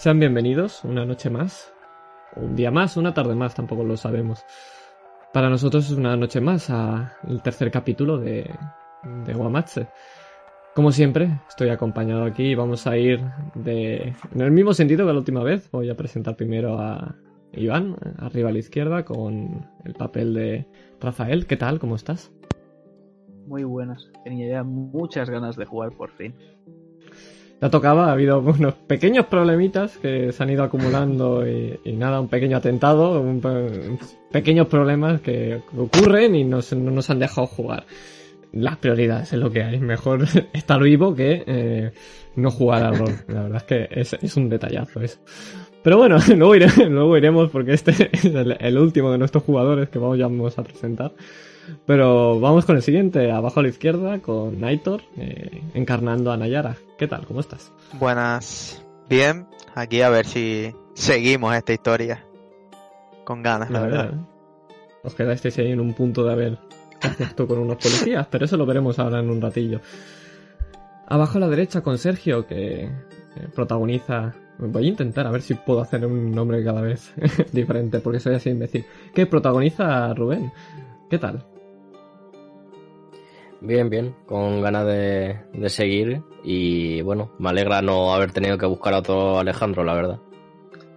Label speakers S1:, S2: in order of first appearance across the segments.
S1: Sean bienvenidos una noche más, un día más, una tarde más, tampoco lo sabemos. Para nosotros es una noche más al tercer capítulo de, de Wamatse. Como siempre, estoy acompañado aquí y vamos a ir de, en el mismo sentido que la última vez. Voy a presentar primero a Iván, arriba a la izquierda, con el papel de Rafael. ¿Qué tal? ¿Cómo estás?
S2: Muy buenas. Tenía ya muchas ganas de jugar por fin.
S1: Ya tocaba, ha habido unos pequeños problemitas que se han ido acumulando y, nada, un pequeño atentado, pequeños problemas que ocurren y no nos han dejado jugar. Las prioridades es lo que hay. Mejor estar vivo que eh, no jugar al rol. La verdad es que es, un detallazo eso. Pero bueno, luego, luego iremos porque este es el, último de nuestros jugadores que vamos, ya a presentar. Pero vamos con el siguiente, abajo a la izquierda, con Naitor, eh, encarnando a Nayara. ¿Qué tal? ¿Cómo estás?
S3: Buenas. Bien, aquí a ver si seguimos esta historia. Con ganas, la, verdad.
S1: Os quedasteis ahí en un punto de haber con unos policías, pero eso lo veremos ahora en un ratillo. Abajo a la derecha con Sergio, que eh, protagoniza Voy a intentar a ver si puedo hacer un nombre cada vez diferente, porque soy así imbécil. Que protagoniza a Rubén. ¿Qué tal?
S4: Bien, bien, con ganas de, seguir y bueno, me alegra no haber tenido que buscar a otro Alejandro, la verdad.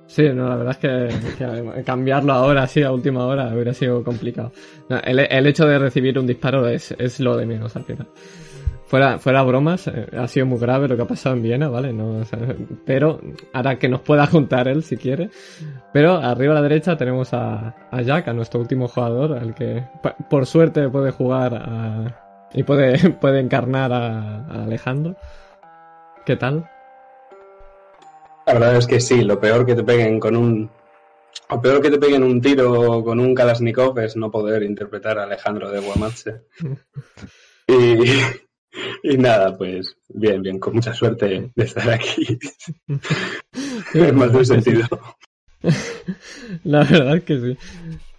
S1: Sí, no, la verdad es que, cambiarlo ahora, así, a última hora, hubiera sido complicado. el, hecho de recibir un disparo es, es lo de menos al final. Fuera, fuera bromas, eh, ha sido muy grave lo que ha pasado en Viena, ¿vale? No, pero ahora que nos pueda juntar él si quiere. Pero arriba a la derecha tenemos a, a Jack, a nuestro último jugador, al que por suerte puede jugar a, y puede, puede encarnar a, Alejandro. ¿Qué tal?
S5: La verdad es que sí, lo peor que te peguen con un. Lo peor que te peguen un tiro con un Kalashnikov es no poder interpretar a Alejandro de Guamatse. y, y nada, pues bien, bien, con mucha suerte de estar aquí. en más de sentido.
S1: La verdad es que sí.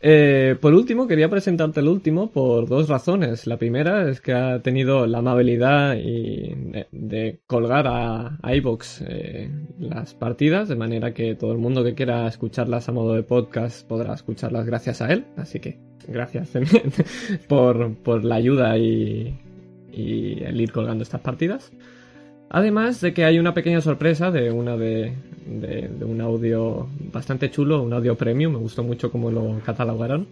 S1: Eh, por último, quería presentarte el último por dos razones. La primera es que ha tenido la amabilidad de, colgar a, iVoox eh, las partidas, de manera que todo el mundo que quiera escucharlas a modo de podcast podrá escucharlas gracias a él. Así que gracias por, por la ayuda y, y el ir colgando estas partidas. Además de que hay una pequeña sorpresa de una de, un audio bastante chulo, un audio premium, me gustó mucho cómo lo catalogaron,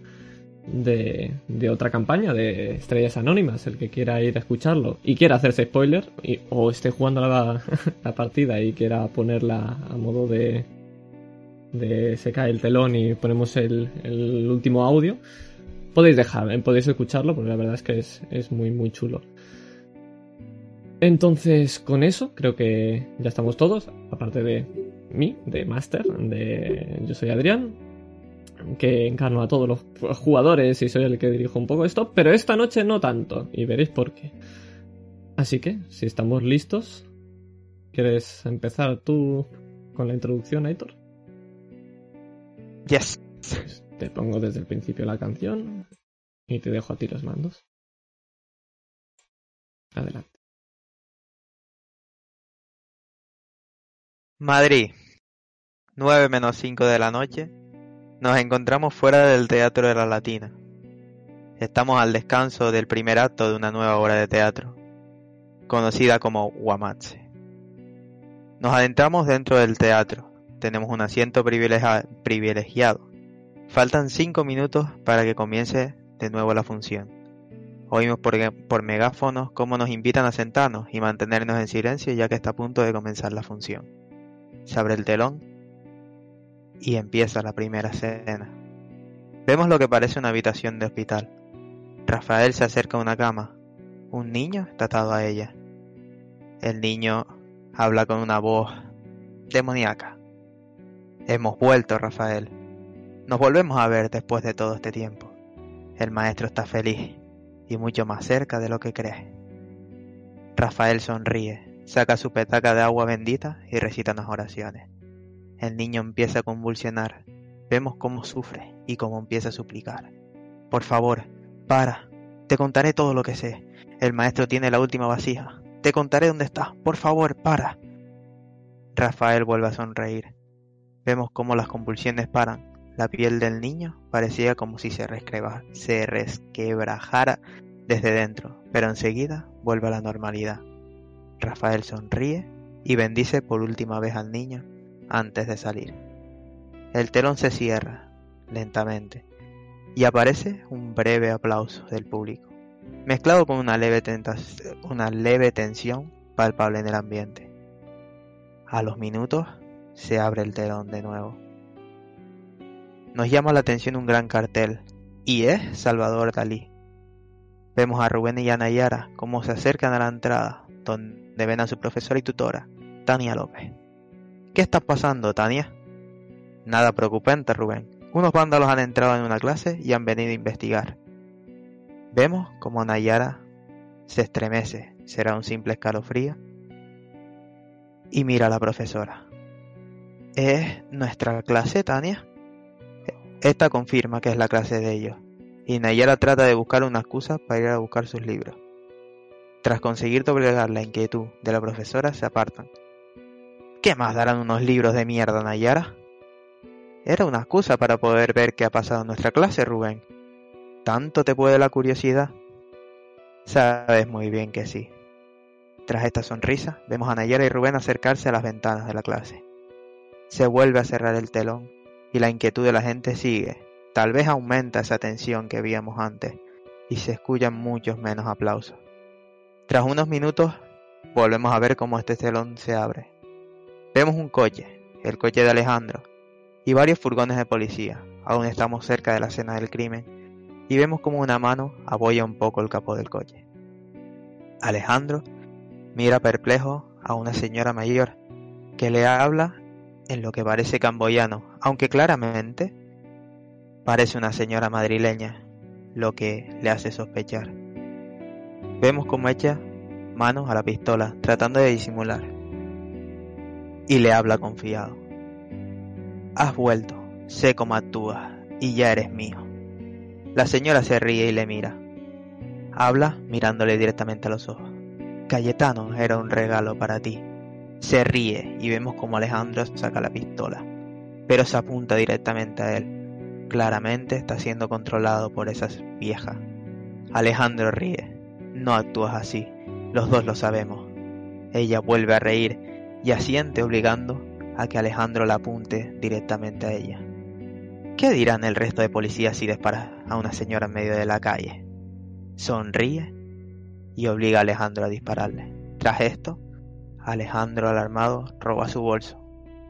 S1: de, otra campaña de Estrellas Anónimas, el que quiera ir a escucharlo y quiera hacerse spoiler, o esté jugando la, partida y quiera ponerla a modo de, de se cae el telón y ponemos el, último audio, podéis dejar, ¿eh? podéis escucharlo porque la verdad es que es, es muy muy chulo. Entonces, con eso creo que ya estamos todos, aparte de mí, de Master, de yo soy Adrián, que encarno a todos los jugadores y soy el que dirijo un poco esto, pero esta noche no tanto, y veréis por qué. Así que, si estamos listos, ¿quieres empezar tú con la introducción, Aitor?
S3: Yes.
S1: Pues te pongo desde el principio la canción y te dejo a ti los mandos. Adelante.
S3: Madrid, 9 menos 5 de la noche. Nos encontramos fuera del Teatro de la Latina. Estamos al descanso del primer acto de una nueva obra de teatro, conocida como Guamatse. Nos adentramos dentro del teatro. Tenemos un asiento privilegiado. Faltan 5 minutos para que comience de nuevo la función. Oímos por, por megáfonos cómo nos invitan a sentarnos y mantenernos en silencio ya que está a punto de comenzar la función. Se abre el telón y empieza la primera escena. Vemos lo que parece una habitación de hospital. Rafael se acerca a una cama. Un niño está atado a ella. El niño habla con una voz demoníaca. Hemos vuelto, Rafael. Nos volvemos a ver después de todo este tiempo. El maestro está feliz y mucho más cerca de lo que cree. Rafael sonríe Saca su petaca de agua bendita y recita unas oraciones. El niño empieza a convulsionar. Vemos cómo sufre y cómo empieza a suplicar. Por favor, para. Te contaré todo lo que sé. El maestro tiene la última vasija. Te contaré dónde está. Por favor, para. Rafael vuelve a sonreír. Vemos cómo las convulsiones paran. La piel del niño parecía como si se, se resquebrajara desde dentro, pero enseguida vuelve a la normalidad. Rafael sonríe y bendice por última vez al niño antes de salir. El telón se cierra lentamente y aparece un breve aplauso del público, mezclado con una leve, tensión palpable en el ambiente. A los minutos se abre el telón de nuevo. Nos llama la atención un gran cartel, y es Salvador Dalí. Vemos a Rubén y a Nayara cómo se acercan a la entrada, donde ven a su profesora y tutora, Tania López. ¿Qué está pasando, Tania? Nada preocupante, Rubén. Unos vándalos han entrado en una clase y han venido a investigar. Vemos como Nayara se estremece, será un simple escalofrío, y mira a la profesora. ¿Es nuestra clase, Tania? Esta confirma que es la clase de ellos, y Nayara trata de buscar una excusa para ir a buscar sus libros. Tras conseguir doblegar la inquietud de la profesora, se apartan. ¿Qué más darán unos libros de mierda, Nayara? Era una excusa para poder ver qué ha pasado en nuestra clase, Rubén. ¿Tanto te puede la curiosidad? Sabes muy bien que sí. Tras esta sonrisa, vemos a Nayara y Rubén acercarse a las ventanas de la clase. Se vuelve a cerrar el telón y la inquietud de la gente sigue. Tal vez aumenta esa tensión que víamos antes y se escuchan muchos menos aplausos. Tras unos minutos, volvemos a ver cómo este telón se abre. Vemos un coche, el coche de Alejandro, y varios furgones de policía. Aún estamos cerca de la escena del crimen y vemos como una mano apoya un poco el capó del coche. Alejandro mira perplejo a una señora mayor que le habla en lo que parece camboyano, aunque claramente parece una señora madrileña, lo que le hace sospechar. Vemos cómo echa manos a la pistola, tratando de disimular, y le habla confiado. Has vuelto, sé cómo actúas, y ya eres mío. La señora se ríe y le mira. Habla mirándole directamente a los ojos. Cayetano era un regalo para ti. Se ríe y vemos como Alejandro saca la pistola, pero se apunta directamente a él. Claramente está siendo controlado por esas viejas. Alejandro ríe. No actúas así, los dos lo sabemos. Ella vuelve a reír y asiente obligando a que Alejandro la apunte directamente a ella. ¿Qué dirán el resto de policías si disparas a una señora en medio de la calle? Sonríe y obliga a Alejandro a dispararle. Tras esto, Alejandro alarmado roba su bolso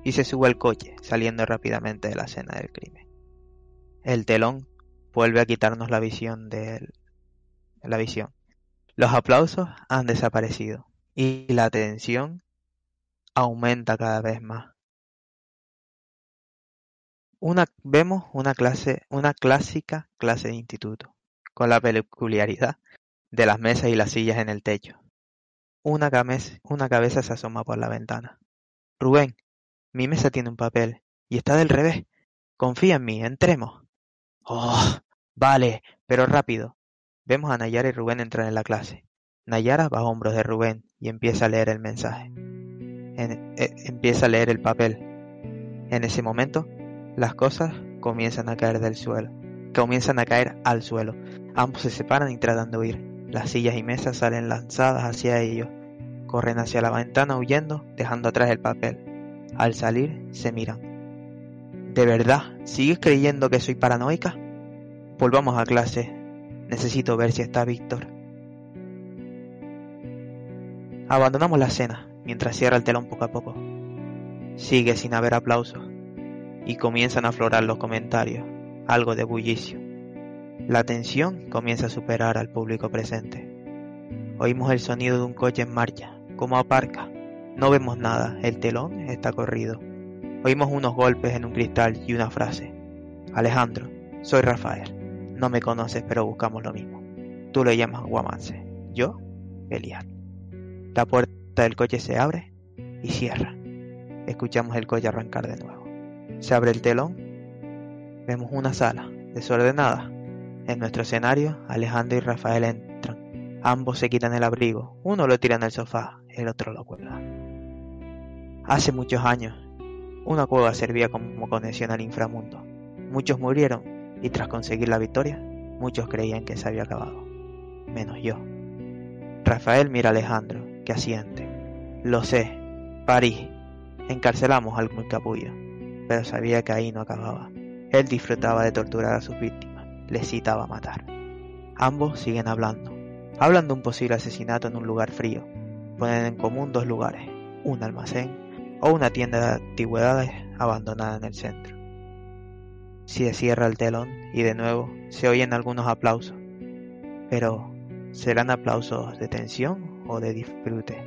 S3: y se sube al coche, saliendo rápidamente de la escena del crimen. El telón vuelve a quitarnos la visión de él. La visión. Los aplausos han desaparecido y la tensión aumenta cada vez más. Una, vemos una clase, una clásica clase de instituto, con la peculiaridad de las mesas y las sillas en el techo. Una, cames- una cabeza se asoma por la ventana. Rubén, mi mesa tiene un papel y está del revés. Confía en mí, entremos. Oh, vale, pero rápido. Vemos a Nayara y Rubén entrar en la clase. Nayara va a hombros de Rubén y empieza a leer el mensaje. En- eh, empieza a leer el papel. En ese momento, las cosas comienzan a caer del suelo. Comienzan a caer al suelo. Ambos se separan y tratan de huir. Las sillas y mesas salen lanzadas hacia ellos. Corren hacia la ventana huyendo, dejando atrás el papel. Al salir, se miran. ¿De verdad? ¿Sigues creyendo que soy paranoica? Volvamos a clase. Necesito ver si está Víctor. Abandonamos la escena mientras cierra el telón poco a poco. Sigue sin haber aplausos y comienzan a aflorar los comentarios, algo de bullicio. La tensión comienza a superar al público presente. Oímos el sonido de un coche en marcha, como aparca. No vemos nada, el telón está corrido. Oímos unos golpes en un cristal y una frase. Alejandro, soy Rafael. No me conoces, pero buscamos lo mismo. Tú lo llamas Guamance. Yo, Belial. La puerta del coche se abre y cierra. Escuchamos el coche arrancar de nuevo. Se abre el telón. Vemos una sala desordenada. En nuestro escenario, Alejandro y Rafael entran. Ambos se quitan el abrigo. Uno lo tira en el sofá, el otro lo cuelga. Hace muchos años, Una cueva servía como conexión al inframundo. Muchos murieron y tras conseguir la victoria, muchos creían que se había acabado. Menos yo. Rafael mira a Alejandro, que asiente. Lo sé, París. Encarcelamos al muy capullo, pero sabía que ahí no acababa. Él disfrutaba de torturar a sus víctimas, les citaba matar. Ambos siguen hablando. Hablan de un posible asesinato en un lugar frío. Ponen en común dos lugares, un almacén o una tienda de antigüedades abandonada en el centro. Se cierra el telón y de nuevo se oyen algunos aplausos. Pero, ¿serán aplausos de tensión o de disfrute?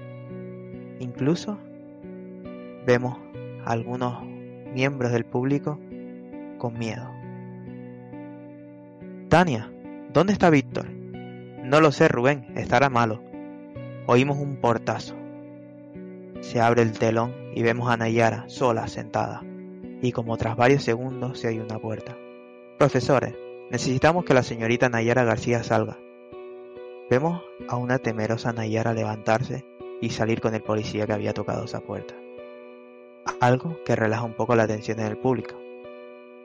S3: Incluso vemos a algunos miembros del público con miedo. Tania, ¿dónde está Víctor? No lo sé, Rubén, estará malo. Oímos un portazo. Se abre el telón y vemos a Nayara sola sentada, y como tras varios segundos se oye una puerta. Profesores, necesitamos que la señorita Nayara García salga. Vemos a una temerosa Nayara levantarse y salir con el policía que había tocado esa puerta. Algo que relaja un poco la atención en el público.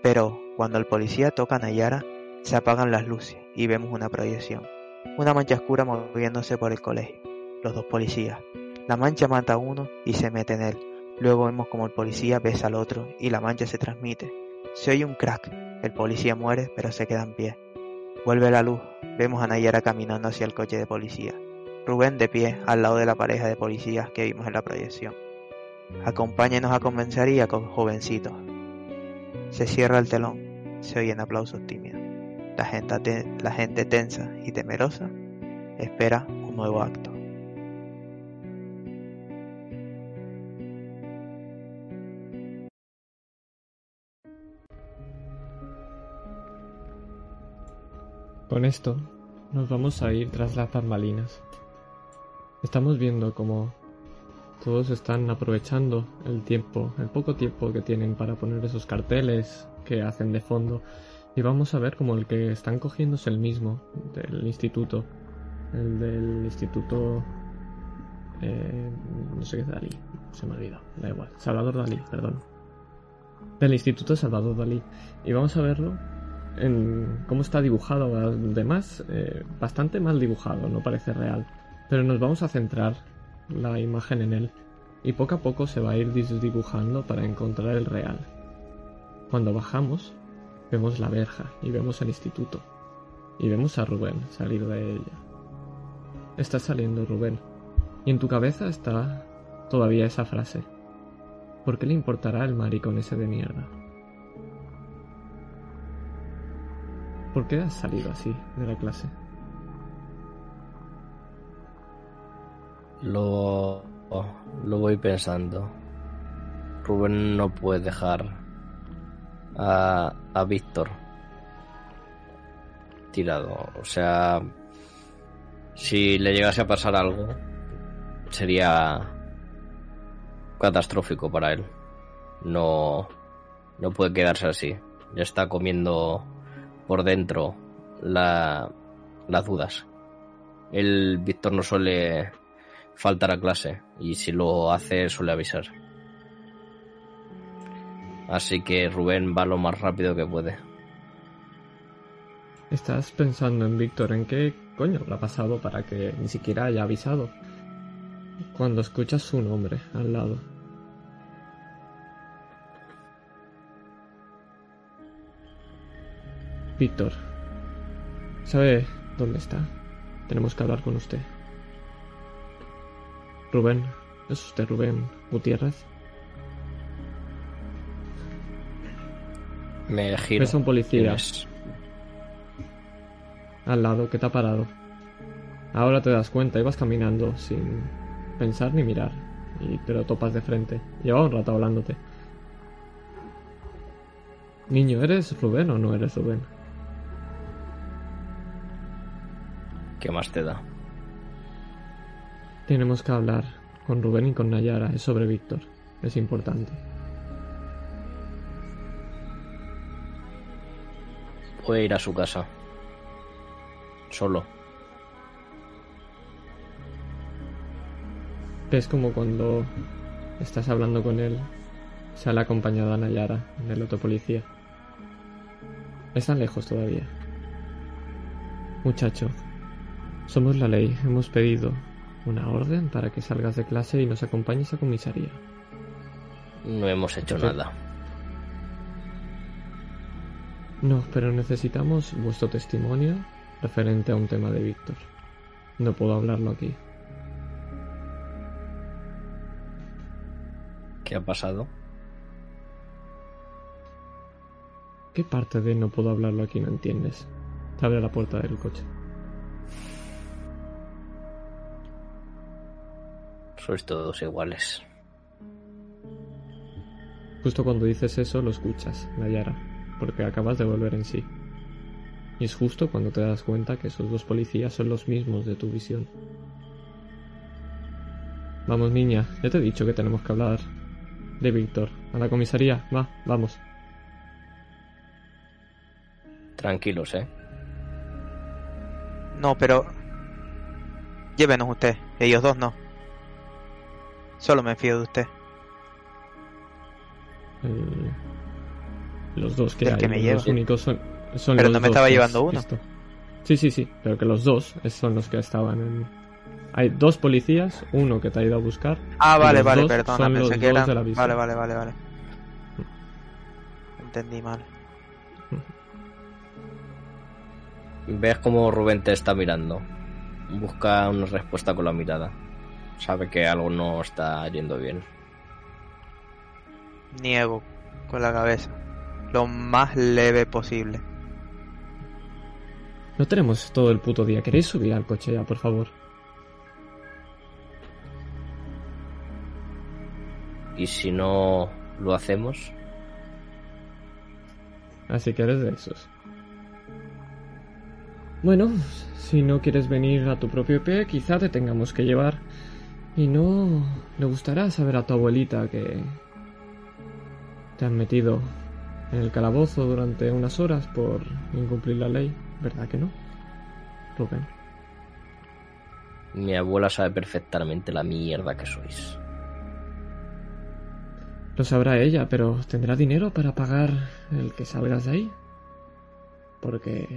S3: Pero cuando el policía toca a Nayara, se apagan las luces y vemos una proyección. Una mancha oscura moviéndose por el colegio. Los dos policías. La mancha mata a uno y se mete en él. Luego vemos como el policía besa al otro y la mancha se transmite. Se oye un crack. El policía muere pero se queda en pie. Vuelve la luz. Vemos a Nayara caminando hacia el coche de policía. Rubén de pie al lado de la pareja de policías que vimos en la proyección. Acompáñenos a comisaría con jovencitos. Se cierra el telón. Se oyen aplausos tímidos. La gente tensa y temerosa espera un nuevo acto.
S1: Con esto nos vamos a ir tras las bambalinas. Estamos viendo cómo todos están aprovechando el tiempo, el poco tiempo que tienen para poner esos carteles que hacen de fondo. Y vamos a ver como el que están cogiendo es el mismo del instituto. El del instituto... eh, no sé qué es Dalí. Se me ha olvidado. Da igual. Salvador Dalí, perdón. Del instituto Salvador Dalí. Y vamos a verlo en cómo está dibujado. Además, eh, bastante mal dibujado, no parece real. Pero nos vamos a centrar la imagen en él. Y poco a poco se va a ir desdibujando para encontrar el real. Cuando bajamos, vemos la verja y vemos el instituto. Y vemos a Rubén salir de ella. Está saliendo Rubén. Y en tu cabeza está todavía esa frase. ¿Por qué le importará el maricón ese de mierda? ¿Por qué has salido así de la clase?
S4: Lo, lo voy pensando. Rubén no puede dejar a, a Víctor tirado. O sea, si le llegase a pasar algo, sería catastrófico para él. No, no puede quedarse así. Ya está comiendo por dentro la, las dudas. El Víctor no suele faltar a clase y si lo hace suele avisar. Así que Rubén va lo más rápido que puede.
S1: Estás pensando en Víctor, ¿en qué coño le ha pasado para que ni siquiera haya avisado? Cuando escuchas su nombre al lado. Víctor. ¿Sabe dónde está? Tenemos que hablar con usted. Rubén, ¿es usted Rubén Gutiérrez?
S4: Me giro.
S1: Ves a un policía
S4: ¿Quién es?
S1: al lado que te ha parado. Ahora te das cuenta, ibas caminando sin pensar ni mirar, y te lo topas de frente. Llevaba un rato hablándote. Niño, ¿eres Rubén o no eres Rubén?
S4: ¿Qué más te da?
S1: Tenemos que hablar con Rubén y con Nayara, es sobre Víctor. Es importante.
S4: Puede ir a su casa. Solo.
S1: Ves como cuando estás hablando con él, Sale acompañada a Nayara, del otro policía. Están lejos todavía. Muchacho, somos la ley. Hemos pedido una orden para que salgas de clase y nos acompañes a comisaría.
S4: No hemos hecho nada.
S1: No, pero necesitamos vuestro testimonio referente a un tema de Víctor. No puedo hablarlo aquí.
S4: ¿Qué ha pasado?
S1: ¿Qué parte de no puedo hablarlo aquí no entiendes? Te abre la puerta del coche.
S4: Sois todos iguales.
S1: Justo cuando dices eso lo escuchas, Nayara, porque acabas de volver en sí. Y es justo cuando te das cuenta que esos dos policías son los mismos de tu visión. Vamos, niña, ya te he dicho que tenemos que hablar de Víctor. A la comisaría, va, vamos.
S4: Tranquilos, ¿eh?
S3: No, pero... Llévenos usted. Ellos dos no. Solo me fío de usted.
S1: El- Los dos que hay,
S3: que me
S1: los
S3: lleva.
S1: únicos son, son
S3: Pero
S1: los
S3: no me
S1: dos
S3: estaba llevando uno.
S1: Sí, sí, sí, pero que los dos son los que estaban en... Hay dos policías, uno que te ha ido a buscar.
S3: Ah, vale, vale, perdona. Pensé que eran... Vale, vale, vale, vale. Entendí mal.
S4: Ves cómo Rubén te está mirando. Busca una respuesta con la mirada. Sabe que algo no está yendo bien.
S3: Niego con la cabeza. Lo más leve posible.
S1: No tenemos todo el puto día. ¿Queréis subir al coche ya, por favor?
S4: Y si no lo hacemos,
S1: Así que eres de esos. Bueno, si no quieres venir a tu propio pie, quizá te tengamos que llevar. Y no le gustará saber a tu abuelita que te han metido en el calabozo durante unas horas por incumplir la ley, ¿verdad que no? Rubén.
S4: mi abuela sabe perfectamente la mierda que sois.
S1: Lo sabrá ella, pero ¿tendrá dinero para pagar el que salgas de ahí? Porque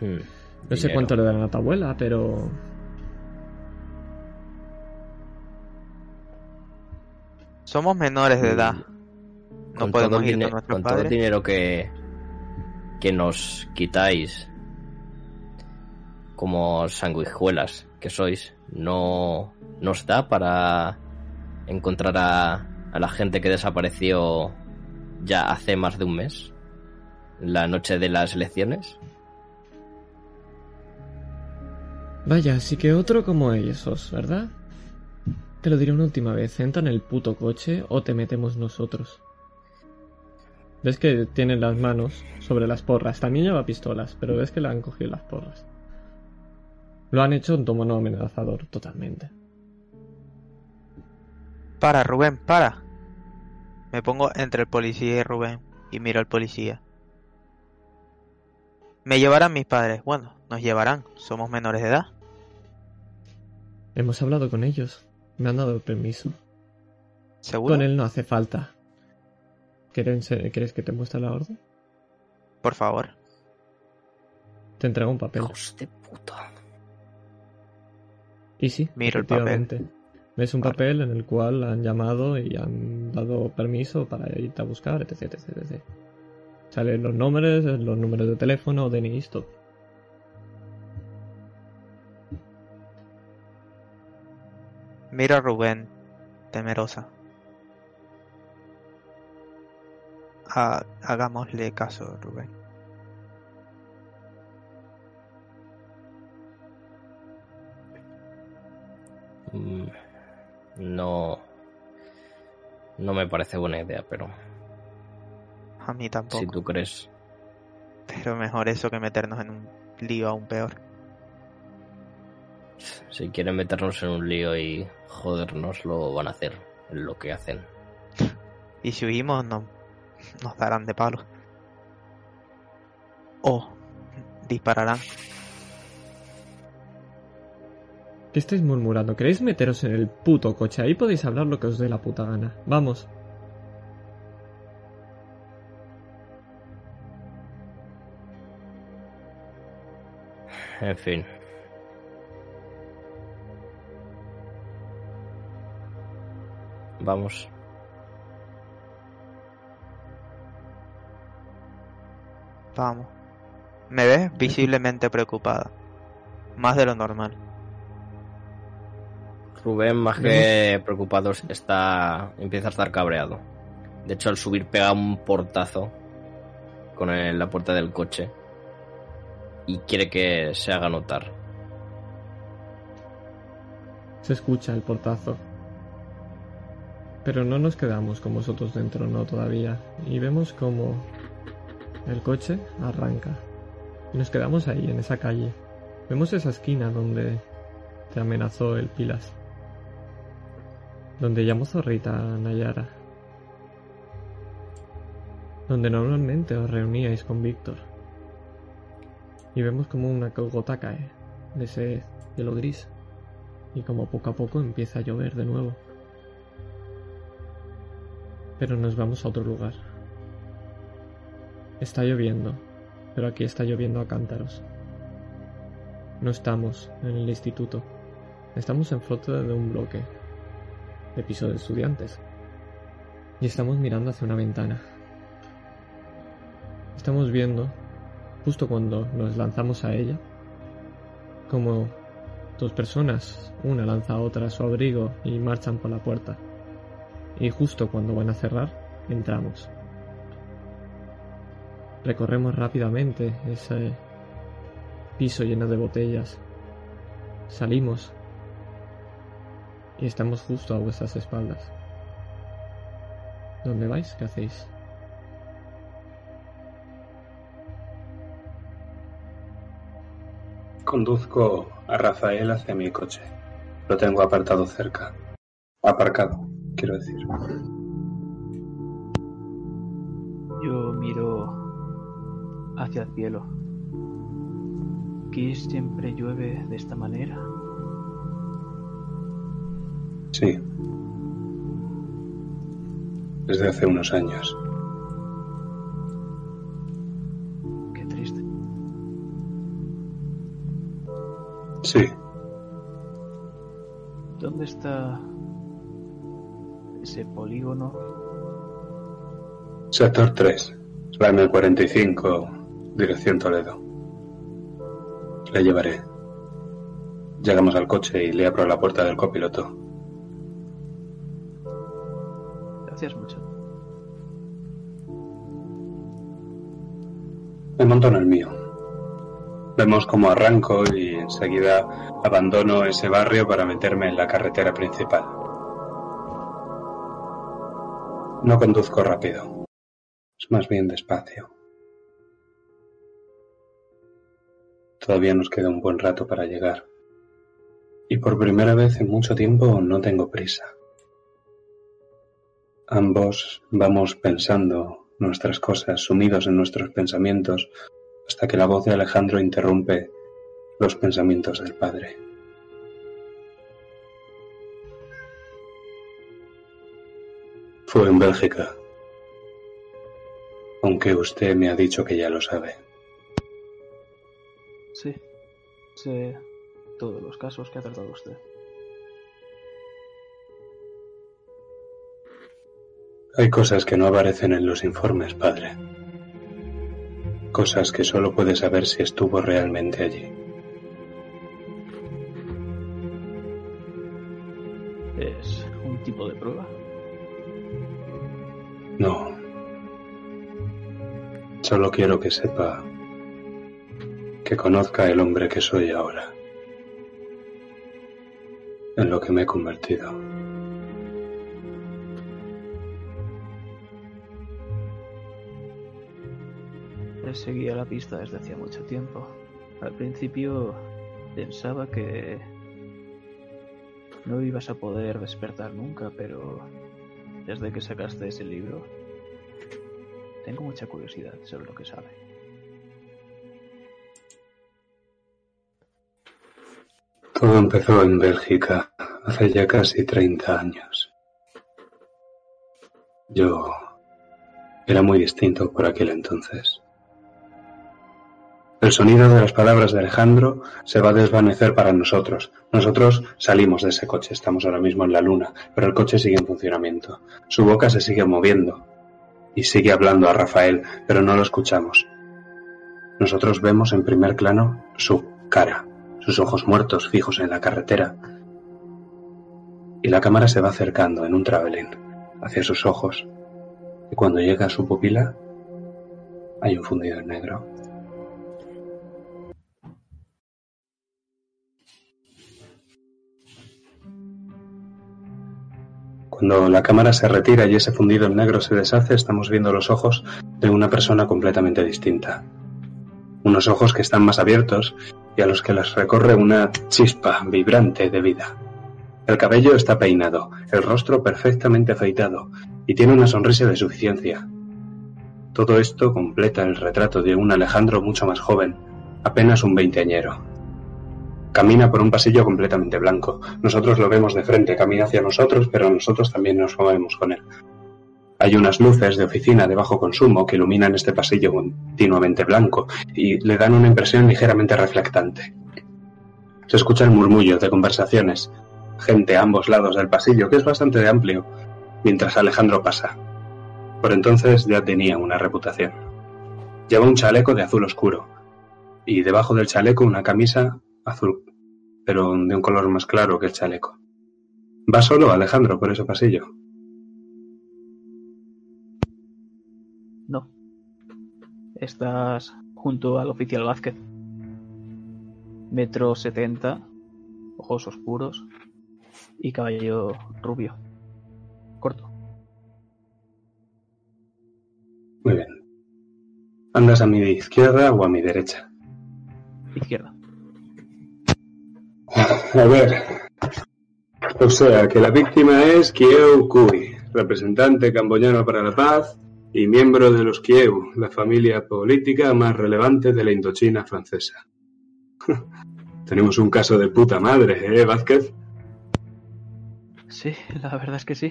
S4: Hmm,
S1: no sé
S4: dinero.
S1: cuánto le darán a tu abuela, pero
S3: Somos menores de edad. No
S4: Con todo,
S3: podemos ir con nuestros
S4: con todo el dinero que, que nos quitáis como sanguijuelas que sois, no nos da para encontrar a, a la gente que desapareció ya hace más de un mes, la noche de las elecciones.
S1: Vaya, sí que otro como esos, ¿verdad? Te lo diré una última vez, entra en el puto coche o te metemos nosotros. Ves que tienen las manos sobre las porras. También lleva pistolas, pero ves que le han cogido las porras. Lo han hecho en tono amenazador, totalmente.
S3: Para, Rubén, para. Me pongo entre el policía y Rubén y miro al policía. Me llevarán mis padres. Bueno, nos llevarán. Somos menores de edad.
S1: Hemos hablado con ellos. Me han dado el permiso.
S3: ¿Seguro?
S1: Con él no hace falta. ¿Quieres, ¿Quieres que te muestre la orden?
S3: Por favor.
S1: Te entrego un papel.
S4: Hijos de puta.
S1: Y sí,
S3: Miro el papel.
S1: Ves un
S3: Vale.
S1: papel en el cual han llamado y han dado permiso para irte a buscar, etc, etc, etc. Salen los nombres, los números de teléfono, DNI, todo.
S3: Miro a Rubén, temerosa. Ha- hagámosle caso, Rubén.
S4: Mm, No. No me parece buena idea, pero
S3: A mí tampoco.
S4: si tú crees.
S3: Pero mejor eso que meternos en un lío aún peor.
S4: Si quieren meternos en un lío y jodernos, lo van a hacer, lo que hacen.
S3: Y si huimos, no, nos darán de palo. O dispararán.
S1: ¿Qué estáis murmurando? ¿Queréis meteros en el puto coche? Ahí podéis hablar lo que os dé la puta gana. Vamos.
S4: En fin, Vamos.
S3: Vamos. Me ves visiblemente preocupada. Más de lo normal.
S4: Rubén, más que preocupado, está, empieza a estar cabreado. De hecho, al subir pega un portazo con el- la puerta del coche y quiere que se haga notar.
S1: Se escucha el portazo. Pero no nos quedamos con vosotros dentro, no todavía. Y vemos como el coche arranca. Y nos quedamos ahí, en esa calle. Vemos esa esquina donde te amenazó el Pilas. Donde llamó Zorrita Nayara. Donde normalmente os reuníais con Víctor. Y vemos como una gota cae de ese hielo gris y como poco a poco empieza a llover de nuevo. Pero nos vamos a otro lugar. Está lloviendo, pero aquí está lloviendo a cántaros. No estamos en el instituto, estamos en flota de un bloque de piso de estudiantes. Y estamos mirando hacia una ventana. Estamos viendo, justo cuando nos lanzamos a ella, como Dos personas, una lanza a otra su abrigo y marchan por la puerta. Y justo cuando van a cerrar, entramos. Recorremos rápidamente ese piso lleno de botellas. Salimos y estamos justo a vuestras espaldas. ¿Dónde vais? ¿Qué hacéis?
S5: Conduzco a Rafael hacia mi coche. Lo tengo apartado cerca. Aparcado, quiero decir.
S2: Yo miro hacia el cielo. ¿Aquí siempre llueve de esta manera?
S5: Sí. Desde hace unos años.
S2: Qué triste.
S5: Sí,
S2: ¿Dónde está ese polígono?
S5: sector 3, la M45, dirección Toledo. Le llevaré. Llegamos al coche y le abro la puerta del copiloto.
S2: Gracias mucho.
S5: Me monto en el mío. Vemos cómo arranco y enseguida abandono ese barrio para meterme en la carretera principal. No conduzco rápido. Es más bien despacio. Todavía nos queda un buen rato para llegar. Y por primera vez en mucho tiempo no tengo prisa. Ambos vamos pensando nuestras cosas, sumidos en nuestros pensamientos, hasta que la voz de Alejandro interrumpe los pensamientos del padre. Fue en Bélgica, aunque usted me ha dicho que ya lo sabe.
S2: Sí, sé todos los casos que ha tratado usted.
S5: Hay cosas que no aparecen en los informes, padre. Cosas que solo puede saber si estuvo realmente allí.
S2: ¿Es un tipo de prueba?
S5: Solo quiero que sepa que conozca el hombre que soy ahora. En lo que me he convertido.
S2: Seguía la pista desde hacía mucho tiempo. Al principio pensaba que no ibas a poder despertar nunca, pero desde que sacaste ese libro, tengo mucha curiosidad sobre lo que sabe.
S5: Todo empezó en Bélgica hace ya casi 30 años. Yo era muy distinto por aquel entonces. El sonido de las palabras de Alejandro se va a desvanecer para nosotros. Nosotros salimos de ese coche, estamos ahora mismo en la luna, pero el coche sigue en funcionamiento. Su boca se sigue moviendo y sigue hablando a Rafael, pero no lo escuchamos. Nosotros vemos en primer plano su cara, sus ojos muertos fijos en la carretera. Y la cámara se va acercando en un travelling hacia sus ojos. Y cuando llega a su pupila, hay un fundido en negro. Cuando la cámara se retira y ese fundido en negro se deshace, estamos viendo los ojos de una persona completamente distinta. Unos ojos que están más abiertos y a los que les recorre una chispa vibrante de vida. El cabello está peinado, el rostro perfectamente afeitado y tiene una sonrisa de suficiencia. Todo esto completa el retrato de un Alejandro mucho más joven, apenas un veinteañero. Camina por un pasillo completamente blanco. Nosotros lo vemos de frente, camina hacia nosotros, pero nosotros también nos movemos con él. Hay unas luces de oficina de bajo consumo que iluminan este pasillo continuamente blanco y le dan una impresión ligeramente reflectante. Se escucha el murmullo de conversaciones, gente a ambos lados del pasillo, que es bastante amplio, mientras Alejandro pasa. Por entonces ya tenía una reputación. Lleva un chaleco de azul oscuro, y debajo del chaleco una camisa azul, pero de un color más claro que el chaleco. ¿Va solo, Alejandro, por ese pasillo?
S2: No. Estás junto al oficial Vázquez. Metro setenta, ojos oscuros y cabello rubio. Corto.
S5: Muy bien. ¿Andas a mi izquierda o a mi derecha?
S2: Izquierda.
S5: A ver. O sea, que la víctima es Kieu Kui, representante camboyano para la paz y miembro de los Kieu, la familia política más relevante de la Indochina francesa. Tenemos un caso de puta madre, ¿eh, Vázquez?
S2: Sí, la verdad es que sí.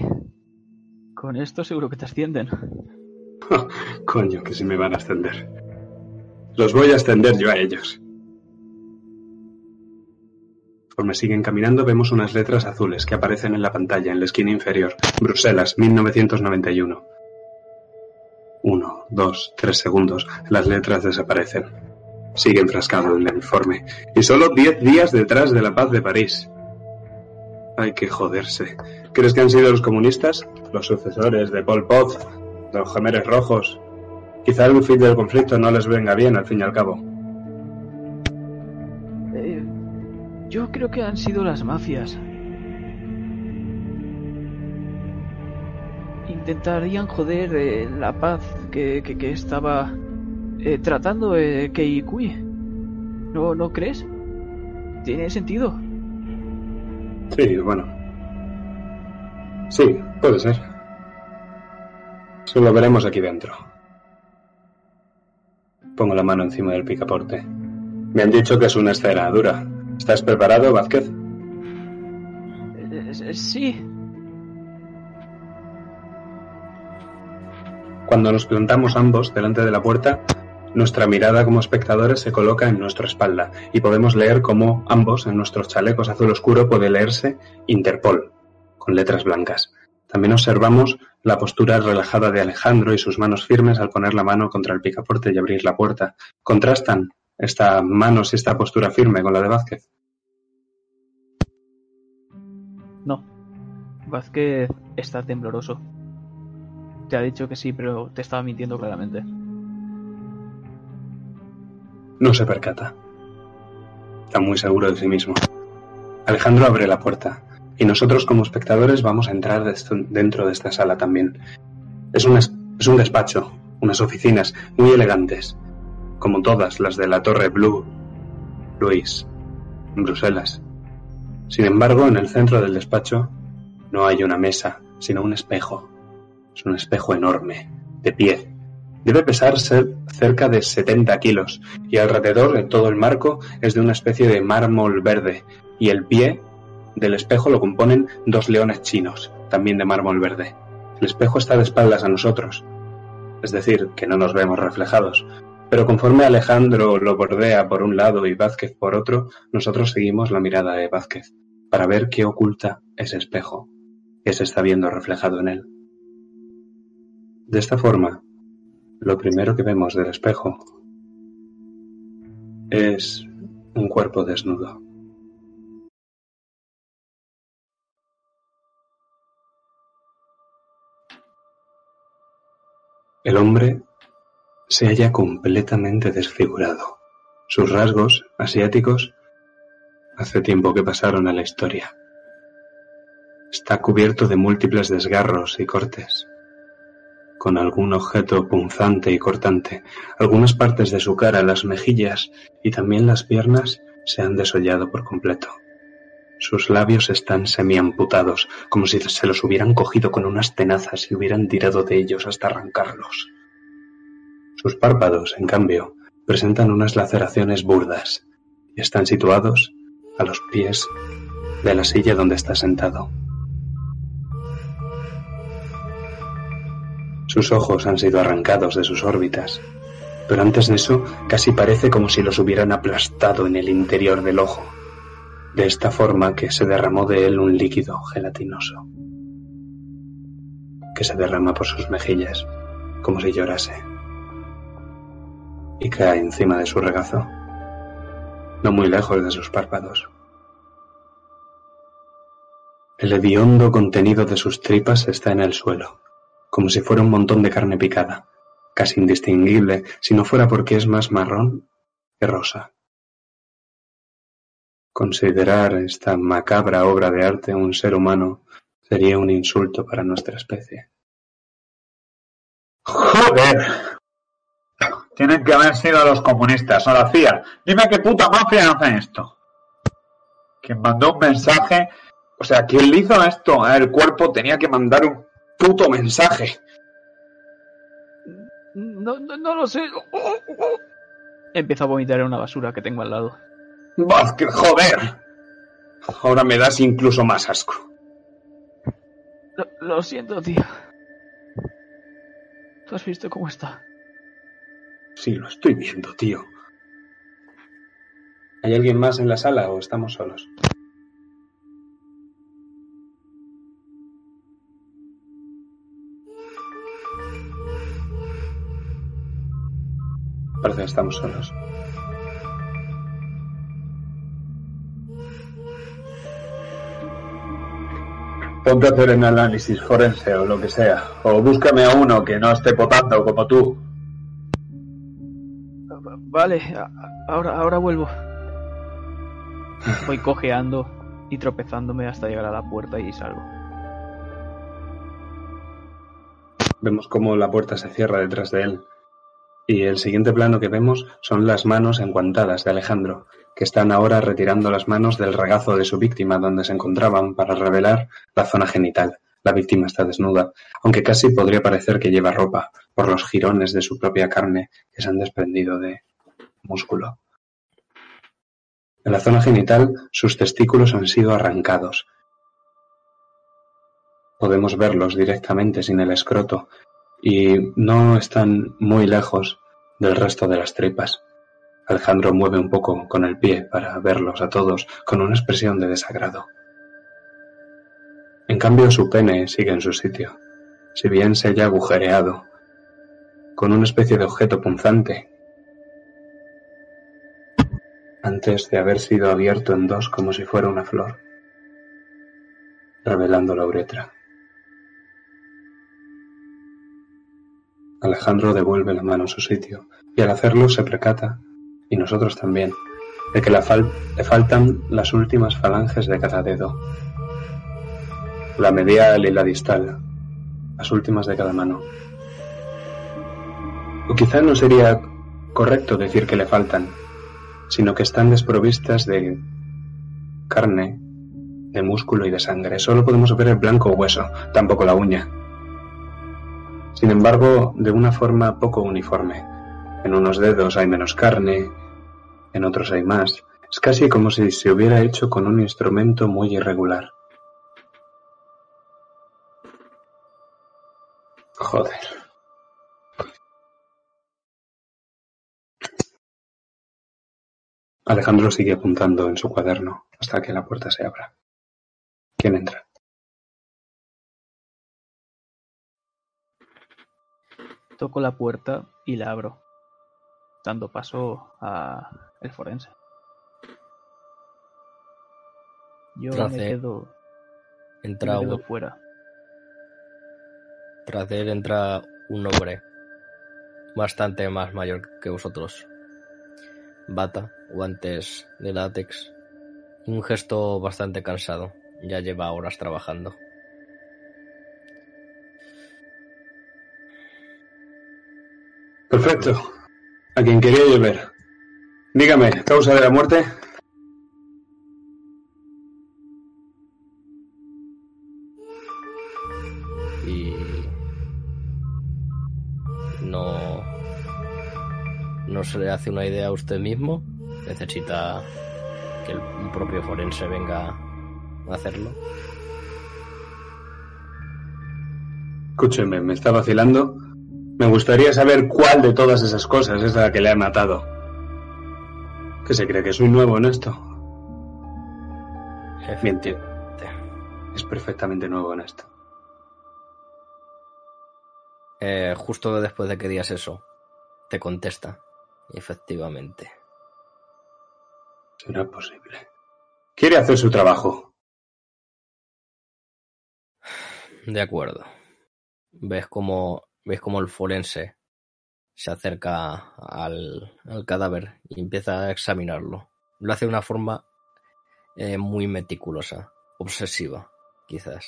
S2: Con esto seguro que te ascienden.
S5: Coño, que se me van a ascender. Los voy a ascender yo a ellos. Conforme siguen caminando vemos unas letras azules que aparecen en la pantalla en la esquina inferior. Bruselas, 1991. Uno, dos, tres segundos. Las letras desaparecen. Sigue enfrascado en el informe. Y solo diez días detrás de la paz de París. Hay que joderse. ¿Crees que han sido los comunistas? Los sucesores de Pol Pot, los gemeres rojos. Quizá el fin del conflicto no les venga bien al fin y al cabo.
S2: Yo creo que han sido las mafias. Intentarían joder eh, la paz que, que- estaba eh, tratando eh, Kei Kui. ¿No, ¿No crees? Tiene sentido.
S5: Sí, bueno. Sí, puede ser. Eso lo veremos aquí dentro. Pongo la mano encima del picaporte. Me han dicho que es una escena dura. ¿Estás preparado, Vázquez?
S2: Eh, eh, sí.
S5: Cuando nos plantamos ambos delante de la puerta, nuestra mirada como espectadores se coloca en nuestra espalda y podemos leer cómo ambos en nuestros chalecos azul oscuro puede leerse Interpol, con letras blancas. También observamos la postura relajada de Alejandro y sus manos firmes al poner la mano contra el picaporte y abrir la puerta. Contrastan esta manos y esta postura firme con la de Vázquez.
S2: Vázquez está tembloroso. Te ha dicho que sí, pero te estaba mintiendo claramente.
S5: No se percata. Está muy seguro de sí mismo. Alejandro abre la puerta y nosotros como espectadores vamos a entrar dentro de esta sala también. Es un, es un despacho, unas oficinas muy elegantes, como todas las de la Torre Blue, Luis, en Bruselas. Sin embargo, en el centro del despacho no hay una mesa, sino un espejo. Es un espejo enorme, de pie. Debe pesar ser cerca de 70 kilos y alrededor de todo el marco es de una especie de mármol verde y el pie del espejo lo componen dos leones chinos, también de mármol verde. El espejo está de espaldas a nosotros, es decir, que no nos vemos reflejados, Pero conforme Alejandro lo bordea por un lado y Vázquez por otro, nosotros seguimos la mirada de Vázquez para ver qué oculta ese espejo que se está viendo reflejado en él. De esta forma, lo primero que vemos del espejo es un cuerpo desnudo. El hombre se halla completamente desfigurado. Sus rasgos asiáticos hace tiempo que pasaron a la historia. Está cubierto de múltiples desgarros y cortes, con algún objeto punzante y cortante. Algunas partes de su cara, las mejillas y también las piernas se han desollado por completo. Sus labios están semiamputados, como si se los hubieran cogido con unas tenazas y hubieran tirado de ellos hasta arrancarlos. Sus párpados, en cambio, presentan unas laceraciones burdas y están situados a los pies de la silla donde está sentado. Sus ojos han sido arrancados de sus órbitas, pero antes de eso casi parece como si los hubieran aplastado en el interior del ojo. De esta forma que se derramó de él un líquido gelatinoso, que se derrama por sus mejillas, como si llorase, y cae encima de su regazo, no muy lejos de sus párpados. El hediondo contenido de sus tripas está en el suelo, como si fuera un montón de carne picada, casi indistinguible si no fuera porque es más marrón que rosa. Considerar esta macabra obra de arte un ser humano sería un insulto para nuestra especie.
S6: ¡Joder! Tienen que haber sido los comunistas o la CIA. Dime qué puta mafia hace esto. Quien mandó un mensaje. O sea, quien le hizo esto el cuerpo tenía que mandar un puto mensaje.
S2: No, no, no lo sé. Empiezo a vomitar en una basura que tengo al lado.
S6: Vázquez, joder. Ahora me das incluso más asco.
S2: Lo, lo siento, tío. ¿Tú has visto cómo está?
S5: Sí, lo estoy viendo, tío. ¿Hay alguien más en la sala o estamos solos? Parece que estamos solos.
S6: Ponte a hacer el análisis forense o lo que sea. O búscame a uno que no esté potando como tú.
S2: Vale, ahora, ahora vuelvo. Voy cojeando y tropezándome hasta llegar a la puerta y salgo.
S5: Vemos cómo la puerta se cierra detrás de él. Y el siguiente plano que vemos son las manos enguantadas de Alejandro, que están ahora retirando las manos del regazo de su víctima donde se encontraban para revelar la zona genital. La víctima está desnuda, aunque casi podría parecer que lleva ropa por los jirones de su propia carne que se han desprendido de músculo. En la zona genital sus testículos han sido arrancados. Podemos verlos directamente sin el escroto y no están muy lejos del resto de las tripas. Alejandro mueve un poco con el pie para verlos a todos con una expresión de desagrado. En cambio su pene sigue en su sitio, si bien se haya agujereado, con una especie de objeto punzante, antes de haber sido abierto en dos como si fuera una flor, revelando la uretra. Alejandro devuelve la mano a su sitio y al hacerlo se percata, y nosotros también, de que le faltan las últimas falanges de cada dedo. La medial y la distal, las últimas de cada mano. O quizá no sería correcto decir que le faltan, sino que están desprovistas de carne, de músculo y de sangre. Solo podemos ver el blanco hueso, tampoco la uña. Sin embargo, de una forma poco uniforme. En unos dedos hay menos carne, en otros hay más. Es casi como si se hubiera hecho con un instrumento muy irregular. Joder. Alejandro sigue apuntando en su cuaderno hasta que la puerta se abra. ¿Quién entra?
S2: Toco la puerta y la abro, dando paso a el forense. Yo
S4: Tras
S2: me quedo,
S4: Entra
S2: me quedo
S4: un-
S2: fuera.
S4: tras de él entra un hombre bastante más mayor que vosotros. Bata, guantes de látex y un gesto bastante cansado. Ya lleva horas trabajando.
S5: Perfecto. A quien quería yo ver. Dígame, ¿causa de la muerte?
S4: y no no se le hace una idea a usted mismo necesita que el propio forense venga a hacerlo
S5: Escúcheme, me está vacilando. Me gustaría saber cuál de todas esas cosas es la que le ha matado. ¿Qué se cree que soy nuevo en esto? Miente. Es perfectamente nuevo en esto.
S4: Eh, justo después de que digas eso te contesta efectivamente
S5: Será posible. Quiere hacer su trabajo.
S4: de acuerdo ves como ves como el forense se acerca al, cadáver y empieza a examinarlo lo hace de una forma eh, muy meticulosa obsesiva quizás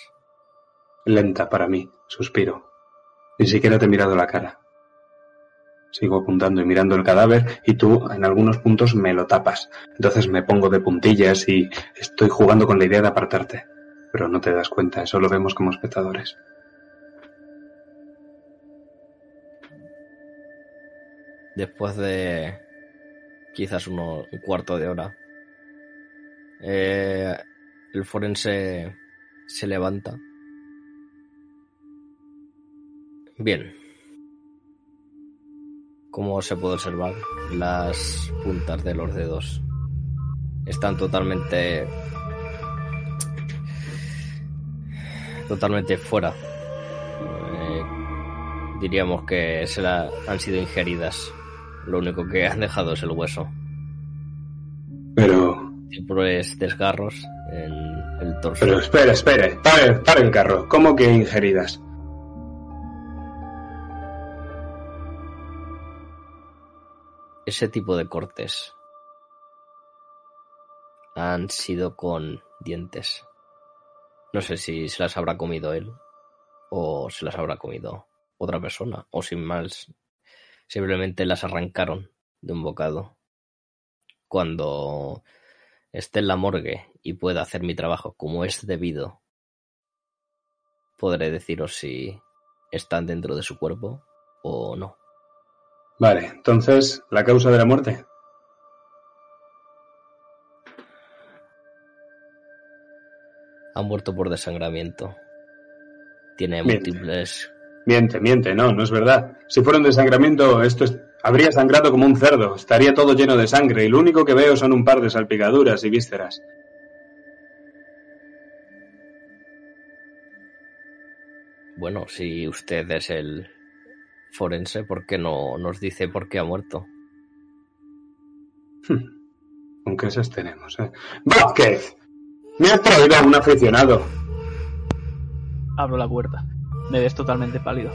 S5: Lenta para mí, suspiro. Ni siquiera te he mirado la cara. Sigo apuntando y mirando el cadáver y tú en algunos puntos me lo tapas. Entonces me pongo de puntillas y estoy jugando con la idea de apartarte. Pero no te das cuenta, eso lo vemos como espectadores.
S4: Después de quizás uno, un cuarto de hora, eh, el forense se levanta. Bien. Como se puede observar, las puntas de los dedos están totalmente totalmente fuera. Eh, diríamos que se la han sido ingeridas. Lo único que han dejado es el hueso.
S5: Pero,
S4: Simples desgarros en el torso.
S5: pero espere, espere, pare, pare el carro. ¿Cómo que ingeridas?
S4: Ese tipo de cortes han sido con dientes. No sé si se las habrá comido él o se las habrá comido otra persona o sin más simplemente las arrancaron de un bocado. Cuando esté en la morgue y pueda hacer mi trabajo como es debido, podré deciros si están dentro de su cuerpo o no.
S5: Vale, entonces, ¿la causa de la muerte?
S4: Ha muerto por desangramiento. Tiene múltiples
S5: Miente, miente, no, no es verdad. Si fuera un desangramiento, esto es- habría sangrado como un cerdo, estaría todo lleno de sangre y lo único que veo son un par de salpicaduras y vísceras.
S4: Bueno, si usted es el forense, ¿por qué no nos dice por qué ha muerto?
S5: ¿Con qué esas tenemos, eh? ¡Vázquez! Me has traído a un aficionado.
S2: Abro la puerta. Me ves totalmente pálido.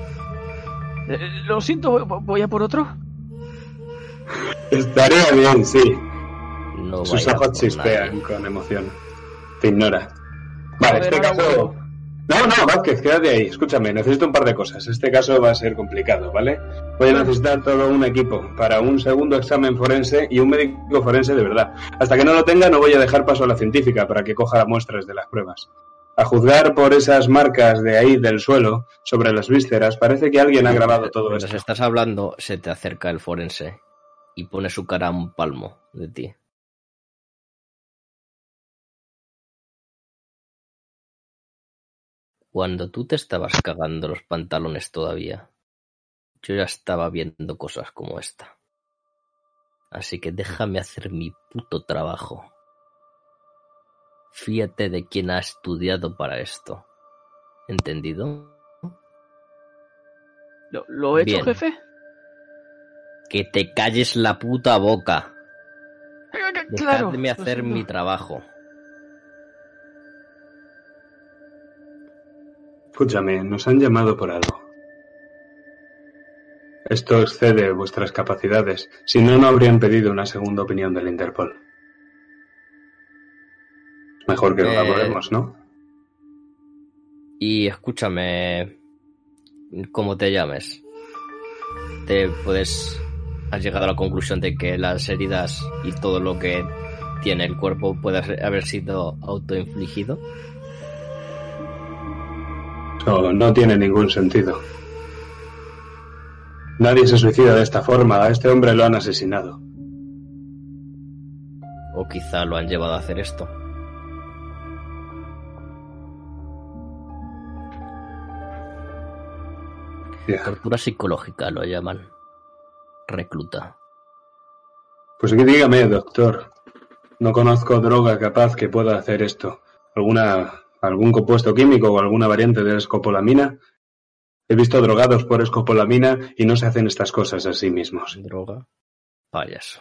S2: Eh, lo siento, voy- a por otro.
S5: Estaría bien, sí.
S4: No
S5: Sus ojos chispean con emoción. Te ignora. Vale, este caso... No, no, Vázquez, quédate ahí. Escúchame, necesito un par de cosas. Este caso va a ser complicado, ¿vale? Voy a necesitar todo un equipo para un segundo examen forense y un médico forense de verdad. Hasta que no lo tenga, no voy a dejar paso a la científica para que coja muestras de las pruebas. A juzgar por esas marcas de ahí del suelo sobre las vísceras, parece que alguien ha grabado todo
S4: Mientras
S5: esto.
S4: estás hablando, se te acerca el forense y pone su cara a un palmo de ti. Cuando tú te estabas cagando los pantalones todavía, yo ya estaba viendo cosas como esta. Así que déjame hacer mi puto trabajo. Fíjate de quien ha estudiado para esto. ¿Entendido?
S2: ¿Lo, lo he hecho, jefe?
S4: Que te calles la puta boca.
S2: Claro.
S4: Dejadme hacer mi trabajo.
S5: Escúchame, nos han llamado por algo. Esto excede vuestras capacidades. Si no, no habrían pedido una segunda opinión del Interpol. Mejor que lo
S4: Eh,
S5: elaboremos, ¿no?
S4: Y escúchame, como te llames, te puedes has llegado a la conclusión de que las heridas y todo lo que tiene el cuerpo puede haber sido autoinfligido.
S5: No, no tiene ningún sentido. Nadie se suicida de esta forma. A este hombre lo han asesinado.
S4: O quizá lo han llevado a hacer esto.
S5: Ya.
S4: Tortura psicológica lo llaman. Recluta.
S5: Pues que dígame, doctor. No conozco droga capaz que pueda hacer esto. ¿Alguna, algún compuesto químico o alguna variante de la escopolamina? He visto drogados por escopolamina y no se hacen estas cosas a sí mismos.
S4: Droga. Payaso.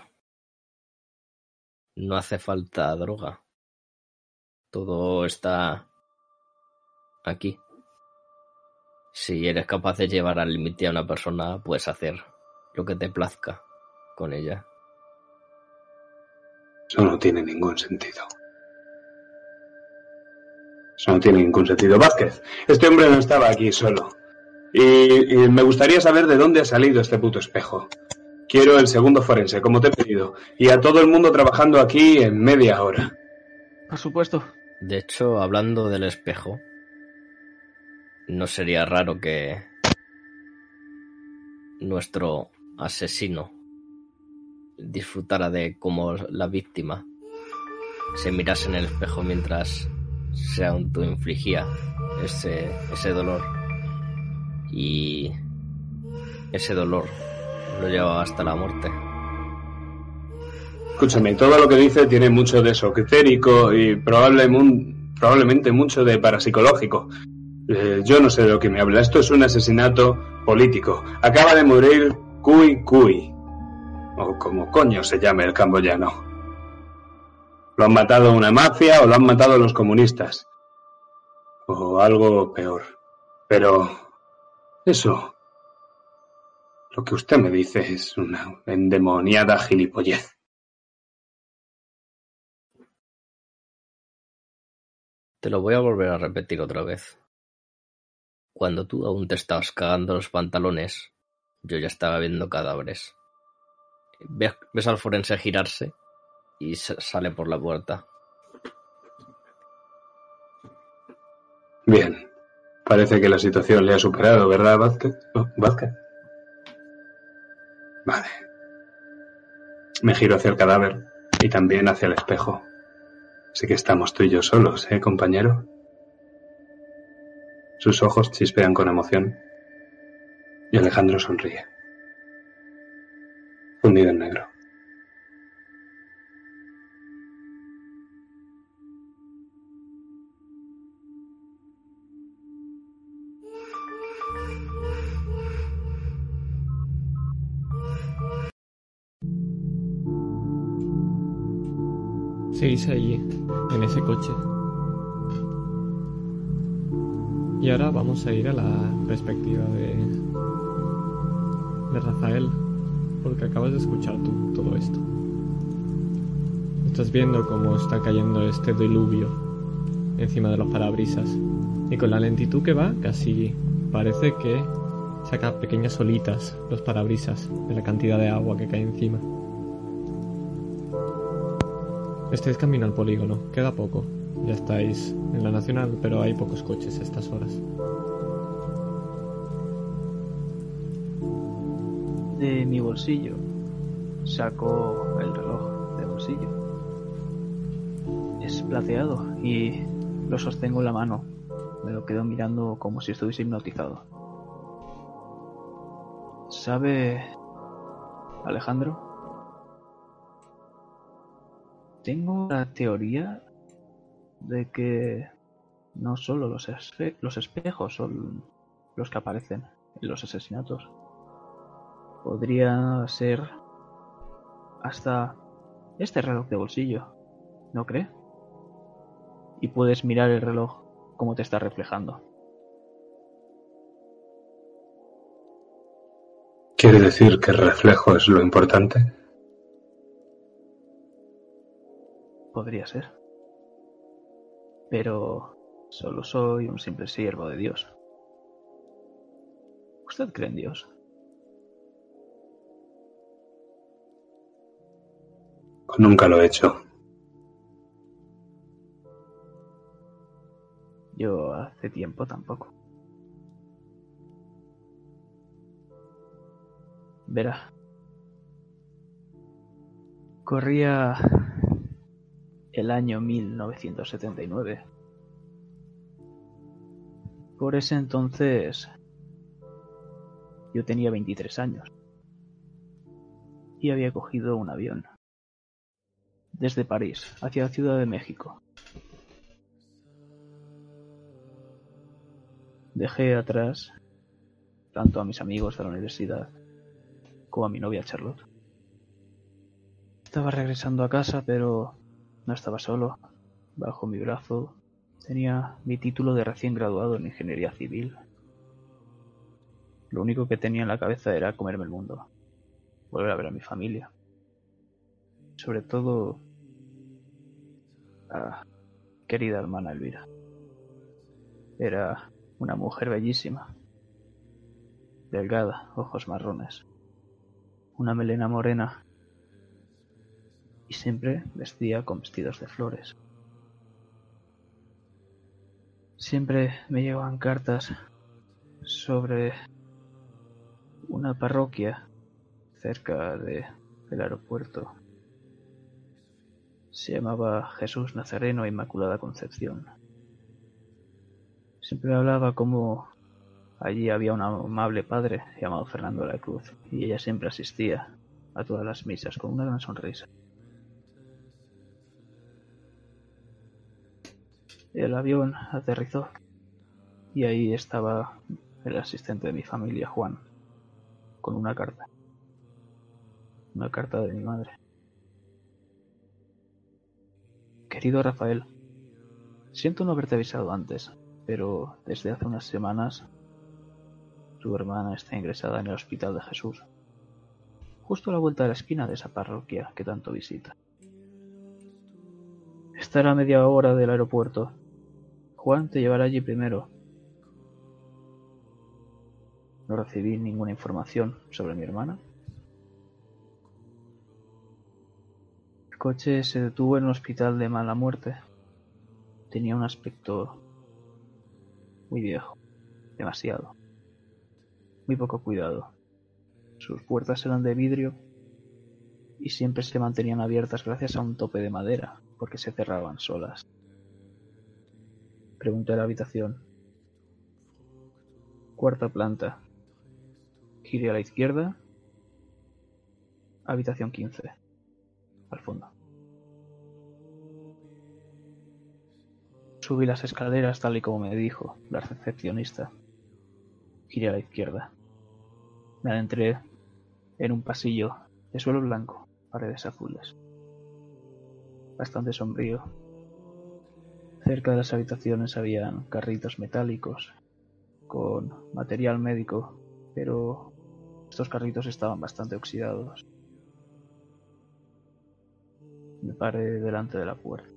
S4: No hace falta droga. Todo está aquí. Si eres capaz de llevar al límite a una persona, puedes hacer lo que te plazca con ella.
S5: Eso no tiene ningún sentido. Eso no tiene ningún sentido. Vázquez, este hombre no estaba aquí solo. Y, y me gustaría saber de dónde ha salido este puto espejo. Quiero el segundo forense, como te he pedido. Y a todo el mundo trabajando aquí en media hora.
S2: Por supuesto.
S4: De hecho, hablando del espejo, no sería raro que nuestro asesino disfrutara de cómo la víctima se mirase en el espejo mientras se autoinfligía ese, ese dolor. Y ese dolor lo llevaba hasta la muerte.
S5: Escúchame, todo lo que dice tiene mucho de esotérico y probablemente mucho de parapsicológico. Eh, yo no sé de lo que me habla. Esto es un asesinato político. Acaba de morir Kui Kui. O como coño se llame el camboyano. Lo han matado una mafia o lo han matado los comunistas. O algo peor. Pero eso, lo que usted me dice es una endemoniada gilipollez.
S4: Te lo voy a volver a repetir otra vez. Cuando tú aún te estabas cagando los pantalones, yo ya estaba viendo cadáveres. Ves, al forense girarse y sa- sale por la puerta.
S5: Bien. Parece que la situación le ha superado, ¿verdad, Vázquez? Oh. Vale. Me giro hacia el cadáver y también hacia el espejo. Así que estamos tú y yo solos, ¿eh, compañero? Sus ojos chispean con emoción y Alejandro sonríe. Fundido en negro.
S1: Seguís allí, en ese coche. Y ahora vamos a ir a la perspectiva de, de Rafael, porque acabas de escuchar tú todo esto. Estás viendo cómo está cayendo este diluvio encima de los parabrisas. Y con la lentitud que va, casi parece que saca pequeñas olitas los parabrisas de la cantidad de agua que cae encima. Estáis camino al polígono, queda poco. Ya estáis en la nacional, pero hay pocos coches a estas horas.
S2: De mi bolsillo saco el reloj de bolsillo. Es plateado y lo sostengo en la mano. Me lo quedo mirando como si estuviese hipnotizado. ¿Sabe Alejandro? Tengo la teoría de que no solo los, espe- los espejos son los que aparecen en los asesinatos. Podría ser hasta este reloj de bolsillo, ¿no cree? Y puedes mirar el reloj como te está reflejando.
S5: ¿Quiere decir que el reflejo es lo importante?
S2: Podría ser. Pero solo soy un simple siervo de Dios. ¿Usted cree en Dios?
S5: Nunca lo he hecho.
S2: Yo hace tiempo tampoco. Verá. Corría el año 1979. Por ese entonces yo tenía 23 años y había cogido un avión desde París hacia la Ciudad de México. Dejé atrás tanto a mis amigos de la universidad como a mi novia Charlotte. Estaba regresando a casa, pero no estaba solo. Bajo mi brazo tenía mi título de recién graduado en ingeniería civil. Lo único que tenía en la cabeza era comerme el mundo, volver a ver a mi familia. Sobre todo a querida hermana Elvira. Era una mujer bellísima, delgada, ojos marrones, una melena morena y siempre vestía con vestidos de flores. Siempre me llegaban cartas sobre una parroquia cerca de, del aeropuerto. Se llamaba Jesús Nazareno Inmaculada Concepción. Siempre hablaba como allí había un amable padre llamado Fernando de la Cruz y ella siempre asistía a todas las misas con una gran sonrisa. El avión aterrizó y ahí estaba el asistente de mi familia, Juan, con una carta. Una carta de mi madre. Querido Rafael, siento no haberte avisado antes, pero desde hace unas semanas tu hermana está ingresada en el Hospital de Jesús, justo a la vuelta de la esquina de esa parroquia que tanto visita. Estará a media hora del aeropuerto. Juan te llevará allí primero. No recibí ninguna información sobre mi hermana. El coche se detuvo en un hospital de mala muerte. Tenía un aspecto muy viejo, demasiado, muy poco cuidado. Sus puertas eran de vidrio y siempre se mantenían abiertas gracias a un tope de madera, porque se cerraban solas. Pregunté a la habitación. Cuarta planta. Giré a la izquierda. Habitación 15. Al fondo. Subí las escaleras tal y como me dijo la recepcionista. Giré a la izquierda. Me adentré en un pasillo de suelo blanco, paredes azules. Bastante sombrío. Cerca de las habitaciones habían carritos metálicos con material médico, pero estos carritos estaban bastante oxidados. Me paré delante de la puerta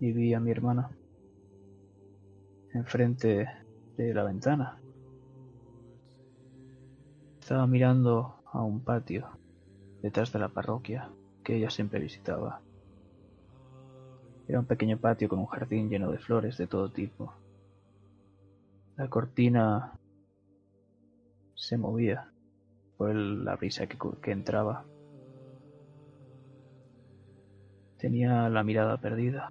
S2: y vi a mi hermana enfrente de la ventana. Estaba mirando a un patio detrás de la parroquia que ella siempre visitaba. Era un pequeño patio con un jardín lleno de flores de todo tipo. La cortina se movía por la brisa que entraba. Tenía la mirada perdida.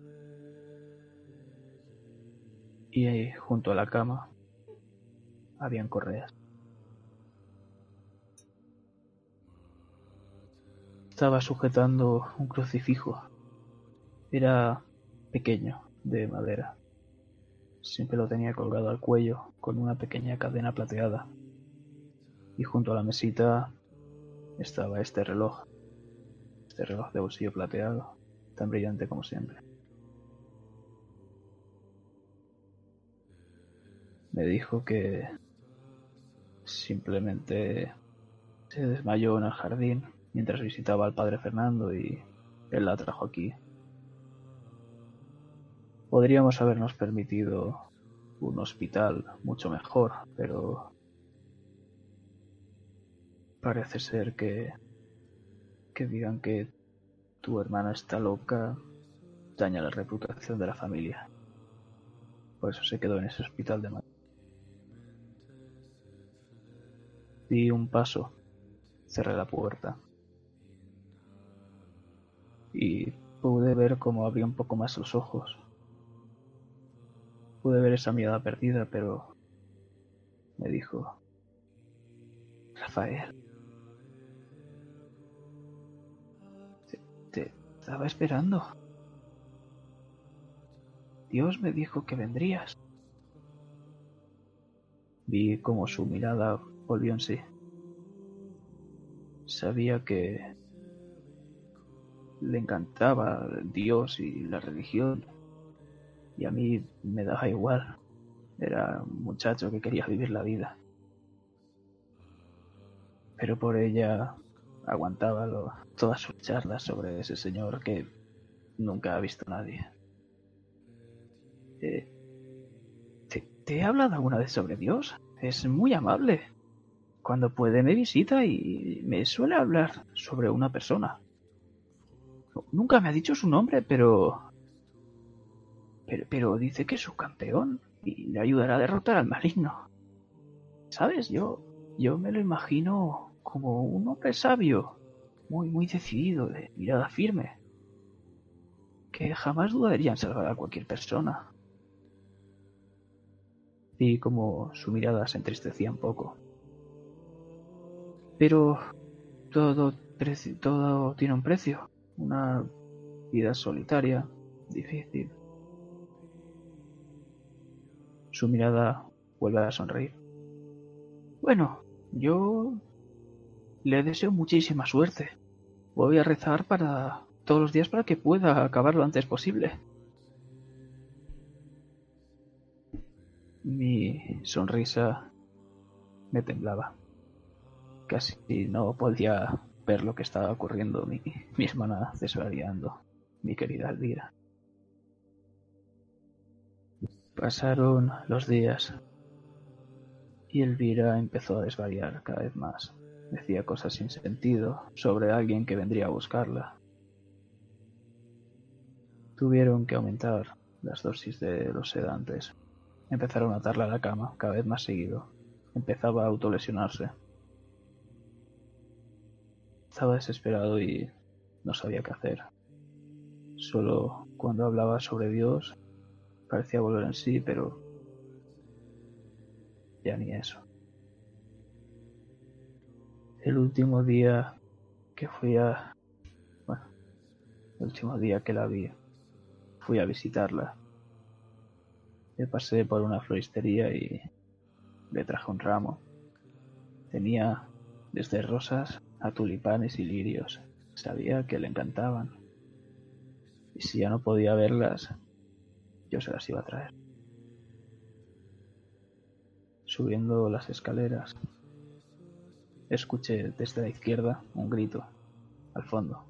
S2: Y ahí, junto a la cama, habían correas. estaba sujetando un crucifijo. Era pequeño, de madera. Siempre lo tenía colgado al cuello con una pequeña cadena plateada. Y junto a la mesita estaba este reloj. Este reloj de bolsillo plateado, tan brillante como siempre. Me dijo que simplemente se desmayó en el jardín mientras visitaba al padre Fernando y él la trajo aquí. Podríamos habernos permitido un hospital mucho mejor, pero parece ser que que digan que tu hermana está loca daña la reputación de la familia. Por eso se quedó en ese hospital de Madrid. Di un paso, cerré la puerta y pude ver cómo abría un poco más los ojos. Pude ver esa mirada perdida, pero me dijo, Rafael, te, te estaba esperando. Dios me dijo que vendrías. Vi cómo su mirada volvió en sí. Sabía que le encantaba Dios y la religión. Y a mí me daba igual. Era un muchacho que quería vivir la vida. Pero por ella aguantaba todas sus charlas sobre ese señor que nunca ha visto nadie. Eh, ¿te, ¿Te he hablado alguna vez sobre Dios? Es muy amable. Cuando puede me visita y me suele hablar sobre una persona. Nunca me ha dicho su nombre, pero... Pero, dice que es su campeón y le ayudará a derrotar al maligno. ¿Sabes? Yo, yo me lo imagino como un hombre sabio, muy, muy decidido, de mirada firme, que jamás dudaría en salvar a cualquier persona. Vi como su mirada se entristecía un poco. Pero todo, todo tiene un precio. Una vida solitaria, difícil. Su mirada vuelve a sonreír. Bueno, yo le deseo muchísima suerte. Voy a rezar para todos los días para que pueda acabar lo antes posible. Mi sonrisa me temblaba. Casi no podía ver lo que estaba ocurriendo. Mi, mi hermana desvariando. Mi querida Elvira. Pasaron los días y Elvira empezó a desvariar cada vez más. Decía cosas sin sentido sobre alguien que vendría a buscarla. Tuvieron que aumentar las dosis de los sedantes. Empezaron a atarla a la cama cada vez más seguido. Empezaba a autolesionarse. Estaba desesperado y no sabía qué hacer. Solo cuando hablaba sobre Dios parecía volver en sí, pero ya ni eso. El último día que fui a... Bueno, el último día que la vi, fui a visitarla. Me pasé por una floristería y le traje un ramo. Tenía desde rosas a tulipanes y lirios. Sabía que le encantaban. Y si ya no podía verlas, yo se las iba a traer. Subiendo las escaleras, escuché desde la izquierda un grito, al fondo.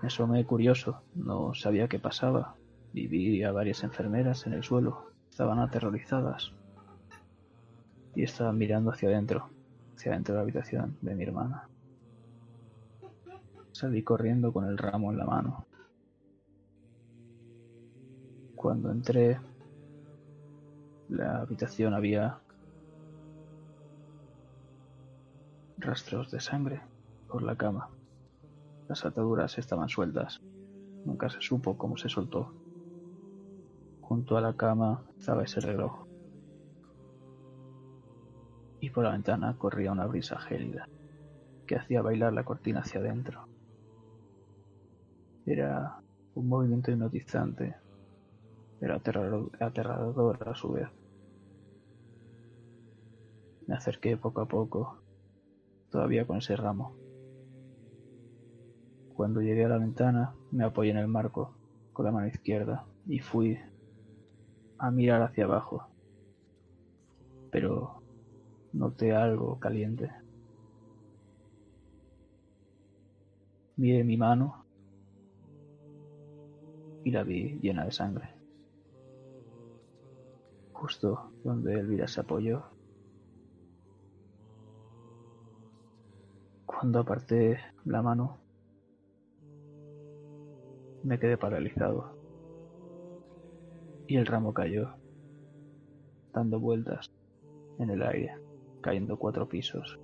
S2: Me asomé curioso, no sabía qué pasaba, y vi a varias enfermeras en el suelo. Estaban aterrorizadas y estaban mirando hacia adentro, hacia adentro de la habitación de mi hermana. Salí corriendo con el ramo en la mano. Cuando entré, la habitación había rastros de sangre por la cama. Las ataduras estaban sueltas. Nunca se supo cómo se soltó. Junto a la cama estaba ese reloj. Y por la ventana corría una brisa gélida. que hacía bailar la cortina hacia adentro. Era un movimiento hipnotizante, pero aterrador, aterrador a su vez. Me acerqué poco a poco, todavía con ese ramo. Cuando llegué a la ventana, me apoyé en el marco con la mano izquierda y fui a mirar hacia abajo. Pero noté algo caliente. Miré mi mano y la vi llena de sangre. Justo donde Elvira se apoyó. Cuando aparté la mano, me quedé paralizado. Y el ramo cayó, dando vueltas en el aire, cayendo cuatro pisos,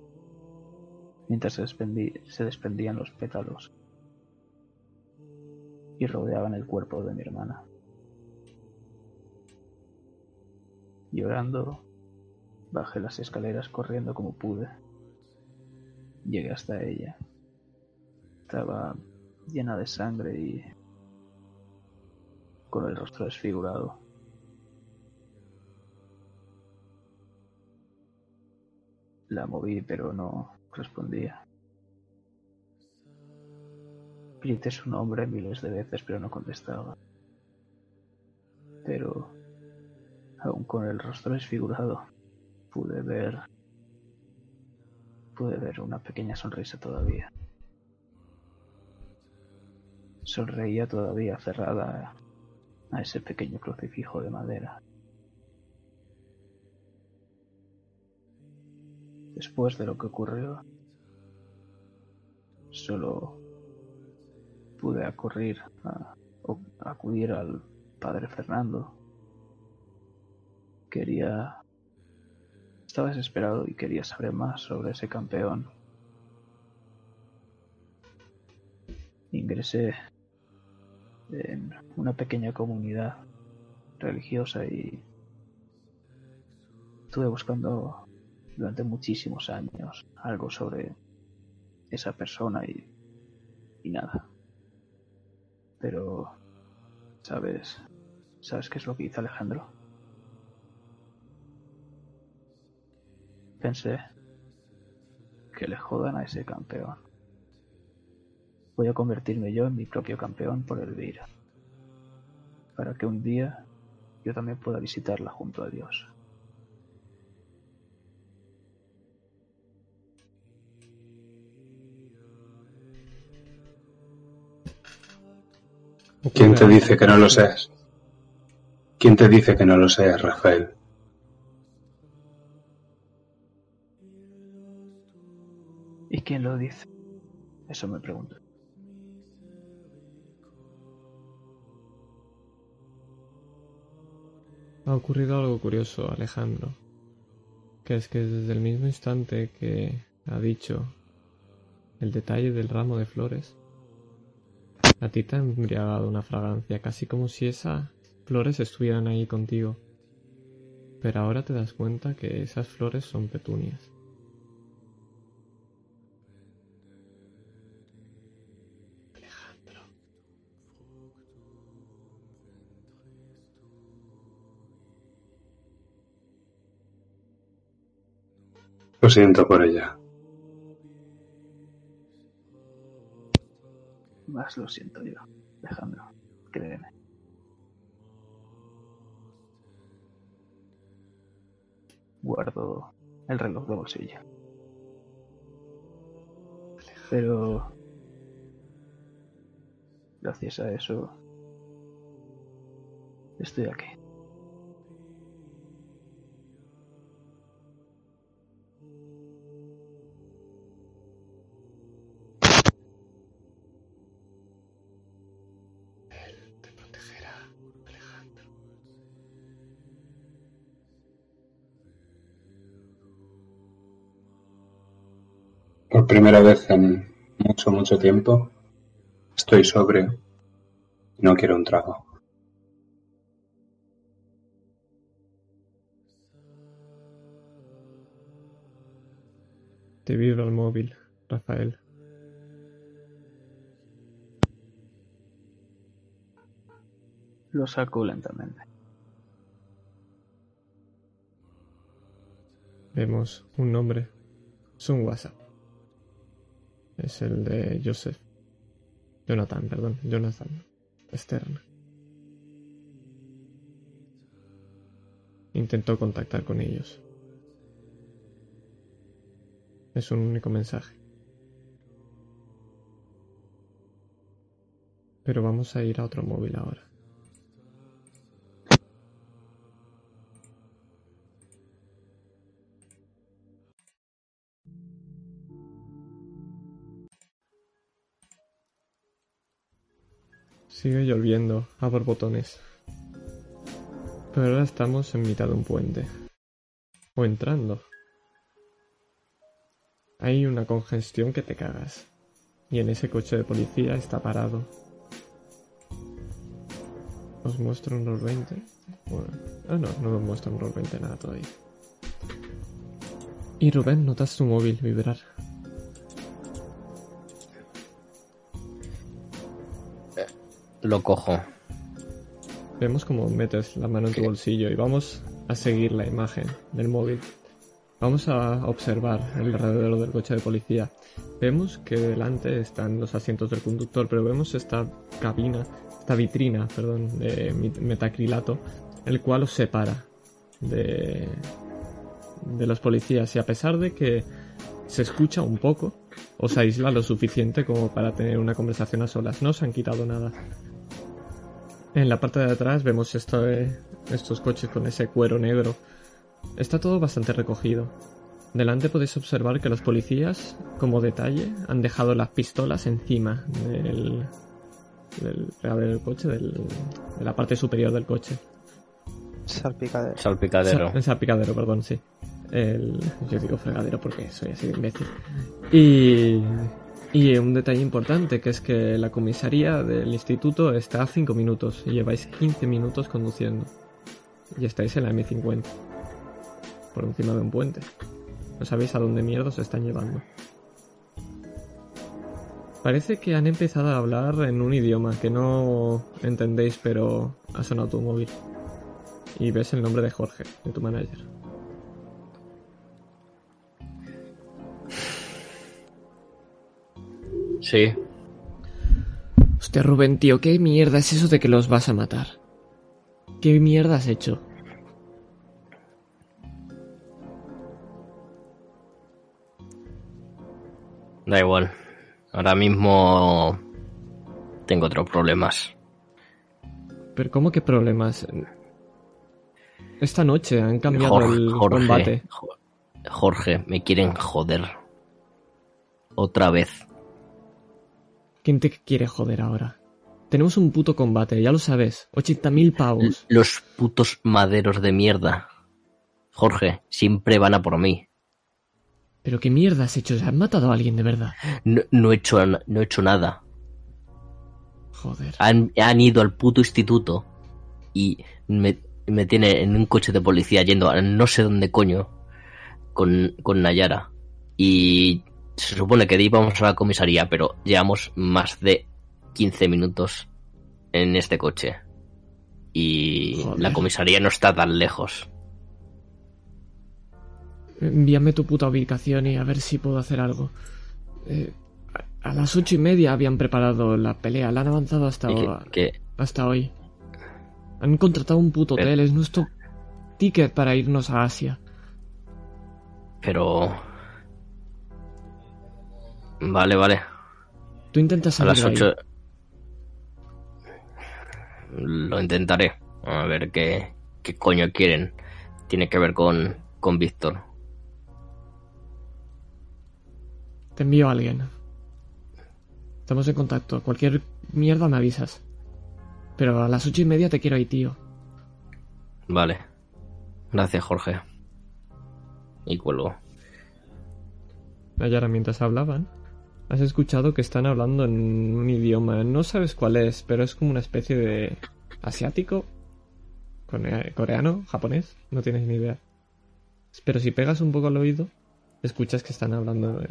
S2: mientras se, se desprendían los pétalos y rodeaban el cuerpo de mi hermana. Llorando, bajé las escaleras corriendo como pude. Llegué hasta ella. Estaba llena de sangre y con el rostro desfigurado. La moví, pero no respondía. Grité su nombre miles de veces, pero no contestaba. Pero, con el rostro desfigurado, pude ver. pude ver una pequeña sonrisa todavía. Sonreía todavía cerrada a ese pequeño crucifijo de madera. Después de lo que ocurrió, solo pude acudir al padre Fernando. Quería... Estaba desesperado y quería saber más sobre ese campeón. Ingresé en una pequeña comunidad religiosa y estuve buscando durante muchísimos años algo sobre esa persona y, y nada. Pero, ¿sabes? ¿Sabes qué es lo que hizo Alejandro? Pensé que le jodan a ese campeón. Voy a convertirme yo en mi propio campeón por Elvira, para que un día yo también pueda visitarla junto a Dios.
S5: ¿Quién te dice que no lo seas? ¿Quién te dice que no lo seas, Rafael?
S2: Quién lo dice? Eso me pregunto.
S1: Ha ocurrido algo curioso, Alejandro. Que es que desde el mismo instante que ha dicho el detalle del ramo de flores, a ti te ha embriagado una fragancia, casi como si esas flores estuvieran ahí contigo. Pero ahora te das cuenta que esas flores son petunias.
S5: Lo siento por ella.
S2: Más lo siento yo, Alejandro, créeme. Guardo el reloj de bolsillo. Pero gracias a eso estoy aquí.
S5: Por primera vez en mucho, mucho tiempo estoy sobrio y no quiero un trago.
S1: Te vibra el móvil. Rafael.
S2: Lo saco lentamente.
S1: Vemos un nombre. Es un WhatsApp. Es el de Joseph. Jonathan, perdón. Jonathan Stern. Intentó contactar con ellos. Es un único mensaje. Pero vamos a ir a otro móvil ahora. Sigue lloviendo a borbotones. Pero ahora estamos en mitad de un puente. O entrando. Hay una congestión que te cagas. Y en ese coche de policía está parado. Os muestro un ROR 20. Bueno, ah, no, no os muestro un ROR 20 nada todavía. Y Rubén, notas tu móvil vibrar.
S4: Lo cojo.
S1: Vemos como metes la mano en tu bolsillo y vamos a seguir la imagen del móvil. Vamos a observar alrededor del coche de policía. Vemos que delante están los asientos del conductor, pero vemos esta cabina, esta vitrina, perdón, de metacrilato, el cual os separa de, de los policías. Y a pesar de que se escucha un poco, os aísla lo suficiente como para tener una conversación a solas. No os han quitado nada. En la parte de atrás vemos esto, eh, estos coches con ese cuero negro. Está todo bastante recogido. Delante podéis observar que los policías, como detalle, han dejado las pistolas encima del, del regadero del coche, del- de la parte superior del coche.
S3: Salpicadero.
S4: Salpicadero.
S1: Sa- salpicadero, perdón, sí. El, yo digo fregadero porque soy así de imbécil. Y, y un detalle importante, que es que la comisaría del instituto está a 5 minutos y lleváis 15 minutos conduciendo. Y estáis en la M50. Por encima de un puente. No sabéis a dónde mierda os están llevando. Parece que han empezado a hablar en un idioma que no entendéis, pero ha sonado tu móvil. Y ves el nombre de Jorge, de tu manager.
S4: Sí.
S1: Hostia, Rubén, tío, ¿qué mierda es eso de que los vas a matar? ¿Qué mierda has hecho?
S4: Da igual. Ahora mismo tengo otros problemas.
S1: Pero ¿cómo que problemas? Esta noche han cambiado
S4: Jorge,
S1: el combate.
S4: Jo- Jorge, me quieren joder. Otra vez.
S1: ¿Quién te quiere joder ahora? Tenemos un puto combate, ya lo sabes. 80.000 pavos.
S4: Los putos maderos de mierda. Jorge, siempre van a por mí.
S1: ¿Pero qué mierda has hecho? ¿Se han matado a alguien de verdad?
S4: No, no he, hecho, no he hecho nada.
S1: Joder.
S4: Han, han ido al puto instituto y me, me tiene en un coche de policía yendo a no sé dónde coño con, con Nayara. Y se supone que íbamos a la comisaría, pero llevamos más de 15 minutos en este coche. Y
S1: Joder.
S4: la comisaría no está tan lejos.
S1: Envíame tu puta ubicación y a ver si puedo hacer algo. Eh, a, a las ocho y media habían preparado la pelea. La han avanzado hasta,
S4: que- que,
S1: hasta hoy. Han contratado un puto
S4: Pero-
S1: hotel. Es nuestro ticket para irnos a Asia.
S4: pero... Vale, vale.
S1: Tú intentas
S4: A
S1: salir
S4: las
S1: de ahí.
S4: 8 lo intentaré. A ver qué, qué coño quieren. Tiene que ver con, con Víctor.
S1: Te envío a alguien. Estamos en contacto. Cualquier mierda me avisas. Pero a las ocho y media te quiero ahí, tío.
S4: Vale. Gracias, Jorge. Y cuelgo.
S1: Nayara, mientras hablaban, has escuchado que están hablando en un idioma. No sabes cuál es, pero es como una especie de asiático, Core- coreano, japonés. No tienes ni idea. Pero si pegas un poco al oído, escuchas que están hablando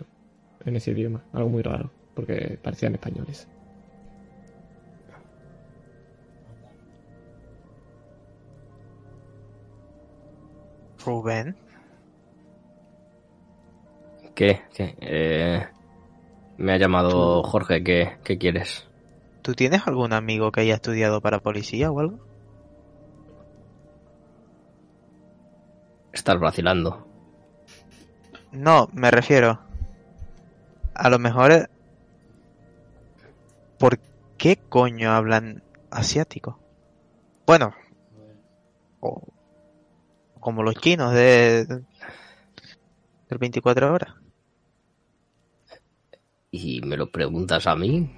S1: en ese idioma. Algo muy raro, porque parecían españoles.
S3: Rubén,
S4: ¿Qué? ¿Qué? Eh, me ha llamado Jorge. ¿Qué, ¿Qué quieres?
S3: ¿tú tienes algún amigo que haya estudiado para policía o algo?
S4: Estás vacilando.
S3: No, me refiero. A lo mejor. ¿Por qué coño hablan asiático? Bueno. o- como los chinos de. del 24 horas.
S4: ¿Y me lo preguntas a mí?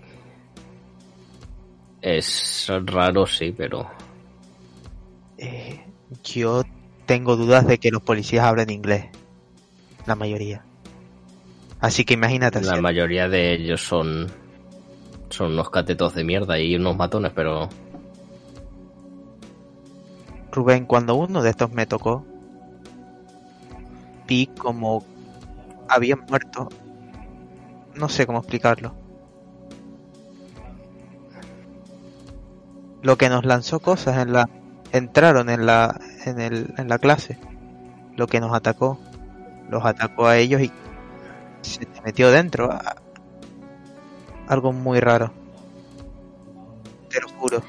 S4: Es raro, sí, pero...
S3: Eh, yo tengo dudas de que los policías hablen inglés. La mayoría. Así que imagínate.
S4: La mayoría de ellos son... Son unos catetos de mierda y unos matones, pero...
S3: Rubén, cuando uno de estos me tocó, vi como habían muerto. No sé cómo explicarlo. Lo que nos lanzó cosas en la entraron en la en el en la clase. Lo que nos atacó, los atacó a ellos y se te metió dentro. a- Algo muy raro. Te lo juro.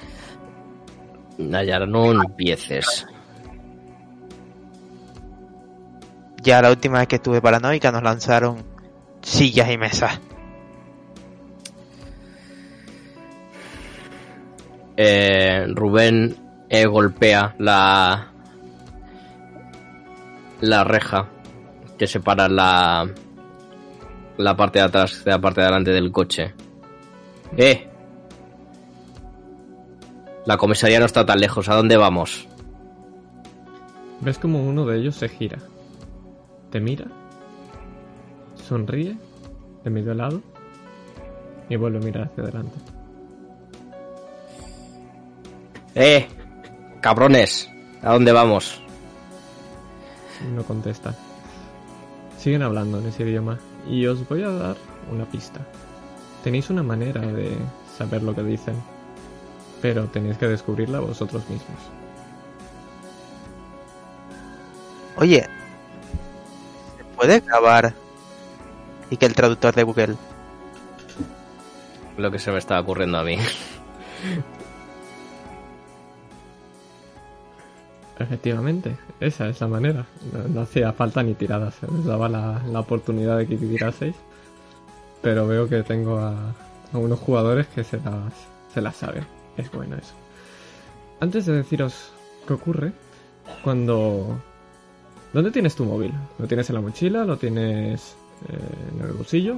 S4: Nayara, no empieces.
S3: Ya la última vez que estuve paranoica nos lanzaron sillas y mesas.
S4: Eh, Rubén eh, golpea la... La reja que separa la... La parte de atrás de la parte de adelante del coche. ¡Eh! La comisaría no está tan lejos. ¿A dónde vamos?
S1: Ves como uno de ellos se gira. Te mira. Sonríe. De medio lado. Y vuelve a mirar hacia adelante.
S4: ¡Eh! ¡Cabrones! ¿A dónde vamos?
S1: No contesta. Siguen hablando en ese idioma. Y os voy a dar una pista. Tenéis una manera de saber lo que dicen. Pero tenéis que descubrirla vosotros mismos.
S3: Oye, ¿se puede grabar y que el traductor de Google
S4: Lo que se me está ocurriendo a mí.
S1: Efectivamente, esa es la manera. No, no hacía falta ni tiradas. Os daba la, la oportunidad de que tiraseis. Pero veo que tengo a, a unos jugadores que se las, se las saben. Es bueno eso. Antes de deciros qué ocurre, cuando... ¿Dónde tienes tu móvil? ¿Lo tienes en la mochila? ¿Lo tienes eh, en el bolsillo?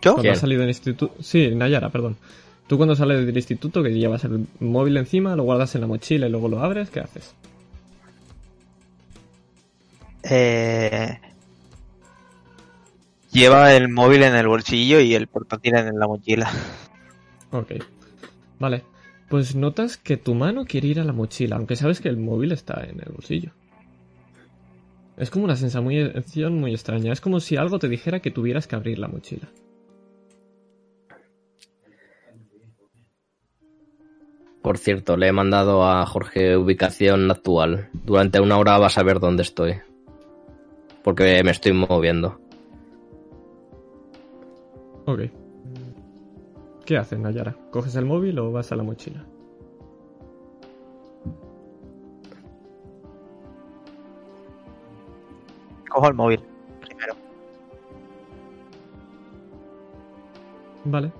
S3: ¿Yo?
S1: Cuando
S4: ¿Quién?
S1: has salido del instituto... Sí, Nayara, perdón. Tú cuando sales del instituto que llevas el móvil encima, lo guardas en la mochila y luego lo abres, ¿qué haces?
S3: Eh, lleva el móvil en el bolsillo y el portátil en la mochila.
S1: Ok. Vale. Pues notas que tu mano quiere ir a la mochila, aunque sabes que el móvil está en el bolsillo. Es como una sensación muy extraña. Es como si algo te dijera que tuvieras que abrir la mochila.
S4: Por cierto, le he mandado a Jorge ubicación actual. Durante una hora vas a ver dónde estoy. Porque me estoy moviendo.
S1: Ok. ¿Qué haces, Nayara? ¿Coges el móvil o vas a la mochila?
S3: Cojo el móvil primero.
S1: Vale.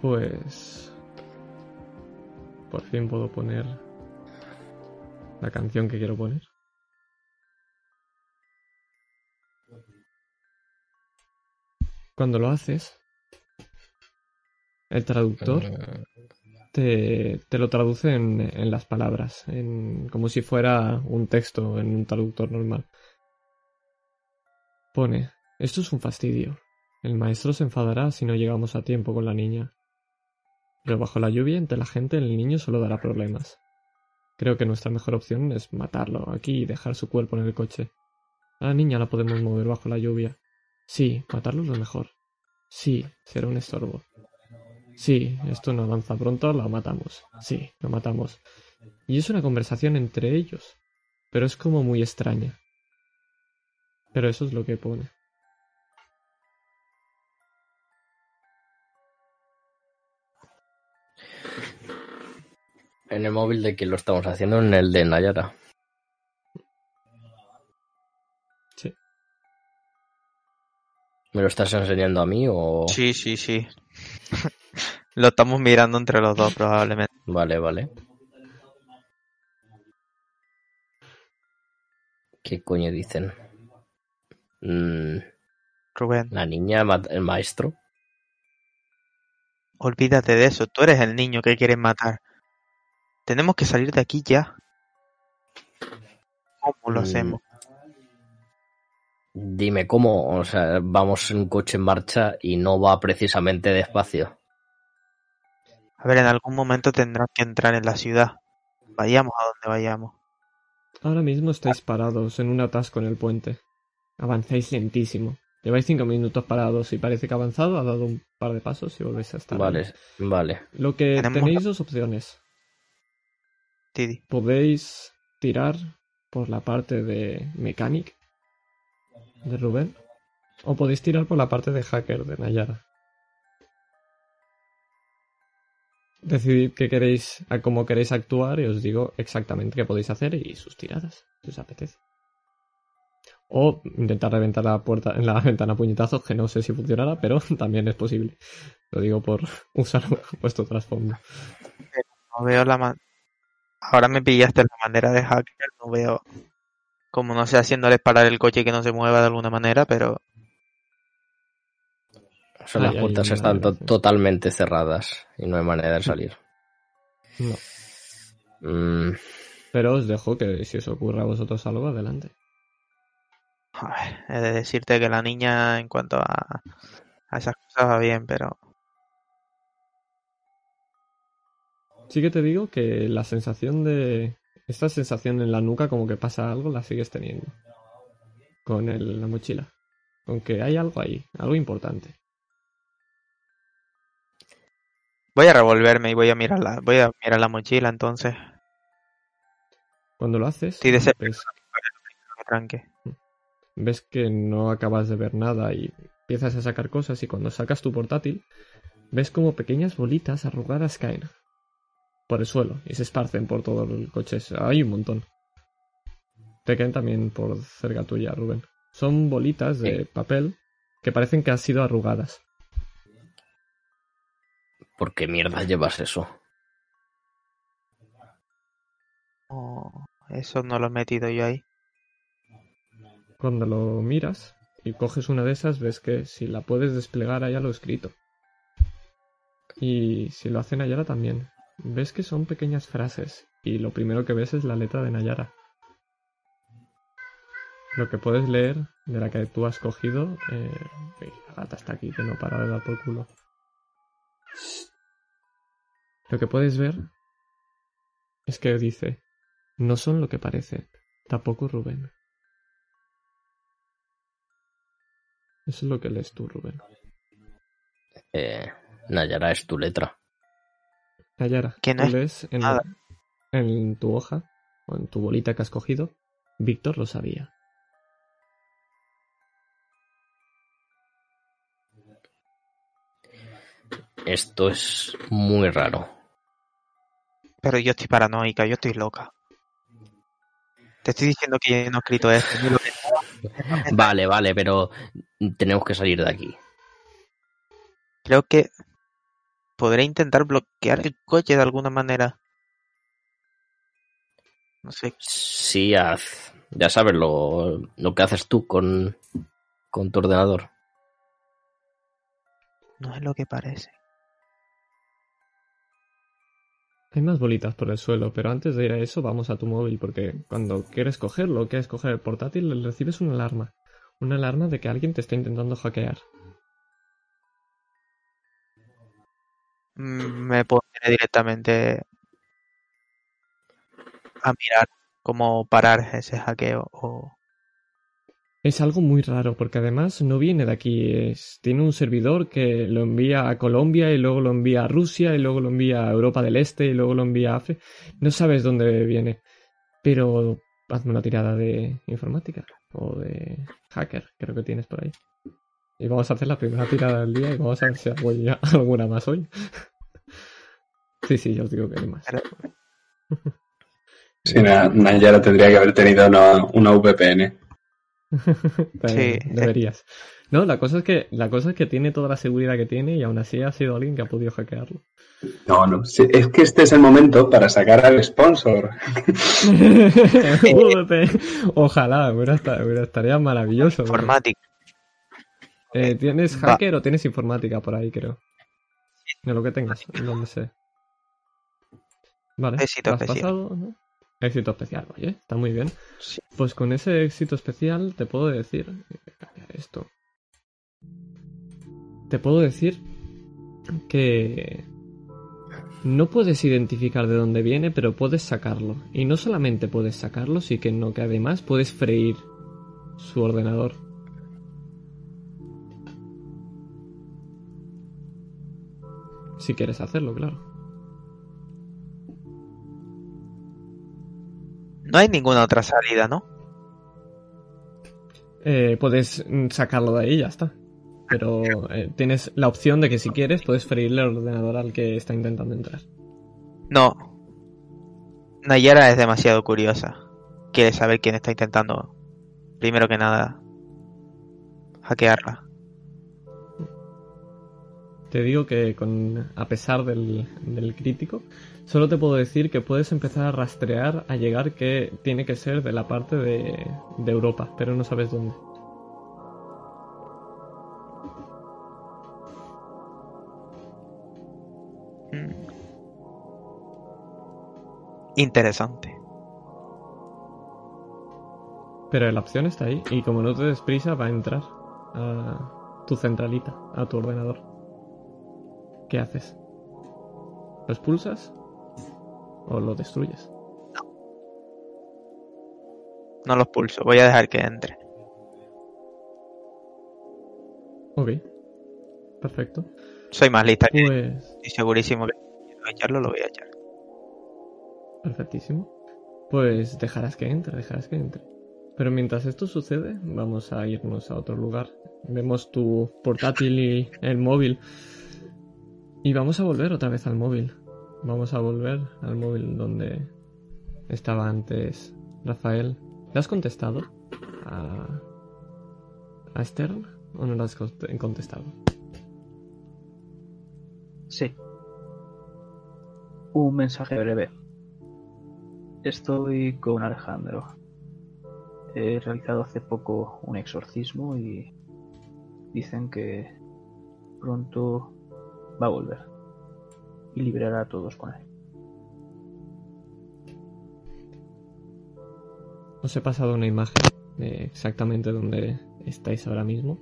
S1: Pues... Por fin puedo poner la canción que quiero poner. Cuando lo haces, el traductor te, te lo traduce en, en las palabras, en, como si fuera un texto en un traductor normal. Pone, esto es un fastidio. El maestro se enfadará si no llegamos a tiempo con la niña. Pero bajo la lluvia, entre la gente, el niño solo dará problemas. Creo que nuestra mejor opción es matarlo aquí y dejar su cuerpo en el coche. A la niña la podemos mover bajo la lluvia. Sí, matarlo es lo mejor. Sí, será un estorbo. Sí, esto no avanza pronto, lo matamos. Sí, lo matamos. Y es una conversación entre ellos. Pero es como muy extraña. Pero eso es lo que pone.
S4: En el móvil de quién lo estamos haciendo, en el de Nayara.
S1: Sí.
S4: ¿Me lo estás enseñando a mí o...?
S3: Sí, sí, sí. Lo estamos mirando entre los dos, probablemente.
S4: Vale, vale. ¿Qué coño dicen? Mm,
S3: Rubén,
S4: la niña, el maestro.
S3: olvídate de eso. Tú eres el niño que quieren matar. Tenemos que salir de aquí ya. ¿Cómo lo
S4: Mm.
S3: hacemos?
S4: Dime cómo, o sea, vamos en un coche en marcha y no va precisamente despacio.
S3: A ver, en algún momento tendrás que entrar en la ciudad. Vayamos a donde vayamos.
S1: Ahora mismo estáis parados en un atasco en el puente. Avanzáis lentísimo. Lleváis cinco minutos parados y parece que ha avanzado, ha dado un par de pasos y volvéis a estar. ahí.
S4: Vale, vale.
S1: Lo que
S3: Tenemos
S1: tenéis
S3: la-
S1: dos opciones. Podéis tirar por la parte de Mechanic de Rubén. O podéis tirar por la parte de Hacker de Nayara. Decidid qué queréis, a cómo queréis actuar y os digo exactamente qué podéis hacer y sus tiradas, si os apetece. O intentar reventar la puerta en la ventana a puñetazos, que no sé si funcionará, pero también es posible. Lo digo por usar vuestro trasfondo.
S3: No veo la man... Ahora me pillaste la manera de hacker. No veo. Como no sé haciéndoles parar el coche y que no se mueva de alguna manera, pero.
S4: O sea, las
S1: Ay,
S4: puertas están to- totalmente cerradas y no hay manera de salir.
S1: No.
S4: Mm,
S1: Pero os dejo que si os ocurre a vosotros algo, adelante.
S3: A ver, he de decirte que la niña, en cuanto a, a esas cosas, va bien, pero.
S1: Sí que te digo que la sensación de... Esta sensación en la nuca como que pasa algo la sigues teniendo. Con el- la mochila. Con que hay algo ahí, algo importante.
S3: Voy a revolverme y voy a mirar la, voy a mirar la mochila entonces.
S1: Cuando lo haces,
S3: Sí, de ser- que tranque.
S1: Ves que no acabas de ver nada y empiezas a sacar cosas y cuando sacas tu portátil, ves como pequeñas bolitas arrugadas caen por el suelo y se esparcen por todo el coche. Hay un montón. Te caen también por cerca tuya, Rubén. Son bolitas de papel que parecen que han sido arrugadas.
S4: ¿Por qué mierda llevas eso?
S3: Oh, eso no lo he metido yo ahí.
S1: Cuando lo miras y coges una de esas, ves que si la puedes desplegar hay algo escrito. Y si lo hace Nayara también. Ves que son pequeñas frases y lo primero que ves es la letra de Nayara. Lo que puedes leer de la que tú has cogido... Eh... la gata está aquí, que no para de dar por culo. Lo que puedes ver es que dice, no son lo que parece, tampoco Rubén. Eso es lo que lees tú, Rubén.
S4: Eh, Nayara es tu letra.
S1: Nayara,
S3: Que no
S1: tú
S3: es
S1: lees en, tu hoja o en tu bolita que has cogido, Víctor lo sabía.
S4: Esto es muy raro.
S3: Pero yo estoy paranoica, yo estoy loca. Te estoy diciendo que yo no he escrito esto. ni lo que-
S4: Vale, vale, pero tenemos que salir de aquí.
S3: Creo que podré intentar bloquear el coche de alguna manera. No sé,
S4: Sí, haz. Ya sabes lo, lo que haces tú con, con tu ordenador.
S3: no es lo que parece.
S1: Hay más bolitas por el suelo, pero antes de ir a eso vamos a tu móvil porque cuando quieres cogerlo, quieres coger el portátil, recibes una alarma. Una alarma de que alguien te está intentando hackear.
S3: Mm, Me pondré directamente a mirar cómo parar ese hackeo o
S1: Es algo muy raro, porque además no viene de aquí. Es, tiene un servidor que lo envía a Colombia y luego lo envía a Rusia y luego lo envía a Europa del Este y luego lo envía a África. No sabes dónde viene. Pero hazme una tirada de informática o de hacker, creo que tienes por ahí. Y vamos a hacer la primera tirada del día y vamos a ver si hago ya alguna más hoy. sí, sí, ya os digo que hay más.
S5: Sí, Na- Nayara tendría que haber tenido una, una VPN.
S1: También
S3: Sí.
S1: Deberías. No, la cosa es que la cosa es que tiene toda la seguridad que tiene y aún así ha sido alguien que ha podido hackearlo.
S5: No, no. sí, es que este es el momento para sacar al sponsor.
S1: Ojalá, hubiera, hubiera- estaría maravilloso.
S3: Informática.
S1: Eh, ¿Tienes
S3: Va.
S1: hacker o tienes informática por ahí, creo? De lo que tengas, no me sé. Vale, lo has pasado, ¿no? Éxito especial, oye, está muy bien.
S3: Sí.
S1: Pues con ese éxito especial te puedo decir... eh, esto. Te puedo decir que... No puedes identificar de dónde viene, pero puedes sacarlo. Y no solamente puedes sacarlo, sino que además puedes freír su ordenador. Si quieres hacerlo, claro.
S3: No hay ninguna otra salida, ¿no?
S1: Eh, puedes sacarlo de ahí y ya está. Pero eh, tienes la opción de que si quieres puedes freírle el ordenador al que está intentando entrar.
S3: No. Nayara es demasiado curiosa. Quiere saber quién está intentando, primero que nada, hackearla.
S1: Te digo que con a pesar del, del crítico, solo te puedo decir que puedes empezar a rastrear a llegar que tiene que ser de la parte de, de Europa, pero no sabes dónde.
S3: Mm. Interesante.
S1: Pero la opción está ahí y como no te des prisa va a entrar a tu centralita, a tu ordenador. ¿Qué haces? ¿Lo expulsas? ¿O lo destruyes?
S3: No los pulso, voy a dejar que entre.
S1: Ok. Perfecto.
S3: Soy más lista que
S1: Pues
S3: estoy segurísimo que si echarlo, lo voy a echar.
S1: Perfectísimo. Pues dejarás que entre, dejarás que entre. Pero mientras esto sucede, vamos a irnos a otro lugar. Vemos tu portátil y el móvil. Y vamos a volver otra vez al móvil. Vamos a volver al móvil donde estaba antes Rafael. ¿Le has contestado a, a Stern o no le has cont- contestado?
S2: Sí. Un mensaje breve. Estoy con Alejandro. He realizado hace poco un exorcismo y dicen que pronto va a volver y liberará a todos con él.
S1: Os he pasado una imagen de exactamente donde estáis ahora mismo.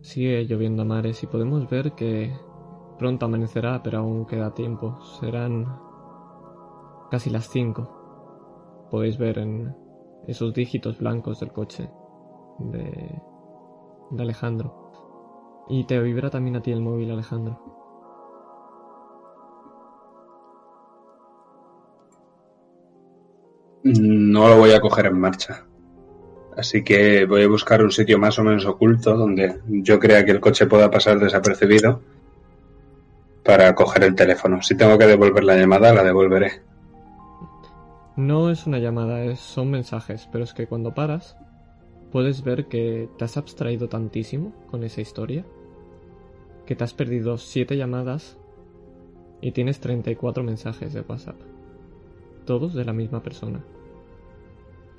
S1: Sigue lloviendo a mares y podemos ver que pronto amanecerá, pero aún queda tiempo. Serán casi las 5. Podéis ver en esos dígitos blancos del coche de, de Alejandro. Y te vibra también a ti el móvil, Alejandro.
S5: No lo voy a coger en marcha. Así que voy a buscar un sitio más o menos oculto donde yo crea que el coche pueda pasar desapercibido para coger el teléfono. Si tengo que devolver la llamada, la devolveré.
S1: No es una llamada, es- son mensajes, pero es que cuando paras puedes ver que te has abstraído tantísimo con esa historia que te has perdido 7 llamadas y tienes 34 mensajes de WhatsApp. Todos de la misma persona.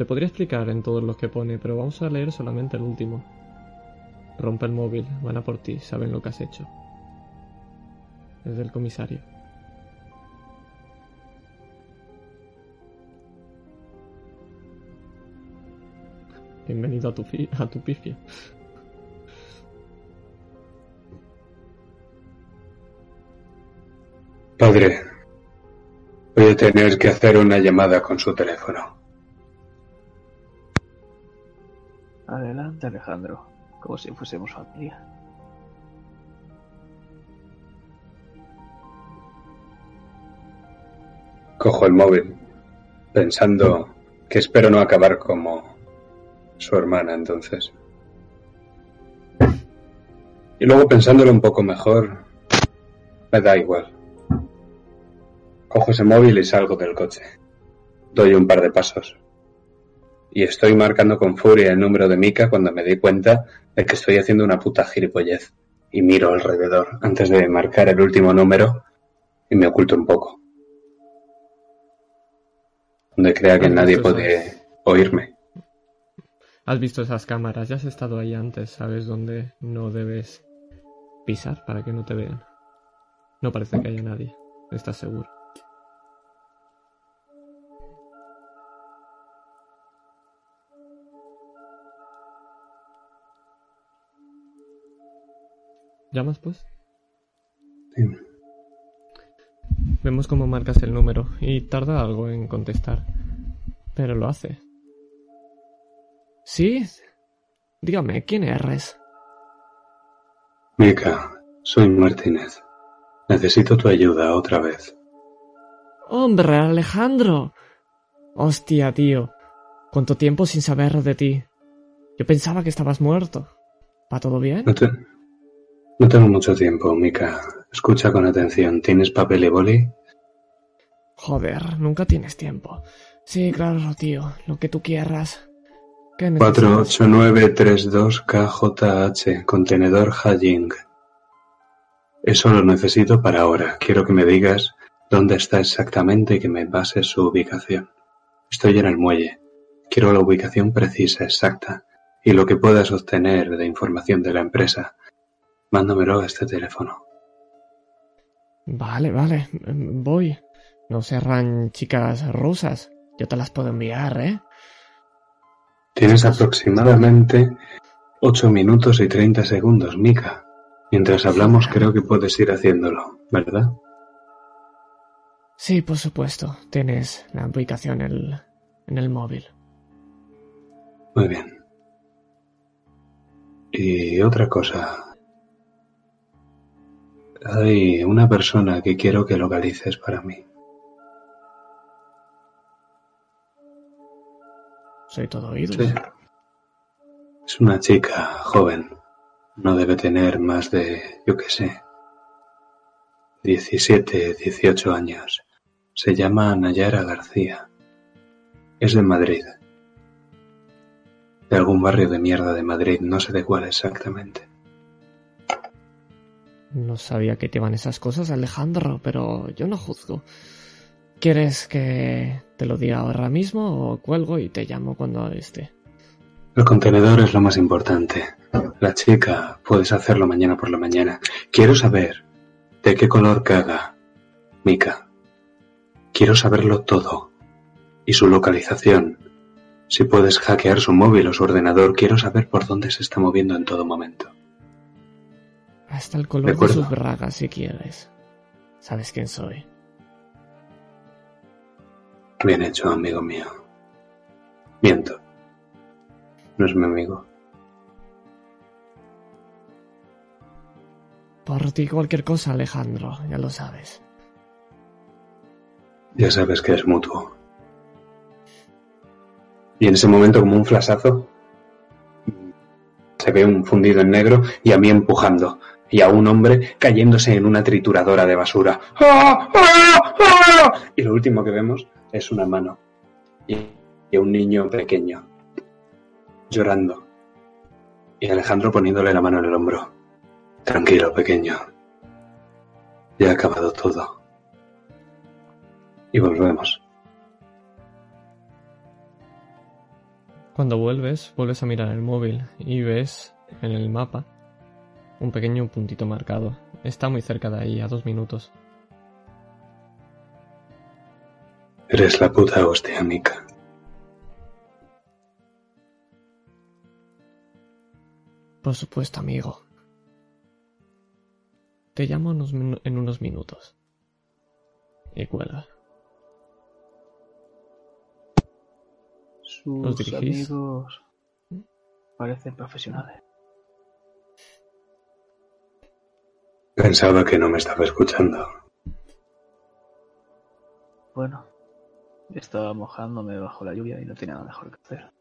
S1: Te podría explicar en todos los que pone, pero vamos a leer solamente el último. Rompe el móvil, van a por ti, saben lo que has hecho. Es del comisario. Bienvenido a tu, fi- a tu pifia.
S5: Padre, voy a tener que hacer una llamada con su teléfono.
S2: Adelante, Alejandro, como si fuésemos familia.
S5: Cojo el móvil, pensando que espero no acabar como su hermana entonces. Y luego pensándolo un poco mejor, me da igual. Cojo ese móvil y salgo del coche. Doy un par de pasos. Y estoy marcando con furia el número de Mika cuando me di cuenta de que estoy haciendo una puta gilipollez. Y miro alrededor antes de marcar el último número y me oculto un poco. Donde crea que
S1: ¿Has
S5: nadie puede oírme.
S1: Has visto esas cámaras, ya has estado ahí antes, sabes dónde no debes pisar para que no te vean. No parece que haya nadie, estás seguro. ¿Llamas pues?
S5: Sí.
S1: Vemos cómo marcas el número y tarda algo en contestar. Pero lo hace. ¿Sí? Dígame, ¿quién eres?
S5: Mika, soy Martínez. Necesito tu ayuda otra vez.
S1: Hombre, Alejandro. Hostia, tío. ¿Cuánto tiempo sin saber de ti? Yo pensaba que estabas muerto. ¿Va todo bien?
S5: No, te- no tengo mucho tiempo, Mika. Escucha con atención. ¿Tienes papel y boli?
S1: Joder, nunca tienes tiempo. Sí, claro, tío. Lo que tú quieras. ¿Qué necesitas?
S5: 48932KJH, contenedor Hajing. Eso lo necesito para ahora. Quiero que me digas dónde está exactamente y que me bases su ubicación. Estoy en el muelle. Quiero la ubicación precisa, exacta, y lo que puedas obtener de información de la empresa. Mándamelo a este teléfono.
S1: Vale, vale. Voy. No serán chicas rusas. Yo te las puedo enviar, ¿eh?
S5: Tienes aproximadamente 8 minutos y 30 segundos, Mika. Mientras hablamos creo que puedes ir haciéndolo, ¿verdad?
S1: Sí, por supuesto. Tienes la ubicación en el, en el móvil.
S5: Muy bien. Y otra cosa. Hay una persona que quiero que localices para mí.
S1: Soy todo oídos.
S5: Sí. Es una chica joven. No debe tener más de, yo qué sé, 17, 18 años. Se llama Nayara García. Es de Madrid. De algún barrio de mierda de Madrid, no sé de cuál exactamente.
S1: No sabía que te iban esas cosas, Alejandro, pero yo no juzgo. ¿Quieres que te lo diga ahora mismo o cuelgo y te llamo cuando esté?
S5: El contenedor es lo más importante. La chica, puedes hacerlo mañana por la mañana. Quiero saber de qué color caga Mika. Quiero saberlo todo. Y su localización. Si puedes hackear su móvil o su ordenador, quiero saber por dónde se está moviendo en todo momento.
S1: Hasta el color de, sus bragas, si quieres. Sabes quién soy.
S5: Bien hecho, amigo mío. Miento. No es mi amigo.
S1: Por ti cualquier cosa, Alejandro, ya lo sabes.
S5: Ya sabes que es mutuo. Y en ese momento, como un flasazo, se ve un fundido en negro y a mí empujando. Y a un hombre cayéndose en una trituradora de basura. ¡Ah! ¡Ah! ¡Ah! Y lo último que vemos es una mano. Y, y un niño pequeño. Llorando. Y Alejandro poniéndole la mano en el hombro. Tranquilo, pequeño. Ya ha acabado todo. Y volvemos.
S1: Cuando vuelves, vuelves a mirar el móvil y ves en el mapa un pequeño puntito marcado. Está muy cerca de ahí, a dos minutos.
S5: Eres la puta hostia, Mika.
S1: Por supuesto, amigo. Te llamo en unos minutos. Y cuelga.
S2: Sus amigos Parecen profesionales.
S5: Pensaba que no me estaba escuchando.
S2: Bueno, estaba mojándome bajo la lluvia y no tenía nada mejor que hacer.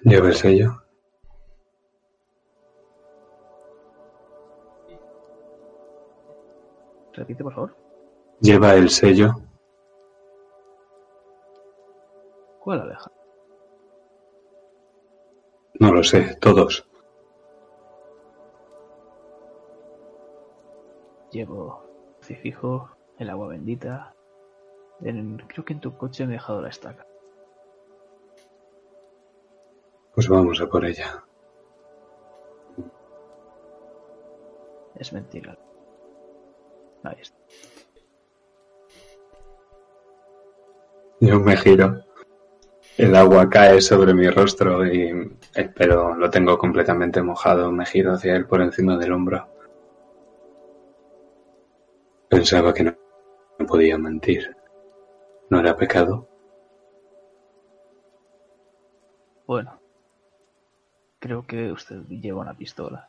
S5: Lleva el sello.
S2: Repite, por favor.
S5: Lleva el sello.
S2: ¿Cuál aleja?
S5: No lo sé, todos.
S2: Llevo crucifijo, el agua bendita. En- creo que en tu coche me he dejado la estaca.
S5: Pues vamos a por ella.
S2: Es mentira. Ahí está.
S5: Yo me giro. El agua cae sobre mi rostro y el pelo lo tengo completamente mojado. Me giro hacia él por encima del hombro. Pensaba que no, no podía mentir. ¿No era pecado?
S2: Bueno, creo que usted lleva una pistola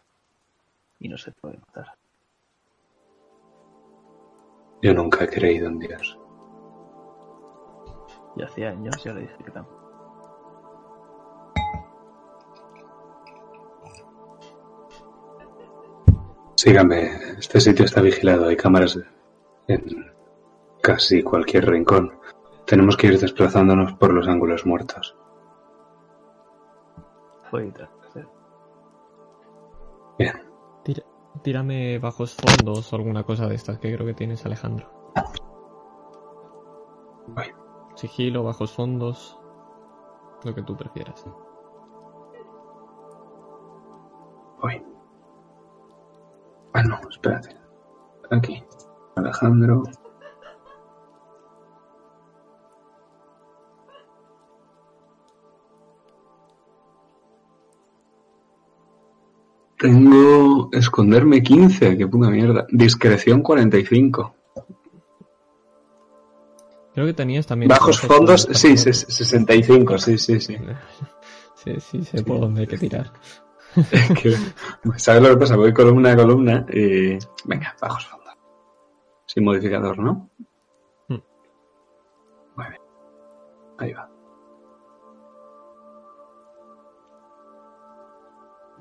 S2: y no se puede matar.
S5: Yo nunca he creído en Dios.
S2: Y hace años ya le dije que tampoco.
S5: Sígame, este sitio está vigilado, hay cámaras en casi cualquier rincón. Tenemos que ir desplazándonos por los ángulos muertos. Bien,
S1: Tira- tírame bajos fondos o alguna cosa de estas que creo que tienes, Alejandro.
S5: voy.
S1: Sigilo, bajos fondos. Lo que tú prefieras.
S5: Voy. No, espérate. Aquí. Alejandro. Tengo esconderme 15, qué puta mierda. Discreción 45.
S1: Creo que tenías también.
S5: Bajos fondos, sí,
S1: también.
S5: ses- 65, sí, sí, sí.
S1: Sí, sí, sé por dónde hay que tirar.
S5: Es que, ¿Sabes lo que pasa? Voy columna a columna y... Venga, bajos fondos. Sin modificador, ¿no?
S1: Hmm.
S5: Muy bien. Ahí va.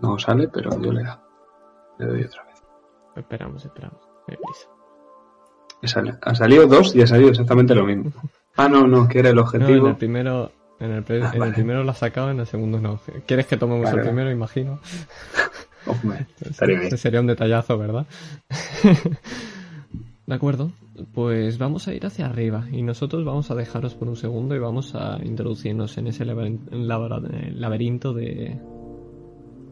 S5: No sale, pero yo le da. Le doy otra vez.
S1: Esperamos, esperamos. Prisa.
S5: Me Ha salido dos y ha salido exactamente lo mismo. Ah, no, no, que era el
S1: No, en
S5: objetivo.
S1: el primero. En el,
S5: Ah,
S1: en el
S5: vale.
S1: primero lo has sacado, en el segundo no. ¿Quieres que tomemos el primero? Imagino.
S5: Hombre,
S1: sería un detallazo, ¿verdad? De acuerdo, pues vamos a ir hacia arriba y nosotros vamos a dejaros por un segundo y vamos a introducirnos en ese laberinto de,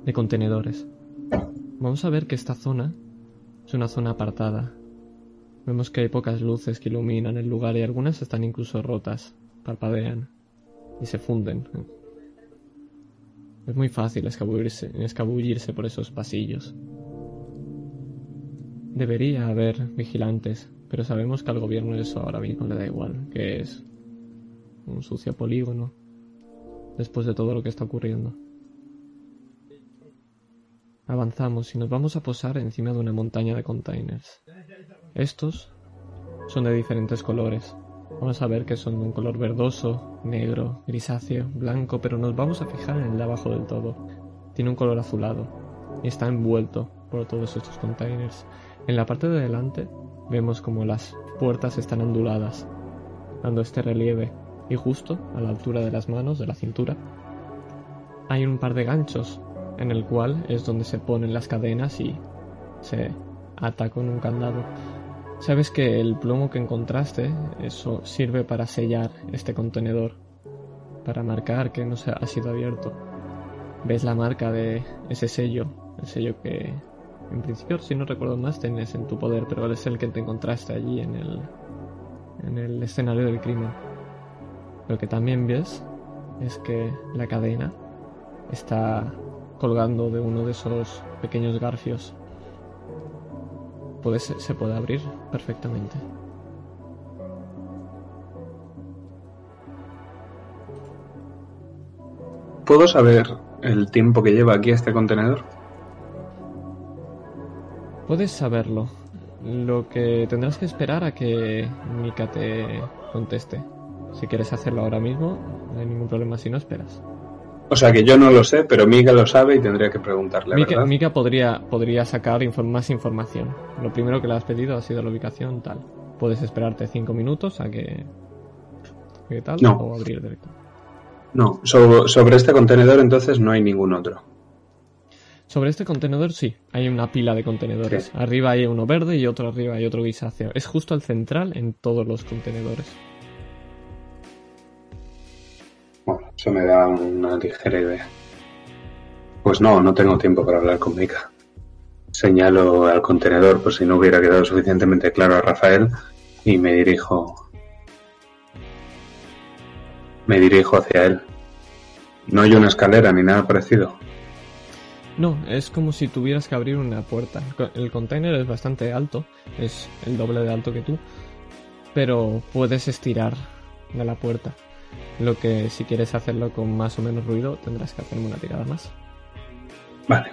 S1: de contenedores. Vamos a ver que esta zona es una zona apartada. Vemos que hay pocas luces que iluminan el lugar y algunas están incluso rotas, parpadean y se funden. Es muy fácil escabullirse, escabullirse por esos pasillos. Debería haber vigilantes, pero sabemos que al gobierno eso ahora mismo le da igual, que es un sucio polígono, después de todo lo que está ocurriendo. Avanzamos y nos vamos a posar encima de una montaña de containers. Estos son de diferentes colores. Vamos a ver que son de un color verdoso, negro, grisáceo, blanco, pero nos vamos a fijar en el de abajo del todo. Tiene un color azulado y está envuelto por todos estos containers. En la parte de delante vemos como las puertas están onduladas, dando este relieve, y justo a la altura de las manos, de la cintura, hay un par de ganchos en el cual es donde se ponen las cadenas y se ata con un candado. Sabes que el plomo que encontraste, eso sirve para sellar este contenedor, para marcar que no se ha sido abierto. Ves la marca de ese sello, el sello que en principio, si no recuerdo más, tienes en tu poder, pero es el que te encontraste allí en el, en el escenario del crimen. Lo que también ves es que la cadena está colgando de uno de esos pequeños garfios puede, se puede abrir perfectamente.
S5: ¿Puedo saber el tiempo que lleva aquí este contenedor?
S1: Puedes saberlo. Lo que tendrás que esperar a que Mika te conteste. Si quieres hacerlo ahora mismo, no hay ningún problema si no esperas.
S5: O sea que yo no lo sé, pero Mika lo sabe y tendría que preguntarle,
S1: Mika,
S5: ¿verdad?
S1: Mika podría, podría sacar más información. Lo primero que le has pedido ha sido la ubicación tal. Puedes esperarte cinco minutos a que... ¿Qué tal?
S5: No.
S1: O abrir directo.
S5: No, so- sobre este contenedor entonces no hay ningún otro.
S1: Sobre este contenedor sí, hay una pila de contenedores.
S5: Sí.
S1: Arriba hay uno verde y otro arriba y otro grisáceo. Es justo el central en todos los contenedores.
S5: Eso me da una ligera idea. Pues no, no tengo tiempo para hablar con Mika. Señalo al contenedor por si no hubiera quedado suficientemente claro a Rafael y me dirijo. Me dirijo hacia él. No hay una escalera ni nada parecido.
S1: No, es como si tuvieras que abrir una puerta. El container es bastante alto, es el doble de alto que tú, pero puedes estirar de la puerta. Lo que si quieres hacerlo con más o menos ruido tendrás que hacerme una tirada más.
S5: Vale.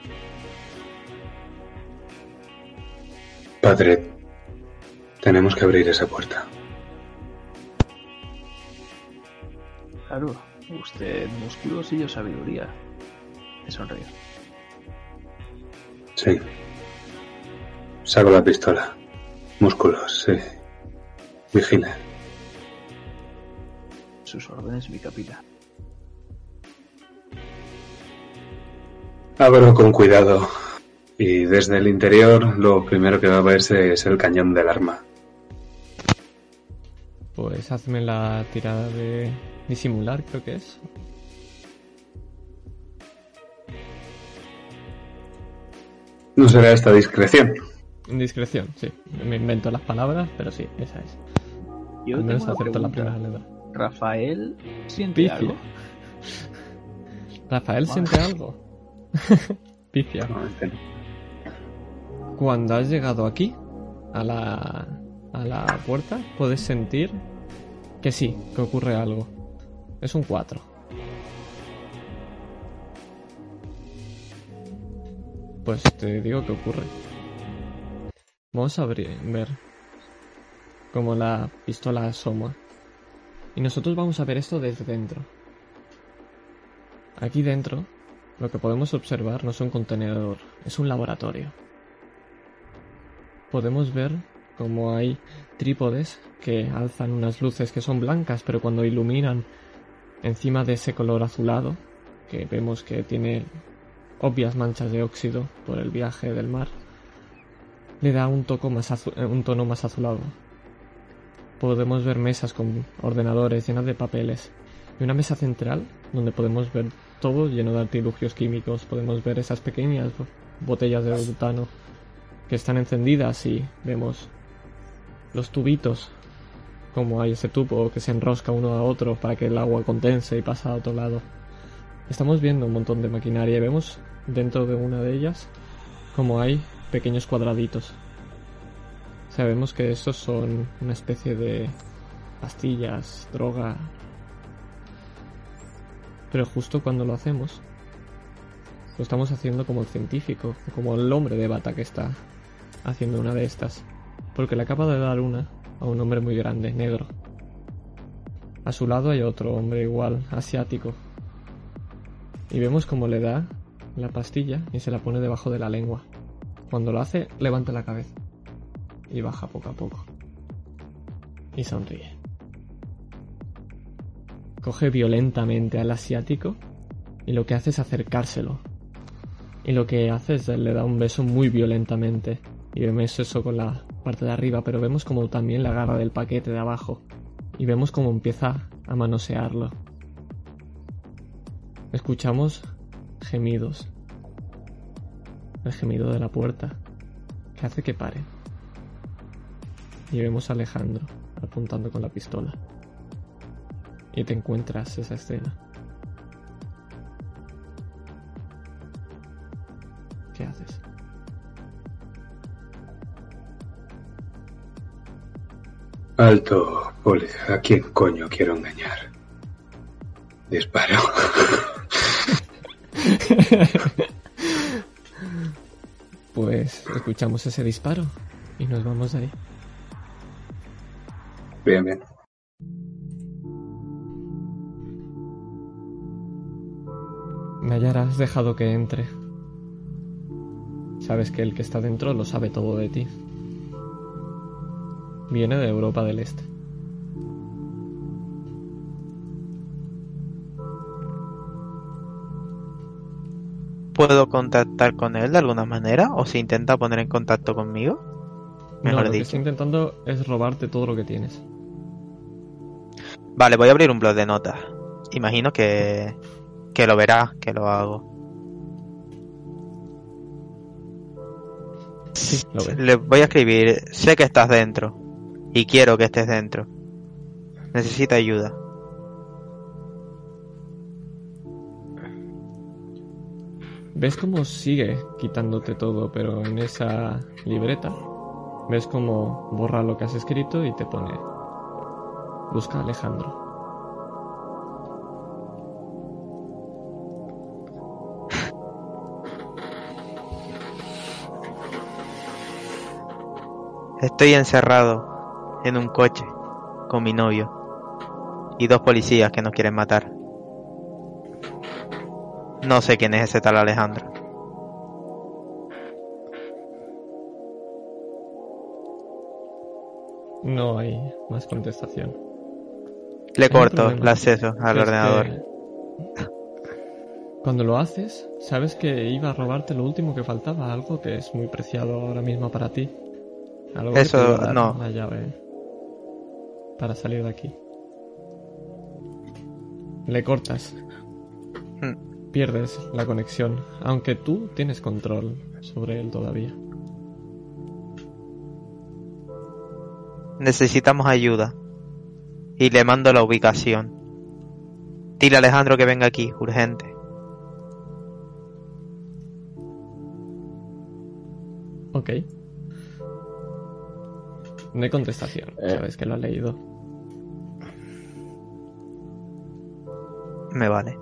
S5: Padre, tenemos que abrir esa puerta.
S2: Claro, usted músculos y yo sabiduría. Me sonríe.
S5: Sí. Saco la pistola. Músculos, sí. Vigila.
S2: Sus órdenes, mi capita.
S5: Abro con cuidado. Y desde el interior lo primero que va a verse es el cañón del arma.
S1: Pues hazme la tirada de disimular, creo que es.
S5: No será esta discreción.
S1: Indiscreción, sí. Me invento las palabras, pero sí, esa es.
S2: Yo
S1: Al menos
S2: tengo
S1: acepto la primera letra.
S2: Rafael siente
S1: Pifia.
S2: algo.
S1: Rafael siente algo.
S5: Este no.
S1: Cuando has llegado aquí, a la, a la puerta, puedes sentir que sí, que ocurre algo. Es un 4. Pues te digo que ocurre. Vamos a abrir, ver cómo la pistola asoma. Y nosotros vamos a ver esto desde dentro. Aquí dentro, lo que podemos observar no es un contenedor, es un laboratorio podemos ver como hay trípodes que alzan unas luces que son blancas, pero cuando iluminan encima de ese color azulado, que vemos que tiene obvias manchas de óxido por el viaje del mar, le da un, toco más un tono más azulado. Podemos ver mesas con ordenadores llenas de papeles y una mesa central donde podemos ver todo lleno de artilugios químicos. Podemos ver esas pequeñas botellas de butano que están encendidas y vemos los tubitos, como hay ese tubo que se enrosca uno a otro para que el agua condense y pasa a otro lado. Estamos viendo un montón de maquinaria y vemos dentro de una de ellas como hay pequeños cuadraditos. Sabemos que estos son una especie de pastillas, droga. Pero justo cuando lo hacemos, lo estamos haciendo como el científico, como el hombre de bata que está haciendo una de estas. Porque le acaba de dar una a un hombre muy grande, negro. A su lado hay otro hombre igual, asiático. Y vemos cómo le da la pastilla y se la pone debajo de la lengua. Cuando lo hace, levanta la cabeza. Y baja poco a poco. Y sonríe. Coge violentamente al asiático y lo que hace es acercárselo. Y lo que hace es le da un beso muy violentamente. Y vemos eso con la parte de arriba, pero vemos como también la agarra del paquete de abajo. Y vemos como empieza a manosearlo. Escuchamos gemidos. El gemido de la puerta, que hace que pare. Y vemos a Alejandro apuntando con la pistola. Y te encuentras esa escena. ¿Qué haces?
S5: Alto, poli. ¿A quién coño quiero engañar? Disparo.
S1: pues escuchamos ese disparo y nos vamos de ahí.
S5: Bien, bien.
S1: Nayara, has dejado que entre. Sabes que el que está dentro lo sabe todo de ti. Viene de Europa del Este.
S3: ¿Puedo contactar con él de alguna manera? ¿O se intenta poner en contacto conmigo?
S1: No,
S3: Mejor
S1: lo que
S3: dicho.
S1: está intentando es robarte todo lo que tienes.
S3: Vale, voy a abrir un blog de notas. Imagino que, que lo verá, que lo hago.
S1: Sí, lo.
S3: Le voy a escribir, sé que estás dentro y quiero que estés dentro. Necesita ayuda.
S1: Ves cómo sigue quitándote todo, pero en esa libreta ves cómo borra lo que has escrito y te pone busca a Alejandro.
S3: Estoy encerrado en un coche con mi novio y dos policías que nos quieren matar. No sé quién es ese tal Alejandro.
S1: No hay más contestación.
S3: Le corto el acceso al
S1: Es
S3: ordenador.
S1: Cuando lo haces, sabes que iba a robarte lo último que faltaba, algo que es muy preciado ahora mismo para ti. Algo que
S3: Eso,
S1: te iba a dar
S3: no.
S1: La llave para salir de aquí. Le cortas.
S3: Mm.
S1: Pierdes la conexión, aunque tú tienes control sobre él todavía.
S3: Necesitamos ayuda. Y le mando la ubicación. Dile a Alejandro que venga aquí, urgente.
S1: Ok. No hay contestación,
S4: Eh.
S1: sabes que lo has leído.
S3: Me vale.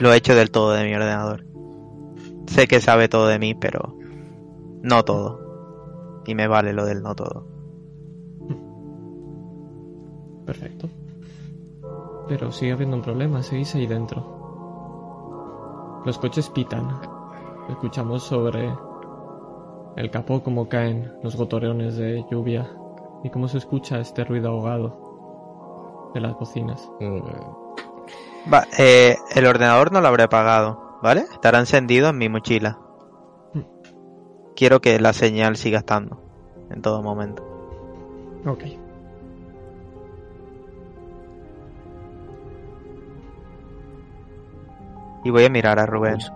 S3: Lo he hecho del todo de mi ordenador. Sé que sabe todo de mí, pero no todo. Y me vale lo del no todo.
S1: Perfecto. Pero sigue habiendo un problema, seguís ahí dentro. Los coches pitan. Escuchamos sobre el capó cómo caen los gotoreones de lluvia y cómo se escucha este ruido ahogado de las bocinas.
S4: Mm,
S3: Va, eh, el ordenador no lo habré apagado, ¿vale? Estará encendido en mi mochila.
S1: Hmm.
S3: Quiero que la señal siga estando en todo momento.
S1: Ok.
S3: Y voy a mirar a Rubén.
S4: Pues-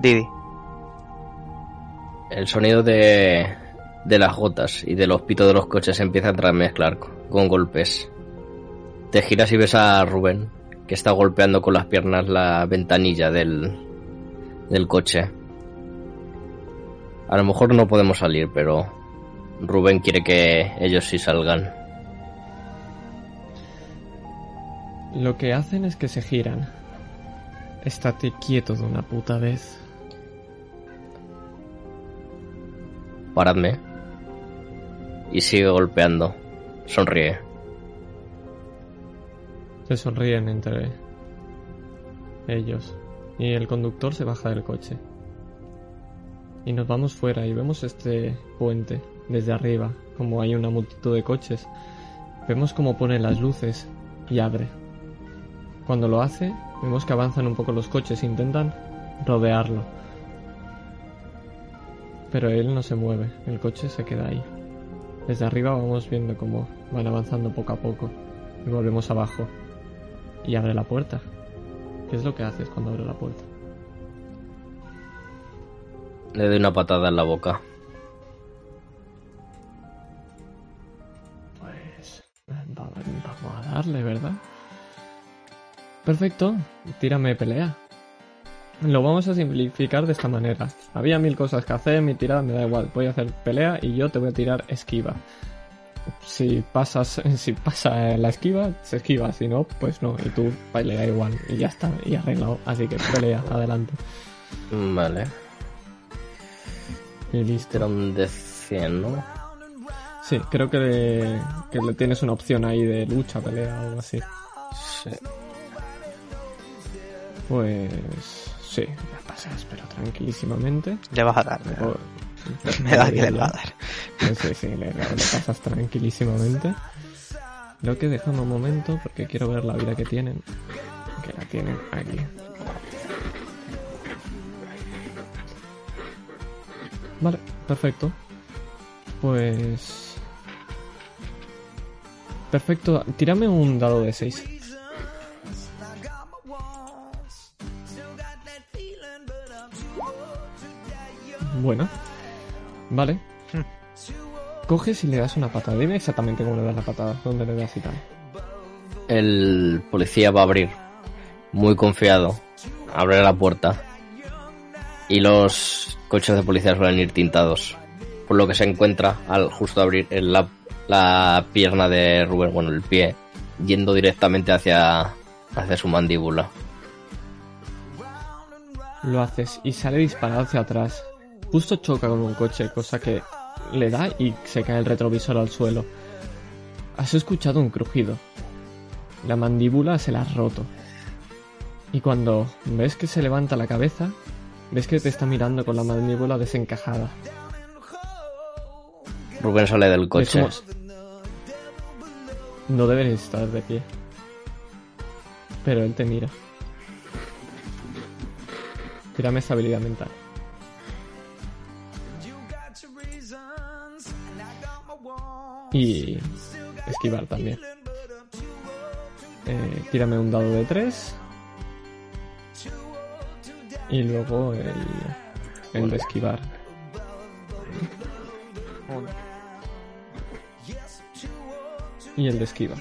S3: Didi.
S4: El sonido de, de las gotas y de los pitos de los coches empieza a entremezclar con, con golpes. Te giras y ves a Rubén, que está golpeando con las piernas la ventanilla del, del coche. A lo mejor no podemos salir, pero Rubén quiere que ellos sí salgan.
S1: Lo que hacen es que se giran. Estate quieto de una puta vez.
S4: Paradme. Y sigue golpeando. Sonríe.
S1: Se sonríen entre ellos. Y el conductor se baja del coche. Y nos vamos fuera y vemos este puente desde arriba, como hay una multitud de coches. Vemos cómo pone las luces y abre. Cuando lo hace, vemos que avanzan un poco los coches e intentan rodearlo. Pero él no se mueve, el coche se queda ahí. Desde arriba vamos viendo cómo van avanzando poco a poco. Y volvemos abajo. Y abre la puerta. ¿Qué es lo que haces cuando abre la puerta?
S4: Le doy una patada en la boca.
S1: Pues va- vamos a darle, ¿verdad? Perfecto, tírame pelea. Lo vamos a simplificar de esta manera. Había mil cosas que hacer, mi tirada me da igual. Voy a hacer pelea y yo te voy a tirar esquiva. si pasas, si pasa la esquiva, se esquiva, si no, pues no, y tú pelea igual, y ya está, y arreglado, así que pelea, adelante.
S4: Vale.
S1: Y listo.
S4: Era un de 100, ¿no?
S1: Sí, creo que, le- que le tienes una opción ahí de lucha, pelea o algo así.
S4: Sí.
S1: Pues sí, la pasas, pero tranquilísimamente.
S3: Le vas a dar. me da- Me da que le va a dar.
S1: Sí, sí, le, le pasas tranquilísimamente. Creo que déjame un momento porque quiero ver la vida que tienen. Que la tienen aquí. Vale, perfecto. Pues... Perfecto, tírame un dado de 6. Bueno. Vale. Coges y le das una patada. Dime exactamente cómo le das la patada, dónde le das y tal.
S4: El policía va a abrir, muy confiado, abre la puerta y los coches de policía suelen ir tintados, por lo que se encuentra al justo abrir el- la, la pierna de Rubén, bueno, el pie, yendo directamente hacia, hacia su mandíbula.
S1: Lo haces y sale disparado hacia atrás. Justo choca con un coche, cosa que le da y se cae el retrovisor al suelo. Has escuchado un crujido. La mandíbula se la has roto. Y cuando ves que se levanta la cabeza, ves que te está mirando con la mandíbula desencajada.
S4: Rubén sale del coche.
S1: No deberías estar de pie. Pero él te mira. Tírame estabilidad mental. Y esquivar también. Eh, tírame un dado de 3. Y luego el, el de esquivar. Y el de esquiva.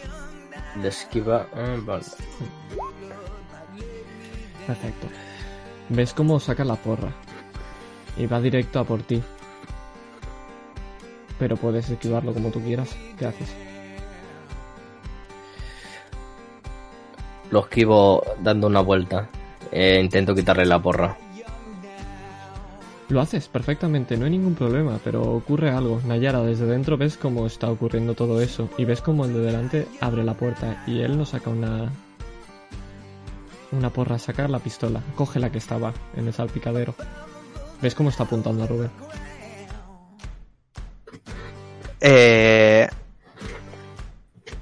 S4: De esquiva. ah, vale.
S1: Perfecto. Ves cómo saca la porra. Y va directo a por ti. Pero puedes esquivarlo como tú quieras. ¿Qué haces?
S4: Lo esquivo dando una vuelta. Eh, intento quitarle la porra.
S1: Lo haces perfectamente, no hay ningún problema, pero ocurre algo. Nayara, desde dentro ves cómo está ocurriendo todo eso. Y ves cómo el de delante abre la puerta y él no saca una. Una porra, saca la pistola. Coge la que estaba en el salpicadero. Ves cómo está apuntando a Rubén.
S3: Eh...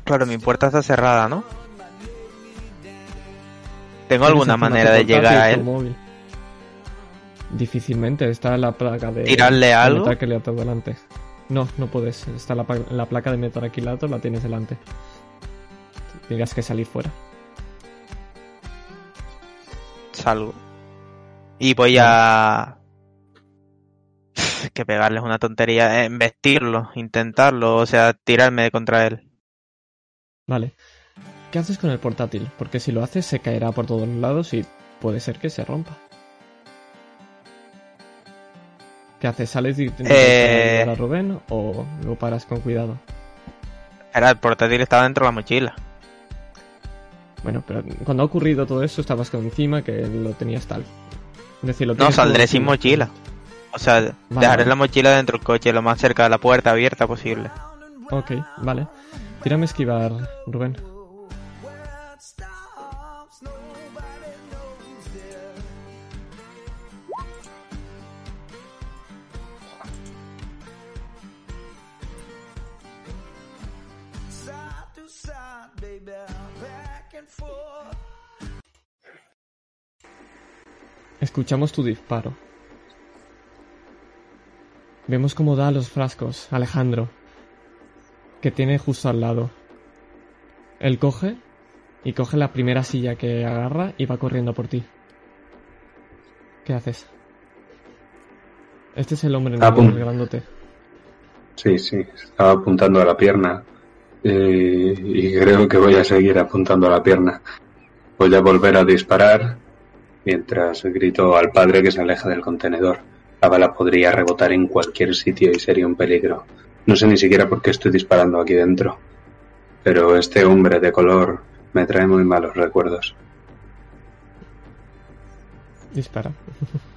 S3: Claro, mi puerta está cerrada, ¿no? ¿Tengo alguna manera de llegar a él?
S1: móvil. Difícilmente, está la placa de.
S3: ¿Tirarle algo?
S1: metacrilato delante. No, no puedes. Está la, la placa de metacrilato, la tienes delante. Tendrías que salir fuera.
S3: Salgo. Y voy a... que pegarles una tontería. Investirlo, intentarlo, o sea, tirarme contra él.
S1: Vale. ¿Qué haces con el portátil? Porque si lo haces se caerá por todos lados y puede ser que se rompa. ¿Qué haces? ¿Sales y intentas
S3: Eh.
S1: ayudar a Rubén o lo paras con cuidado?
S3: Era el portátil estaba dentro de la mochila.
S1: Bueno, pero cuando ha ocurrido todo eso estabas con encima que lo tenías tal. Es decir, lo
S3: No, saldré sin mochila. O sea, dejaré
S1: vale.
S3: la mochila dentro del coche, lo más cerca de la puerta abierta posible.
S1: Ok, vale. Tírame a esquivar, Rubén. Escuchamos tu disparo. Vemos cómo da los frascos, Alejandro, que tiene justo al lado. Él coge y coge la primera silla que agarra y va corriendo por ti. ¿Qué haces? Este es el hombre negro, grandote.
S5: Sí, sí, estaba apuntando a la pierna. eh, y creo que voy a seguir apuntando a la pierna. Voy a volver a disparar mientras grito al padre que se aleje del contenedor. La bala podría rebotar en cualquier sitio y sería un peligro. No sé ni siquiera por qué estoy disparando aquí dentro. Pero este hombre de color me trae muy malos recuerdos.
S1: Dispara.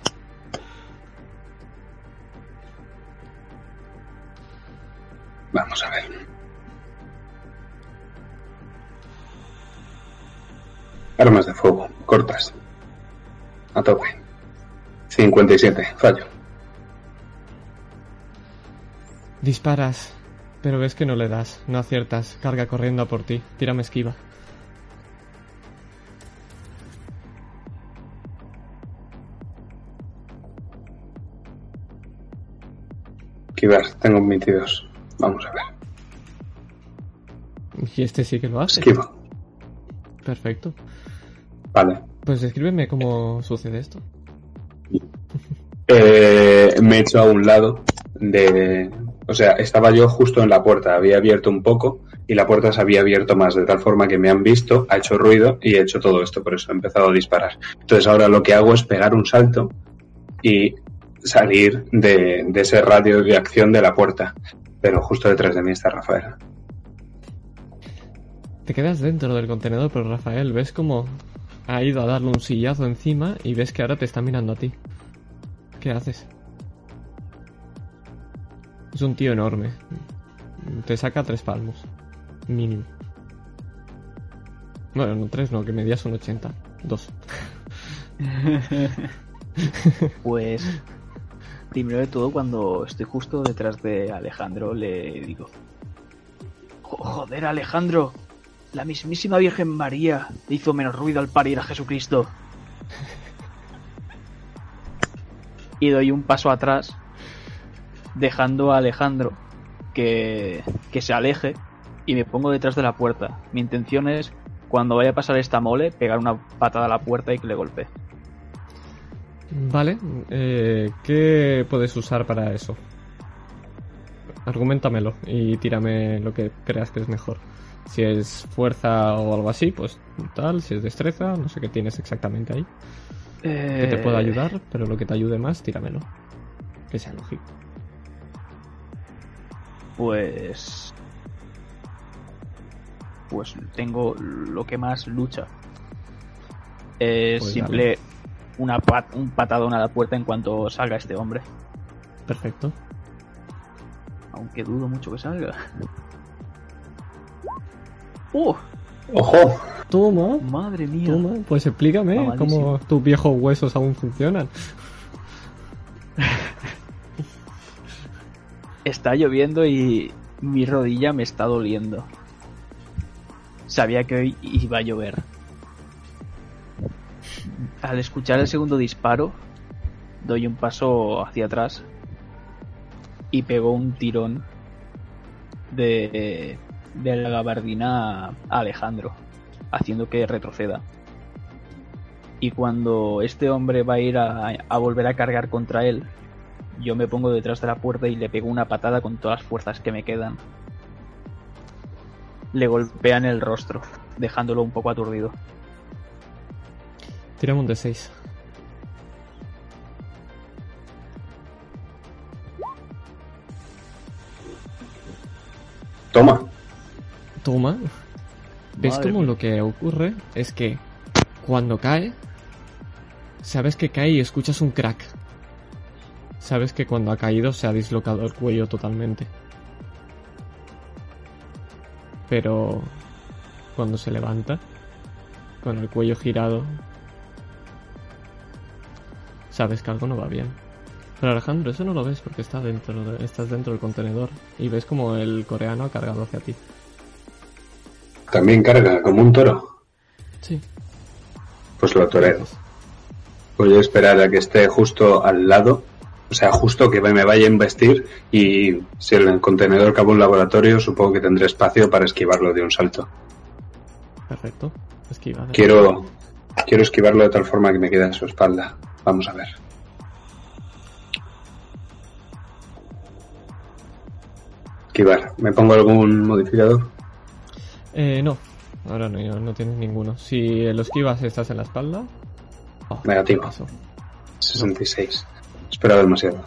S5: Vamos a ver. Armas de fuego, cortas. A tope. 57, fallo.
S1: Disparas, pero ves que no le das, no aciertas. Carga corriendo a por ti. Tírame esquiva.
S5: Esquivar, tengo un 22. Vamos a ver.
S1: Y este sí que lo hace.
S5: Esquivo.
S1: Perfecto.
S5: Vale.
S1: Pues descríbeme cómo sucede esto.
S5: Eh, me he hecho a un lado de... O sea, estaba yo justo en la puerta, había abierto un poco y la puerta se había abierto más, de tal forma que me han visto, ha hecho ruido y he hecho todo esto, por eso he empezado a disparar. Entonces ahora lo que hago es pegar un salto y salir de, de ese radio de acción de la puerta. Pero justo detrás de mí está Rafael.
S1: Te quedas dentro del contenedor, pero Rafael, ves como ha ido a darle un sillazo encima y ves que ahora te está mirando a ti. ¿Qué haces? Es un tío enorme. Te saca tres palmos. Mínimo. Bueno, no tres, no, que medías un 80. Dos.
S2: Pues primero de todo, cuando estoy justo detrás de Alejandro, le digo: "Jo- Joder, Alejandro, la mismísima Virgen María hizo menos ruido al parir a Jesucristo. Y doy un paso atrás, dejando a Alejandro que, que se aleje y me pongo detrás de la puerta. Mi intención es, cuando vaya a pasar esta mole, pegar una patada a la puerta y que le golpee.
S1: Vale, eh, ¿qué puedes usar para eso? Argumentamelo y tírame lo que creas que es mejor. Si es fuerza o algo así, pues tal. Si es destreza, no sé qué tienes exactamente ahí. Que te pueda
S2: Eh,
S1: ayudar, pero lo que te ayude más, tíramelo. Que sea lógico.
S2: Pues. Pues tengo lo que más lucha. Es
S1: Pues
S2: simple una pat- un patadón a la puerta en cuanto salga este hombre.
S1: Perfecto.
S2: Aunque dudo mucho que salga. ¡Uh!
S5: ¡Ojo!
S1: Toma,
S2: ¡Madre mía!
S1: toma. Pues explícame cómo tus viejos huesos aún funcionan.
S2: Está lloviendo y mi rodilla me está doliendo. Sabía que hoy iba a llover. Al escuchar el segundo disparo, doy un paso hacia atrás y pego un tirón de, de la gabardina a Alejandro, haciendo que retroceda. Y cuando este hombre va a ir a, a volver a cargar contra él, yo me pongo detrás de la puerta y le pego una patada con todas las fuerzas que me quedan. Le golpea en el rostro, dejándolo un poco aturdido.
S1: Tírame un de 6.
S5: Toma.
S1: Toma. ¿Ves
S2: Madre
S1: cómo lo que ocurre es que cuando cae, sabes que cae y escuchas un crack. Sabes que cuando ha caído se ha dislocado el cuello totalmente. Pero cuando se levanta, con el cuello girado, sabes que algo no va bien. Pero Alejandro, eso no lo ves porque está dentro de- estás dentro del contenedor y ves como el coreano ha cargado hacia ti.
S5: También carga como un toro.
S1: Sí.
S5: Pues lo toreo. Voy a esperar a que esté justo al lado. O sea, justo que me vaya a investir y si el contenedor cabe un laboratorio, supongo que tendré espacio para esquivarlo de un salto.
S1: Perfecto. Esquiva.
S5: Quiero, quiero esquivarlo de tal forma que me quede a su espalda. Vamos a ver. Esquivar. ¿Me pongo algún modificador?
S1: Eh, no. Ahora no, no tienes ninguno. Si lo esquivas estás en la espalda. Oh,
S5: Negativo.
S1: ¿qué pasó?
S5: 66. Esperaba demasiado.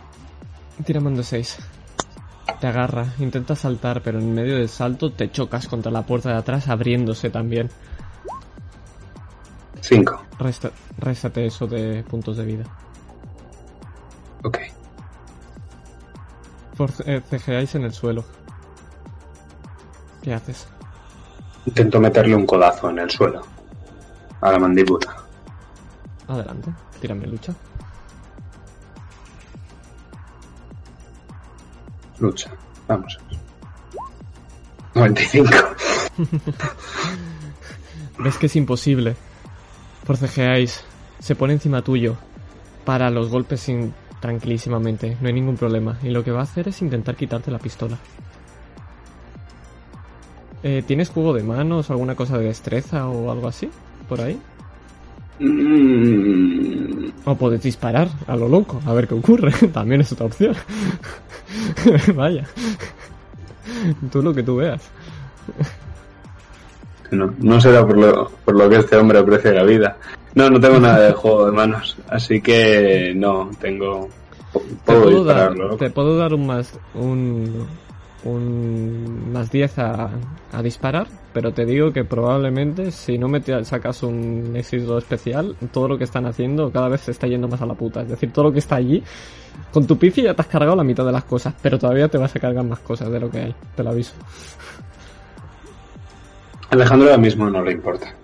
S1: Tírame un de 6. Te agarra, intenta saltar, pero en medio del salto te chocas contra la puerta de atrás abriéndose también.
S5: Cinco.
S1: Resta, réstate eso de puntos de vida.
S5: Ok.
S1: Forcejeáis en el suelo. ¿Qué haces?
S5: Intento meterle un codazo en el suelo. A la mandíbula.
S1: Adelante, tírame lucha.
S5: Lucha. Vamos. 95.
S1: Ves que es imposible. Forcejeáis. Se pone encima tuyo. Para los golpes tranquilísimamente. No hay ningún problema. Y lo que va a hacer es intentar quitarte la pistola. Eh, ¿Tienes juego de manos alguna cosa de destreza o algo así? ¿Por ahí?
S5: Mm,
S1: O puedes disparar a lo loco, a ver qué ocurre. También es otra opción. Vaya. Tú lo que tú veas.
S5: no, no será por lo, por lo que este hombre aprecia la vida. No, no tengo nada de juego de manos. Así que no, tengo.
S1: Te
S5: Puedo
S1: puedo, dar, te puedo dar un más un, un más 10 a, disparar, pero te digo que probablemente si no me sacas un éxito especial, todo lo que están haciendo cada vez se está yendo más a la puta. Es decir, todo lo que está allí, con tu pifi ya te has cargado la mitad de las cosas, pero todavía te vas a cargar más cosas de lo que hay, te lo aviso.
S5: Alejandro ahora mismo no le importa.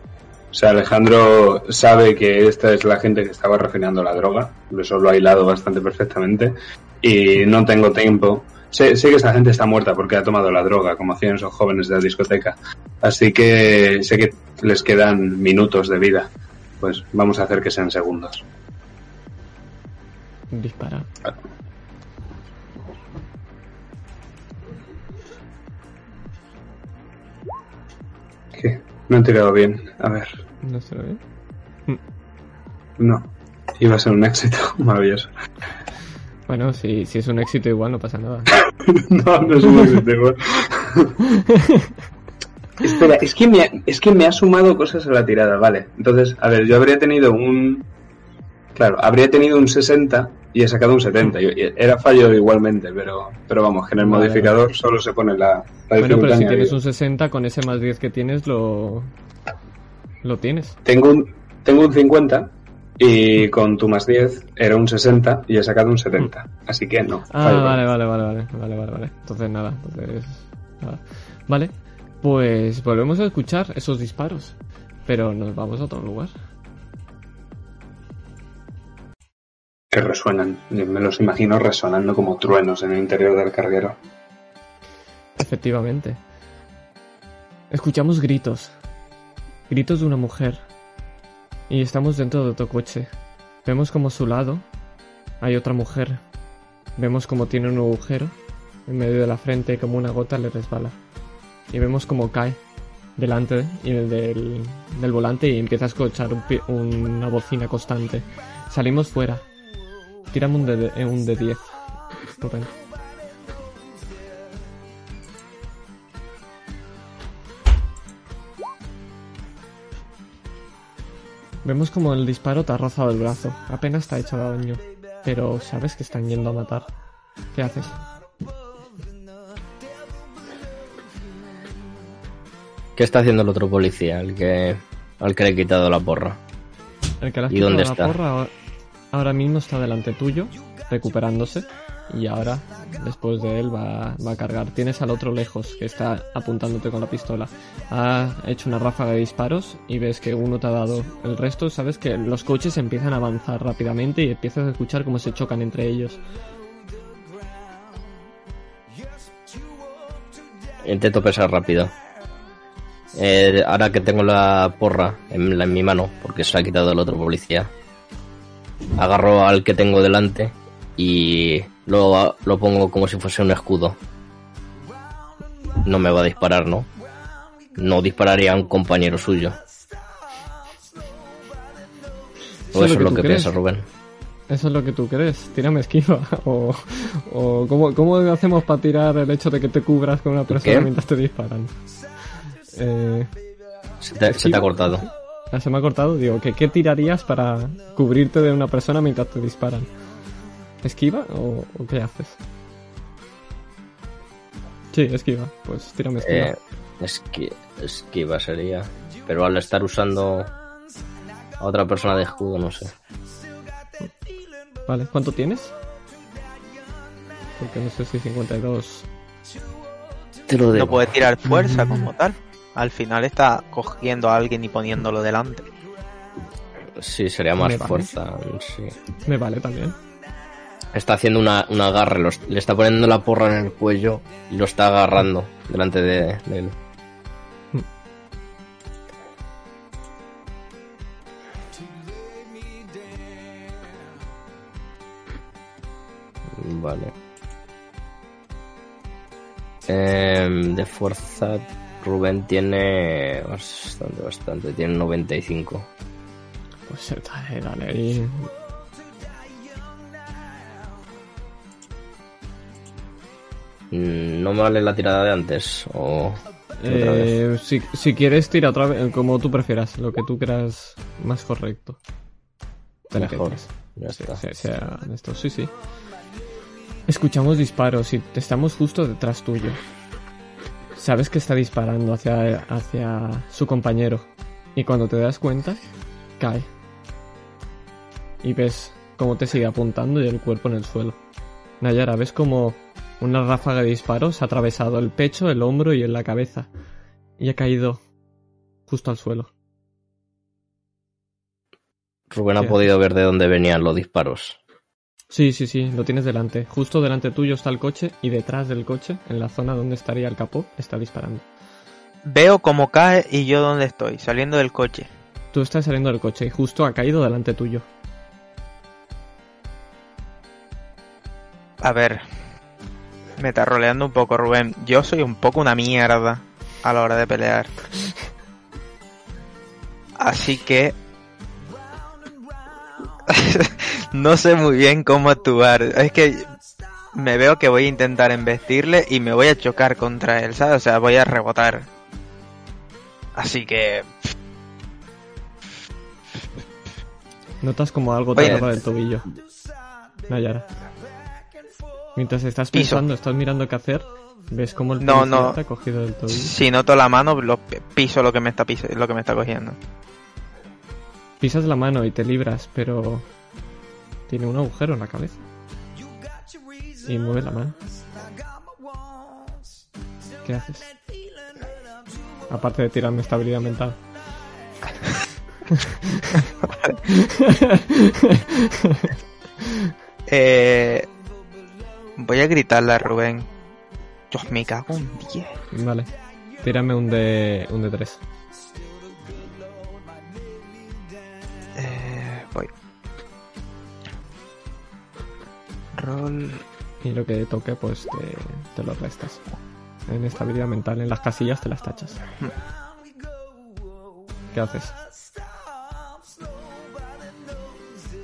S5: O sea, Alejandro sabe que esta es la gente que estaba refinando la droga. Eso lo ha hilado bastante perfectamente. Y no tengo tiempo. Sé, sé que esta gente está muerta porque ha tomado la droga, como hacían esos jóvenes de la discoteca. Así que sé que les quedan minutos de vida. Pues vamos a hacer que sean segundos.
S1: Dispara.
S5: ¿Qué? No he tirado bien. A ver.
S1: No se lo ve.
S5: No. Iba a ser un éxito. Maravilloso.
S1: Bueno, si, si es un éxito igual no pasa nada.
S5: No, no es un éxito igual. Espera, es que, me ha, es que me ha sumado cosas a la tirada, vale. Entonces, a ver, yo habría tenido un... Claro, habría tenido un 60 y he sacado un 70. Y- y Era fallo igualmente, pero, pero vamos, que en el
S1: Vale,
S5: modificador solo se pone la, la
S1: Bueno, pero si tienes un 60, con ese más 10 que tienes, lo. Lo tienes.
S5: Tengo un, tengo un 50 y con tu más 10 era un 60 y he sacado un 70. Así que no.
S1: Ah, vale, vale, vale, vale, vale, vale, vale. Entonces nada, entonces. nada. Vale, pues volvemos a escuchar esos disparos. Pero nos vamos a otro lugar.
S5: Que resuenan. Me los imagino resonando como truenos en el interior del carguero.
S1: Efectivamente. Escuchamos gritos. Gritos de una mujer. Y estamos dentro de otro coche. Vemos como a su lado hay otra mujer. Vemos como tiene un agujero en medio de la frente y como una gota le resbala. Y vemos como cae delante del, del volante y empieza a escuchar un una bocina constante. Salimos fuera. Tiramos un de, un de 10. Rubén. Vemos como el disparo te ha rozado el brazo. Apenas te ha hecho daño. Pero sabes que están yendo a matar. ¿Qué haces?
S4: ¿Qué está haciendo el otro policía, el que, al que le he quitado la porra?
S1: El que le has
S4: ¿Y
S1: quitado
S4: dónde
S1: la
S4: está?
S1: porra ahora mismo está delante tuyo, recuperándose. Y ahora, después de él, va, va a cargar. Tienes al otro lejos, que está apuntándote con la pistola. Ha hecho una ráfaga de disparos y ves que uno te ha dado. El resto, sabes que los coches empiezan a avanzar rápidamente y empiezas a escuchar cómo se chocan entre ellos.
S4: Intento pesar rápido. Eh, ahora que tengo la porra en, en mi mano, porque se la ha quitado el otro policía, agarro al que tengo delante y lo, lo pongo como si fuese un escudo. No me va a disparar, ¿no? No dispararía a un compañero suyo. O eso es lo que
S1: crees.
S4: piensa Rubén.
S1: Eso es lo que tú crees. Tírame esquiva. O, o ¿cómo, ¿cómo hacemos para tirar el hecho de que te cubras con una persona
S4: ¿Qué?
S1: mientras te disparan? Eh,
S4: Se te, se te ha cortado.
S1: ah, se me ha cortado. Digo, ¿qué, ¿qué tirarías para cubrirte de una persona mientras te disparan? ¿Esquiva o, o qué haces? Sí, esquiva. Pues tírame esquiva.
S4: Eh, esqui- esquiva sería. Pero al estar usando a otra persona de escudo, no sé.
S1: Vale, ¿cuánto tienes? Porque no sé si 52.
S4: Te lo
S3: No puede tirar fuerza como tal. Al final está cogiendo a alguien y poniéndolo delante.
S4: Sí, sería más
S1: Me vale.
S4: fuerza. Sí.
S1: Me vale también.
S4: Está haciendo una, un agarre, le está poniendo la porra en el cuello y lo está agarrando delante de, él. Vale. Em, de fuerza, Rubén tiene bastante, bastante. Tiene 95.
S1: Pues dale, dale.
S4: ¿No me vale la tirada de antes? O...
S1: Eh, si, si quieres, tira otra vez, como tú prefieras, lo que tú creas más correcto. Te
S4: Mejor. Ya
S1: Sí,
S4: está.
S1: sea, sea esto, sí, sí. Escuchamos disparos y estamos justo detrás tuyo. Sabes que está disparando hacia, hacia su compañero. Y cuando te das cuenta, cae. Y ves cómo te sigue apuntando y el cuerpo en el suelo. Nayara, ves como una ráfaga de disparos ha atravesado el pecho, el hombro y en la cabeza. Y ha caído justo al suelo.
S4: Rubén ha
S1: ¿Qué
S4: podido ver de dónde venían los disparos.
S1: Sí, sí, sí, lo tienes delante. Justo delante tuyo está el coche y detrás del coche, en la zona donde estaría el capó, está disparando.
S3: Veo cómo cae y yo dónde estoy, saliendo del coche.
S1: Tú estás saliendo del coche y justo ha caído delante tuyo.
S3: A ver. Me está roleando un poco, Rubén. Yo soy un poco una mierda a la hora de pelear. Así que... no sé muy bien cómo actuar. Es que me veo que voy a intentar embestirle y me voy a chocar contra él, ¿sabes? O sea, voy a rebotar. Así que...
S1: Notas como algo te agarra del tobillo. Nayara. Mientras estás
S3: Piso.
S1: pensando, estás mirando qué hacer, ves como el
S3: No, no.
S1: te ha cogido del tobillo.
S3: Si noto la mano, lo piso lo que me está, pis- lo que me está cogiendo.
S1: Pisas la mano y te libras, pero tiene un agujero en la cabeza. Y mueve la mano. ¿Qué haces? Aparte de tirarme estabilidad mental.
S3: Eh, voy a gritarle a Rubén. Dios, me cago en 10.
S1: Vale. Tírame un de un de 3.
S3: Eh, voy. Roll.
S1: Y lo que toque, pues te, te lo restas. En estabilidad mental, en las casillas te las tachas. ¿Qué haces?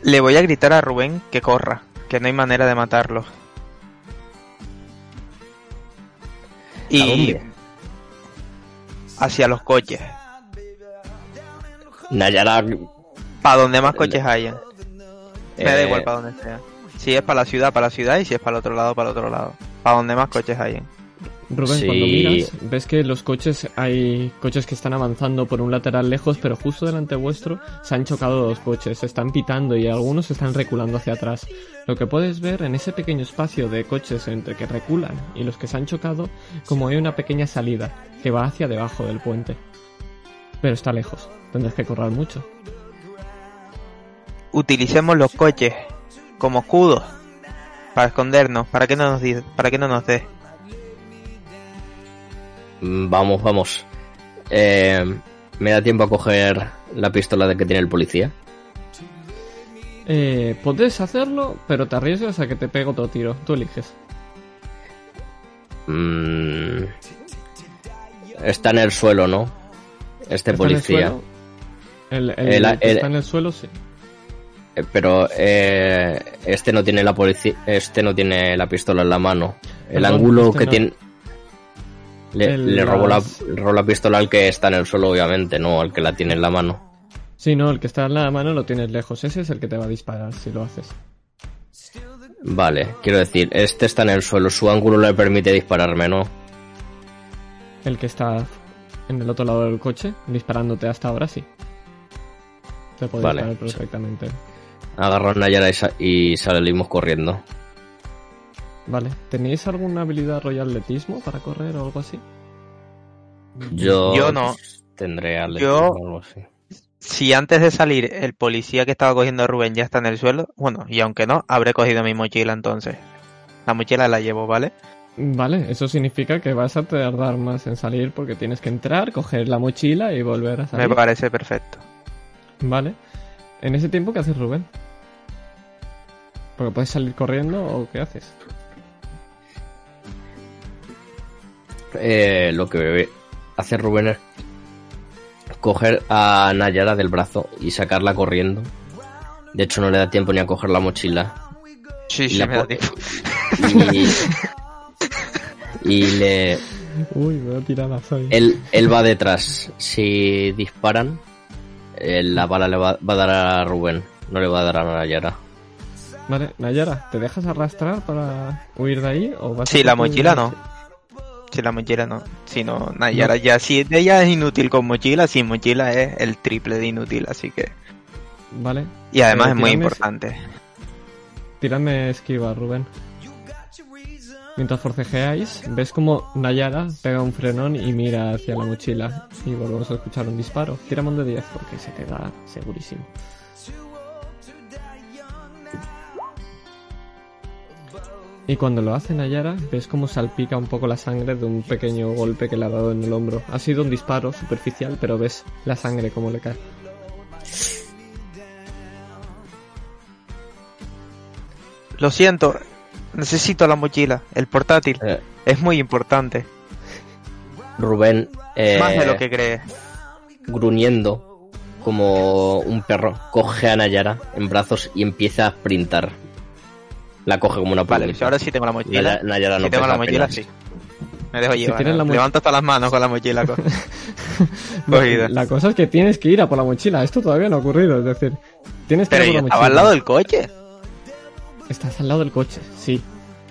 S3: Le voy a gritar a Rubén que corra, que no hay manera de matarlo. Y hacia los coches,
S4: Nayara.
S3: para donde más coches hayan. Me da
S4: eh,
S3: igual para donde sea. Si es para la ciudad, para la ciudad, y si es para el otro lado, para el otro lado. Para donde más coches hayan.
S1: Rubén,
S4: Sí.
S1: cuando miras, ves que los coches, hay coches que están avanzando por un lateral lejos, pero justo delante vuestro se han chocado dos coches, se están pitando y algunos están reculando hacia atrás. Lo que puedes ver en ese pequeño espacio de coches entre que reculan y los que se han chocado, como hay una pequeña salida que va hacia debajo del puente. Pero está lejos, tendrás que correr mucho.
S3: Utilicemos los coches como escudos para escondernos, para que no nos, para que no nos dé.
S4: Mm, Vamos, vamos. Eh, ¿Me da tiempo a coger la pistola de que tiene el policía?
S1: Eh, puedes hacerlo, pero te arriesgas a que te pegue otro tiro, tú eliges.
S4: Mm, está en el suelo, ¿no? Este
S1: ¿Está en el
S4: policía.
S1: suelo? El, el
S4: El-
S1: que
S4: el-
S1: está en el suelo, sí.
S4: Eh, Pero eh, este no tiene la policía, este no tiene la pistola en la mano. El
S1: Perdón,
S4: ángulo
S1: este
S4: que
S1: no.
S4: tiene le,
S1: El-
S4: le robó, la, robó la pistola al que está en el suelo, obviamente, no al que la tiene en la mano.
S1: Sí, no, el que está en la mano lo tienes lejos. Ese es el que te va a disparar si lo haces.
S4: Vale, quiero decir, este está en el suelo, su ángulo le permite dispararme, ¿no?
S1: el que está en el otro lado del coche, disparándote hasta ahora, sí. Te puede
S4: Vale.
S1: disparar perfectamente.
S4: Agarro a Nayara y, y salimos corriendo.
S1: Vale. ¿Tenéis alguna habilidad rollo atletismo para correr o algo así?
S4: Yo,
S3: Yo no.
S4: Tendré
S3: Yo-
S4: o algo así.
S3: Si antes de salir el policía que estaba cogiendo a Rubén ya está en el suelo, bueno, y aunque no, habré cogido mi mochila entonces. La mochila la llevo, ¿vale?
S1: Vale, eso significa que vas a tardar más en salir porque tienes que entrar, coger la mochila y volver a salir.
S3: Me parece perfecto.
S1: Vale. En ese tiempo, ¿qué haces, Rubén? Porque puedes salir corriendo o ¿qué haces?
S4: Eh, lo que hace Rubén es coger a Nayara del brazo y sacarla corriendo. De hecho, no le da tiempo ni a coger la mochila.
S3: Sí,
S4: Y
S3: sí, me da
S4: po-
S3: tiempo.
S4: Y, y le,
S1: Uy, me voy a tirar la soy.
S4: él, él va detrás. Si disparan, eh, la bala le va, va a dar a Rubén, no le va a dar a Nayara.
S1: Vale, Nayara, ¿te dejas arrastrar para huir de ahí o vas a
S3: Sí, la mochila no. Si la mochila no. Si no, Nayara ya, si ella es inútil con mochila, sin mochila es el triple de inútil, así que.
S1: Vale,
S3: Y además
S1: Eh,
S3: es muy importante.
S1: tírame esquiva, Rubén. Mientras forcejeáis, ves como Nayara pega un frenón y mira hacia la mochila. Y volvemos a escuchar un disparo. Un de 10 porque se te da segurísimo. Y cuando lo hace Nayara, ves como salpica un poco la sangre de un pequeño golpe que le ha dado en el hombro. Ha sido un disparo superficial, pero ves la sangre como le cae.
S3: Lo siento, necesito la mochila, el portátil.
S4: Eh,
S3: Es muy importante.
S4: Rubén, eh,
S3: Más de lo que crees.
S4: gruñendo como un perro, coge a Nayara en brazos y empieza a sprintar. La coge como una
S3: Vale, pues ahora sí tengo la mochila.
S4: No
S3: si tengo la mochila, sí. Me dejo
S1: Si
S3: llevar.
S1: tienes la
S3: Levanto hasta las manos con la mochila. co- Cogida.
S1: La cosa es que tienes que ir a por la mochila. Esto todavía no ha ocurrido. Es decir, tienes que
S3: Pero
S1: ir a por la
S3: estaba
S1: mochila.
S3: al lado del coche.
S1: Estás al lado del coche, sí.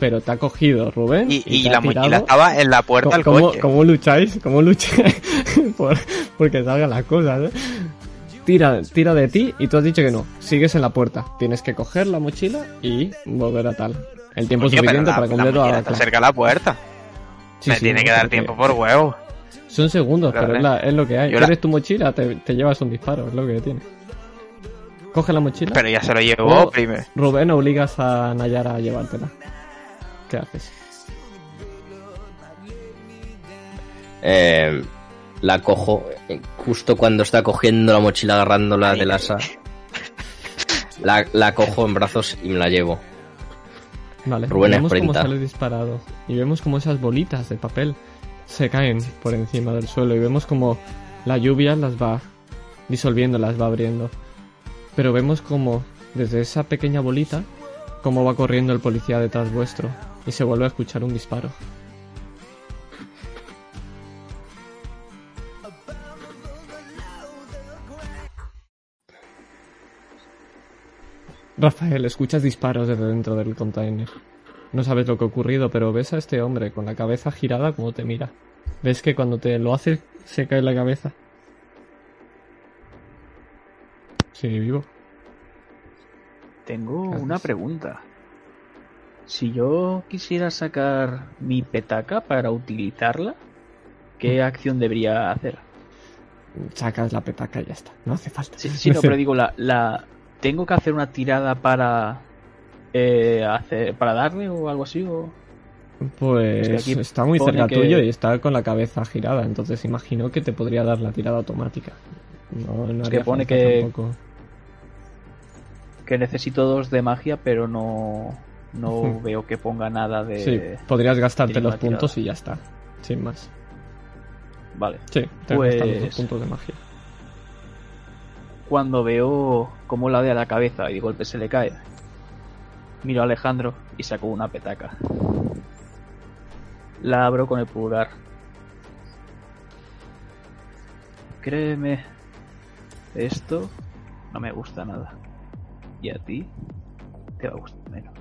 S1: Pero te ha cogido Rubén.
S3: Y, la mochila estaba en la puerta del
S1: ¿Cómo,
S3: coche.
S1: cómo lucháis? ¿Cómo lucháis? por, porque salgan las cosas, ¿eh? Tira, tira de ti y tú has dicho que no. Sigues en la puerta. Tienes que coger la mochila y volver a tal. El tiempo
S3: pero
S1: suficiente
S3: la-
S1: para
S3: la
S1: cumplir toda
S3: mochila
S1: la
S3: está cerca de la puerta.
S1: Sí,
S3: Me
S1: sí,
S3: tiene
S1: no,
S3: que dar tiempo por huevo.
S1: Son segundos,
S3: Pero,
S1: pero es, la- es lo que hay.
S3: La-
S1: Quieres tu mochila, te, te llevas un disparo, es lo que tiene. Coge la mochila.
S3: Pero ya se lo llevó primero.
S1: Rubén, obligas a Nayara a llevártela. ¿Qué haces?
S4: Eh, la cojo eh, justo cuando está cogiendo la mochila agarrándola del asa. La, la cojo en brazos y me la llevo.
S1: Vale,
S4: Rubén
S1: vemos cómo sale disparado. Y vemos como esas bolitas de papel se caen por encima del suelo. Y vemos como la lluvia las va disolviendo, las va abriendo. Pero vemos como desde esa pequeña bolita, cómo va corriendo el policía detrás vuestro. Y se vuelve a escuchar un disparo. Rafael, escuchas disparos desde dentro del container. No sabes lo que ha ocurrido, pero ves a este hombre con la cabeza girada como te mira. ¿Ves que cuando te lo hace se cae la cabeza? Sigue vivo.
S2: Tengo una pregunta. Si yo quisiera sacar mi petaca para utilizarla, ¿qué acción debería hacer?
S1: Sacas la petaca y ya está. No hace falta.
S2: Sí, sí, no, pero digo, la, la tengo que hacer una tirada para eh, hacer, para darle o algo así o
S1: Pues
S2: Es que aquí
S1: está muy cerca
S2: que-
S1: tuyo y está con la cabeza girada, entonces imagino que te podría dar la tirada automática. No, no
S2: Es que pone que-
S1: tampoco.
S2: que necesito dos de magia, pero no no veo que ponga nada de
S1: Sí, podrías gastarte los puntos y ya está. Sin más.
S2: Vale.
S1: Sí, te los
S2: Pues-
S1: dos puntos de magia.
S2: Cuando veo cómo la de la cabeza y de golpe se le cae, miro a Alejandro y saco una petaca. La abro con el pulgar. Créeme, esto no me gusta nada. Y a ti te va a gustar menos.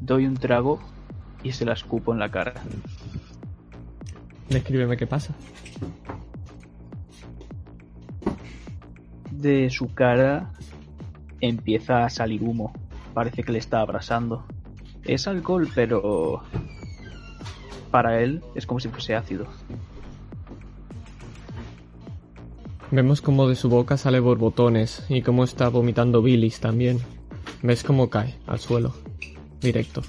S2: Doy un trago y se la escupo en la cara.
S1: Descríbeme qué pasa.
S2: De su cara empieza a salir humo. Parece que le está abrasando. Es alcohol, pero para él es como si fuese ácido.
S1: Vemos como de su boca sale borbotones y cómo está vomitando bilis también. Ves cómo cae al suelo. Directo.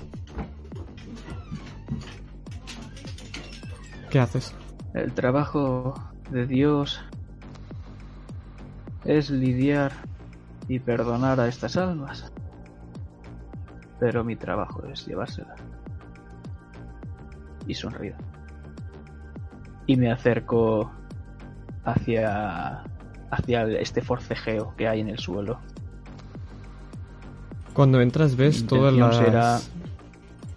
S1: ¿Qué haces?
S2: El trabajo de Dios es lidiar y perdonar a estas almas. Pero mi trabajo es llevárselas. Y sonrío. Y me acerco hacia hacia este forcejeo que hay en el suelo.
S1: Cuando entras ves
S2: Mi
S1: todas las...
S2: será-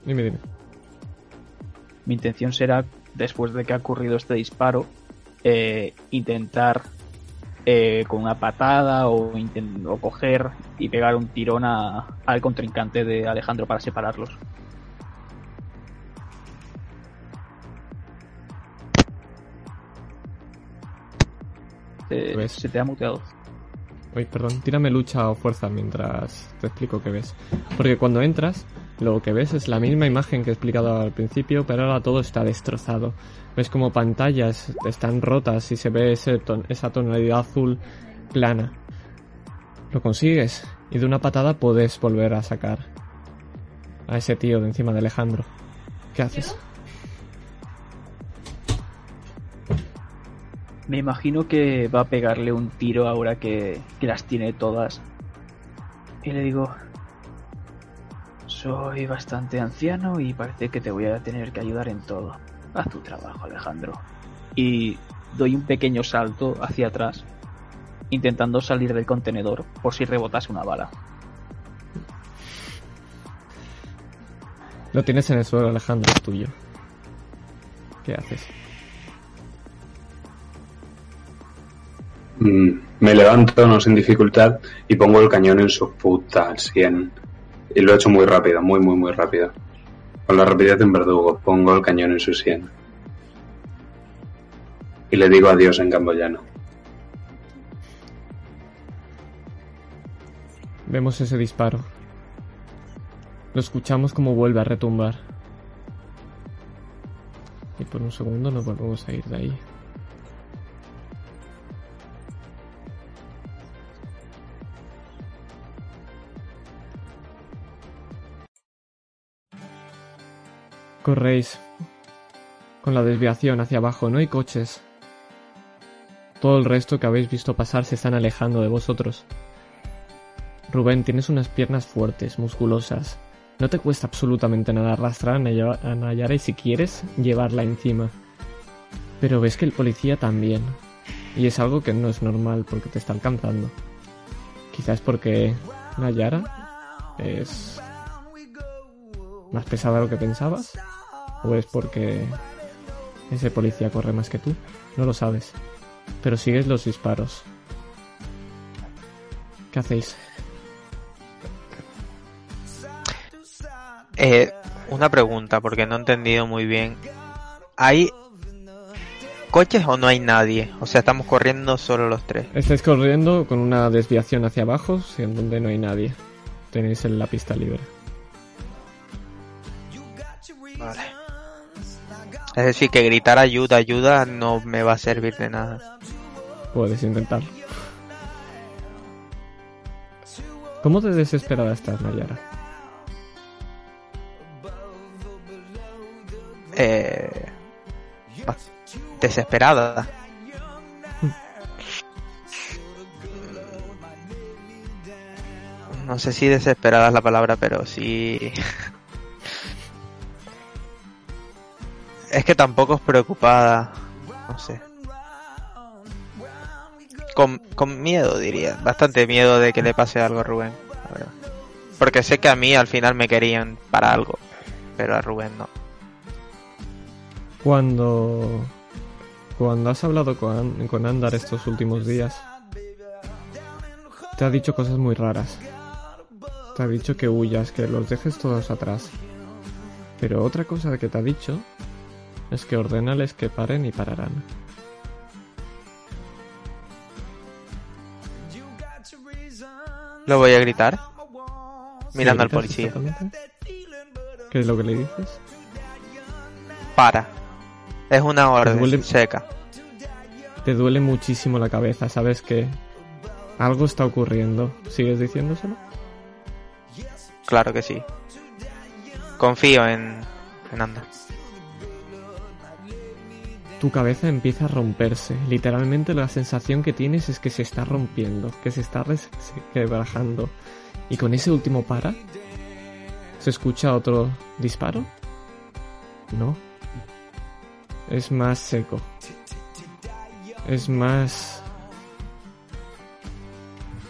S1: Dime, dime.
S2: Mi intención será, después de que ha ocurrido este disparo, eh, intentar eh, con una patada o, o coger y pegar un tirón a- al contrincante de Alejandro para separarlos. Eh, se te ha muteado.
S1: Uy, perdón, tírame lucha o fuerza mientras te explico qué ves. Porque cuando entras, lo que ves es la misma imagen que he explicado al principio, pero ahora todo está destrozado. Ves como pantallas están rotas y se ve ese ton- esa tonalidad azul plana. Lo consigues y de una patada puedes volver a sacar a ese tío de encima de Alejandro. ¿Qué haces?
S2: Me imagino que va a pegarle un tiro ahora que, que las tiene todas. Y le digo, soy bastante anciano y parece que te voy a tener que ayudar en todo. Haz tu trabajo, Alejandro. Y doy un pequeño salto hacia atrás, intentando salir del contenedor por si rebotase una bala.
S1: Lo tienes en el suelo, Alejandro, es tuyo. ¿Qué haces?
S5: Mm, Me levanto, no sin dificultad, y pongo el cañón en su puta al 100. Y lo he hecho muy rápido, muy, muy, muy rápido. Con la rapidez de un verdugo, pongo el cañón en su 100. Y le digo adiós en camboyano.
S1: Vemos ese disparo. Lo escuchamos como vuelve a retumbar. Y por un segundo nos volvemos a ir de ahí. Corréis con la desviación hacia abajo, no hay coches. Todo el resto que habéis visto pasar se están alejando de vosotros. Rubén, tienes unas piernas fuertes, musculosas. No te cuesta absolutamente nada arrastrar a Naya- a Nayara y si quieres, llevarla encima. Pero ves que el policía también. Y es algo que no es normal porque te está alcanzando. Quizás porque Nayara es más pesada de lo que pensabas. O es porque ese policía corre más que tú. No lo sabes. Pero sigues los disparos. ¿Qué hacéis?
S3: Eh, una pregunta, porque no he entendido muy bien. ¿Hay coches o no hay nadie? O sea, estamos corriendo solo los tres.
S1: Estáis corriendo con una desviación hacia abajo, en donde no hay nadie. Tenéis en la pista libre.
S3: Vale. Es decir, que gritar ayuda, ayuda no me va a servir de nada.
S1: Puedes intentarlo. ¿Cómo de desesperada estás, Nayara?
S3: Eh, desesperada. No sé si desesperada es la palabra, pero sí. Es que tampoco es preocupada. No sé. Con, con miedo, diría. Bastante miedo de que le pase algo a Rubén. Porque sé que a mí al final me querían para algo. Pero a Rubén no.
S1: Cuando. Cuando has hablado con, con Andar estos últimos días, te ha dicho cosas muy raras. Te ha dicho que huyas, que los dejes todos atrás. Pero otra cosa que te ha dicho es que ordénales que paren y pararán.
S3: Lo voy a gritar. Mirando al
S1: ¿Qué gritas
S3: policía.
S1: ¿Qué es lo que le dices?
S3: Para. Es una orden seca.
S1: Te duele muchísimo la cabeza, sabes que algo está ocurriendo. ¿Sigues diciéndoselo?
S3: Claro que sí. Confío en, en Anda.
S1: Tu cabeza empieza a romperse. Literalmente la sensación que tienes es que se está rompiendo, que se está quebrajando. Y con ese último para, ¿se escucha otro disparo? No. Es más seco. Es más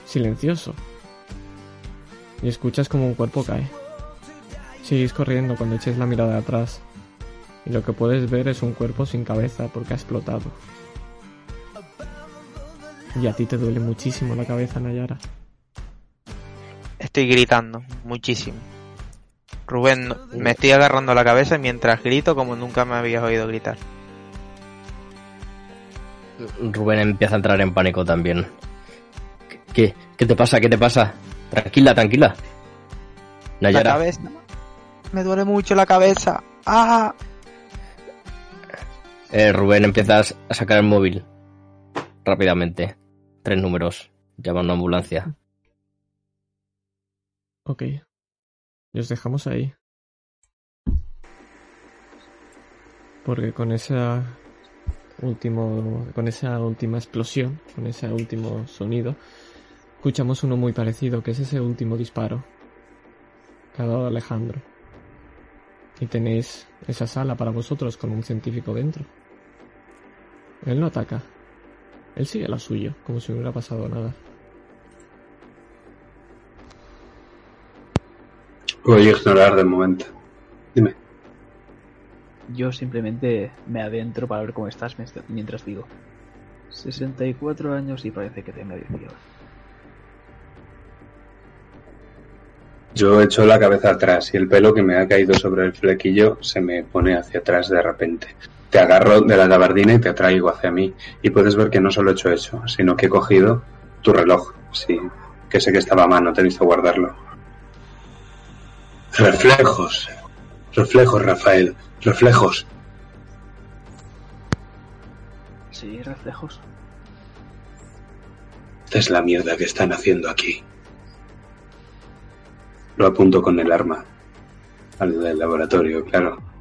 S1: silencioso. Y escuchas como un cuerpo cae. Sigues corriendo cuando eches la mirada atrás. Y lo que puedes ver es un cuerpo sin cabeza porque ha explotado. Y a ti te duele muchísimo la cabeza, Nayara.
S3: Estoy gritando muchísimo. Rubén, me estoy agarrando la cabeza mientras grito como nunca me habías oído gritar.
S4: Rubén empieza a entrar en pánico también. ¿Qué, qué te pasa? ¿Qué te pasa? Tranquila, tranquila.
S3: La
S4: Nayara,
S3: cabeza. Me duele mucho la cabeza. ¡Ah!
S4: Eh, Rubén empieza a sacar el móvil rápidamente. Tres números. Llama a una ambulancia.
S1: Ok. Y os dejamos ahí. Porque con esa último, con esa última explosión, con ese último sonido, escuchamos uno muy parecido, que es ese último disparo que ha dado Alejandro. Y tenéis esa sala para vosotros con un científico dentro. Él no ataca. Él sigue lo suyo, como si no hubiera pasado nada.
S5: Voy a ignorar de momento. Dime.
S2: Yo simplemente me adentro para ver cómo estás mientras- digo. 64 años y parece que tenga 18.
S5: Yo echo la cabeza atrás y el pelo que me ha caído sobre el flequillo se me pone hacia atrás de repente. Te agarro de la gabardina y te atraigo hacia mí. Y puedes ver que no solo he hecho eso, sino que he cogido tu reloj. Sí, que sé que estaba a mano, te he visto guardarlo. Reflejos. Reflejos, Rafael. Reflejos.
S2: Sí, reflejos.
S5: Esta es la mierda que están haciendo aquí. Lo apunto con el arma. Al del laboratorio, claro.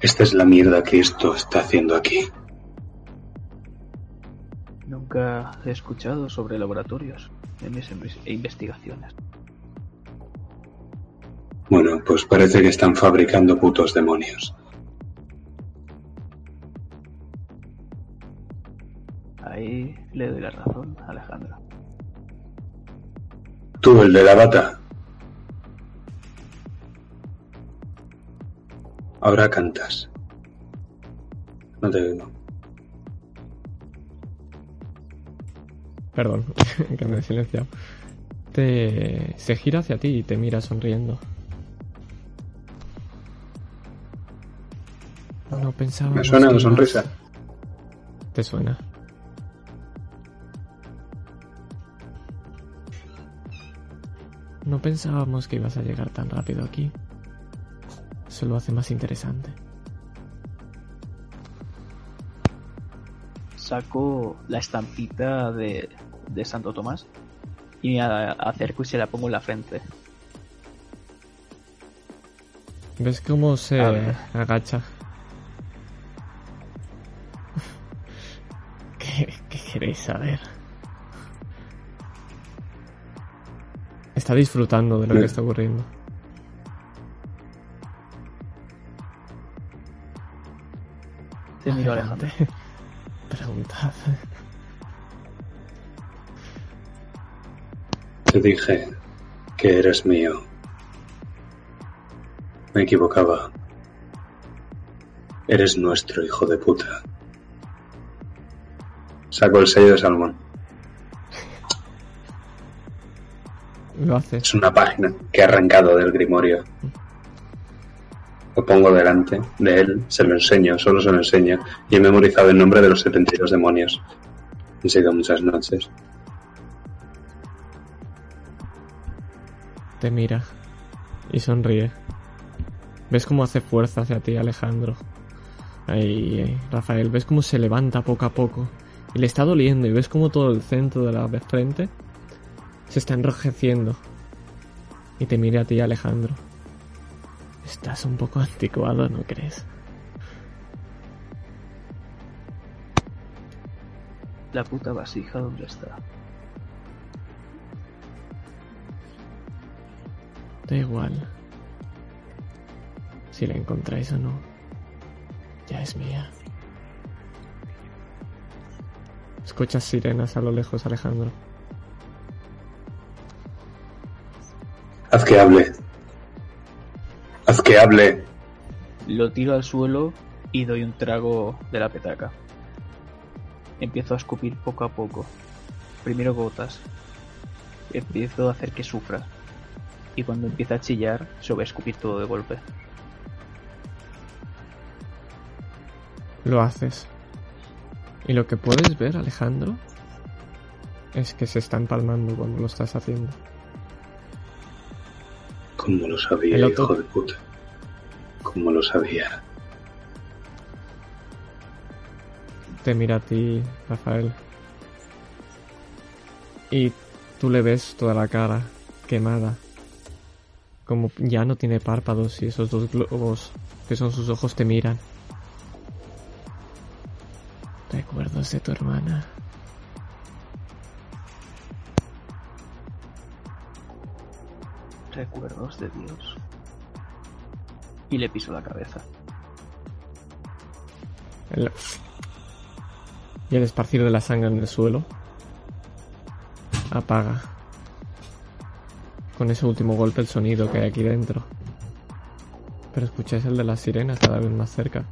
S5: Esta es la mierda que esto está haciendo aquí.
S2: Nunca he escuchado sobre laboratorios en mis inves- investigaciones.
S5: Bueno, pues parece que están fabricando putos demonios.
S2: Ahí le doy la razón a Alejandro.
S5: Tú, el de la bata. Ahora cantas. No te oigo.
S1: Perdón, que me he silenciado. Te... Se gira hacia ti y te mira sonriendo. No pensaba.
S5: Me suena la sonrisa.
S1: Te suena. No pensábamos que ibas a llegar tan rápido aquí. Eso lo hace más interesante.
S2: Saco la estampita de, de Santo Tomás y me acerco y se la pongo en la frente.
S1: ¿Ves cómo se agacha? ¿Qué, qué queréis saber? Está disfrutando de lo que está ocurriendo.
S2: Te miro Alejandro.
S1: Preguntad.
S5: Te dije que eres mío. Me equivocaba. Eres nuestro hijo de puta. Saco el sello de Salmón.
S1: Lo haces.
S5: Es una página que he arrancado del Grimorio. Lo pongo delante de él, se lo enseño, solo se lo enseño. Y he memorizado el nombre de los 72 demonios. Han sido muchas noches.
S1: Te mira y sonríe. Ves cómo hace fuerza hacia ti, Alejandro. Ahí, ahí, Rafael, ves cómo se levanta poco a poco. Y le está doliendo y ves cómo todo el centro de la frente se está enrojeciendo. Y te mira a ti, Alejandro. Estás un poco anticuado, ¿no crees?
S2: La puta vasija, ¿dónde está?
S1: Da igual. Si la encontráis o no. Ya es mía. Escuchas sirenas a lo lejos, Alejandro.
S5: Haz que hable. Que hable.
S2: Lo tiro al suelo y doy un trago de la petaca. Empiezo a escupir poco a poco. Primero gotas. Empiezo a hacer que sufra. Y cuando empieza a chillar, se voy a escupir todo de golpe.
S1: Lo haces. Y lo que puedes ver, Alejandro, es que se está empalmando cuando lo estás haciendo.
S5: ¿Cómo lo sabía,
S1: El otro-
S5: hijo de puta? ¿Cómo lo sabía?
S1: Te mira a ti, Rafael. Y tú le ves toda la cara quemada. Como ya no tiene párpados y esos dos globos que son sus ojos te miran. Recuerdos de tu hermana.
S2: Recuerdos de Dios. Y le piso la cabeza.
S1: Y el esparcir de la sangre en el suelo apaga con ese último golpe el sonido que hay aquí dentro. Pero escucháis el de las sirenas cada vez más cerca.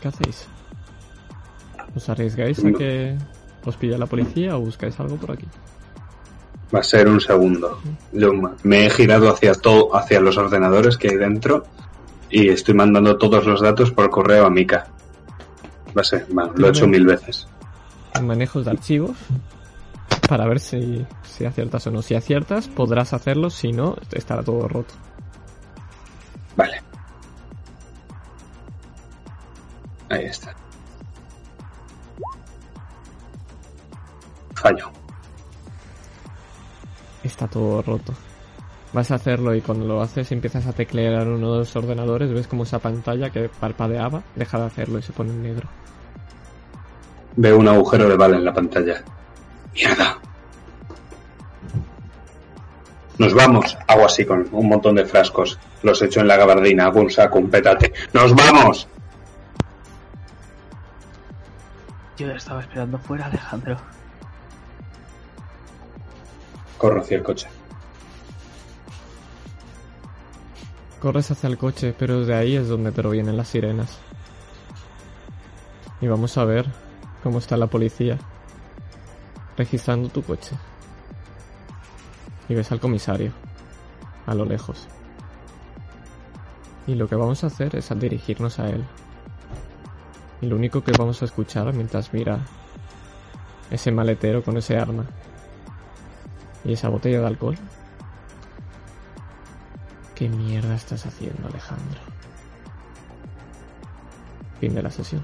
S1: ¿Qué hacéis? ¿Os arriesgáis a que os pille la policía o buscáis algo por aquí?
S5: Va a ser un segundo. Yo me he girado hacia todo, hacia los ordenadores que hay dentro y estoy mandando todos los datos por correo a Mika. Va a ser, bueno, lo he hecho mil veces.
S1: manejos de archivos para ver si, si aciertas o no. Si aciertas, podrás hacerlo, si no, estará todo roto.
S5: Vale. Ahí está. Fallo.
S1: Está todo roto. Vas a hacerlo y cuando lo haces empiezas a teclear uno de los ordenadores, ves como esa pantalla que parpadeaba, deja de hacerlo y se pone en negro.
S5: Veo un agujero de bala en la pantalla. Mierda. Nos vamos. Hago así con un montón de frascos. Los echo en la gabardina. Hago un saco, un petate. ¡Nos vamos!
S2: Yo ya estaba esperando fuera, Alejandro.
S5: Corro hacia el coche.
S1: Corres hacia el coche, pero de ahí es donde provienen las sirenas. Y vamos a ver cómo está la policía registrando tu coche. Y ves al comisario, a lo lejos. Y lo que vamos a hacer es dirigirnos a él. Y lo único que vamos a escuchar mientras mira ese maletero con ese arma y esa botella de alcohol ¿Qué mierda estás haciendo, Alejandro? Fin de la sesión.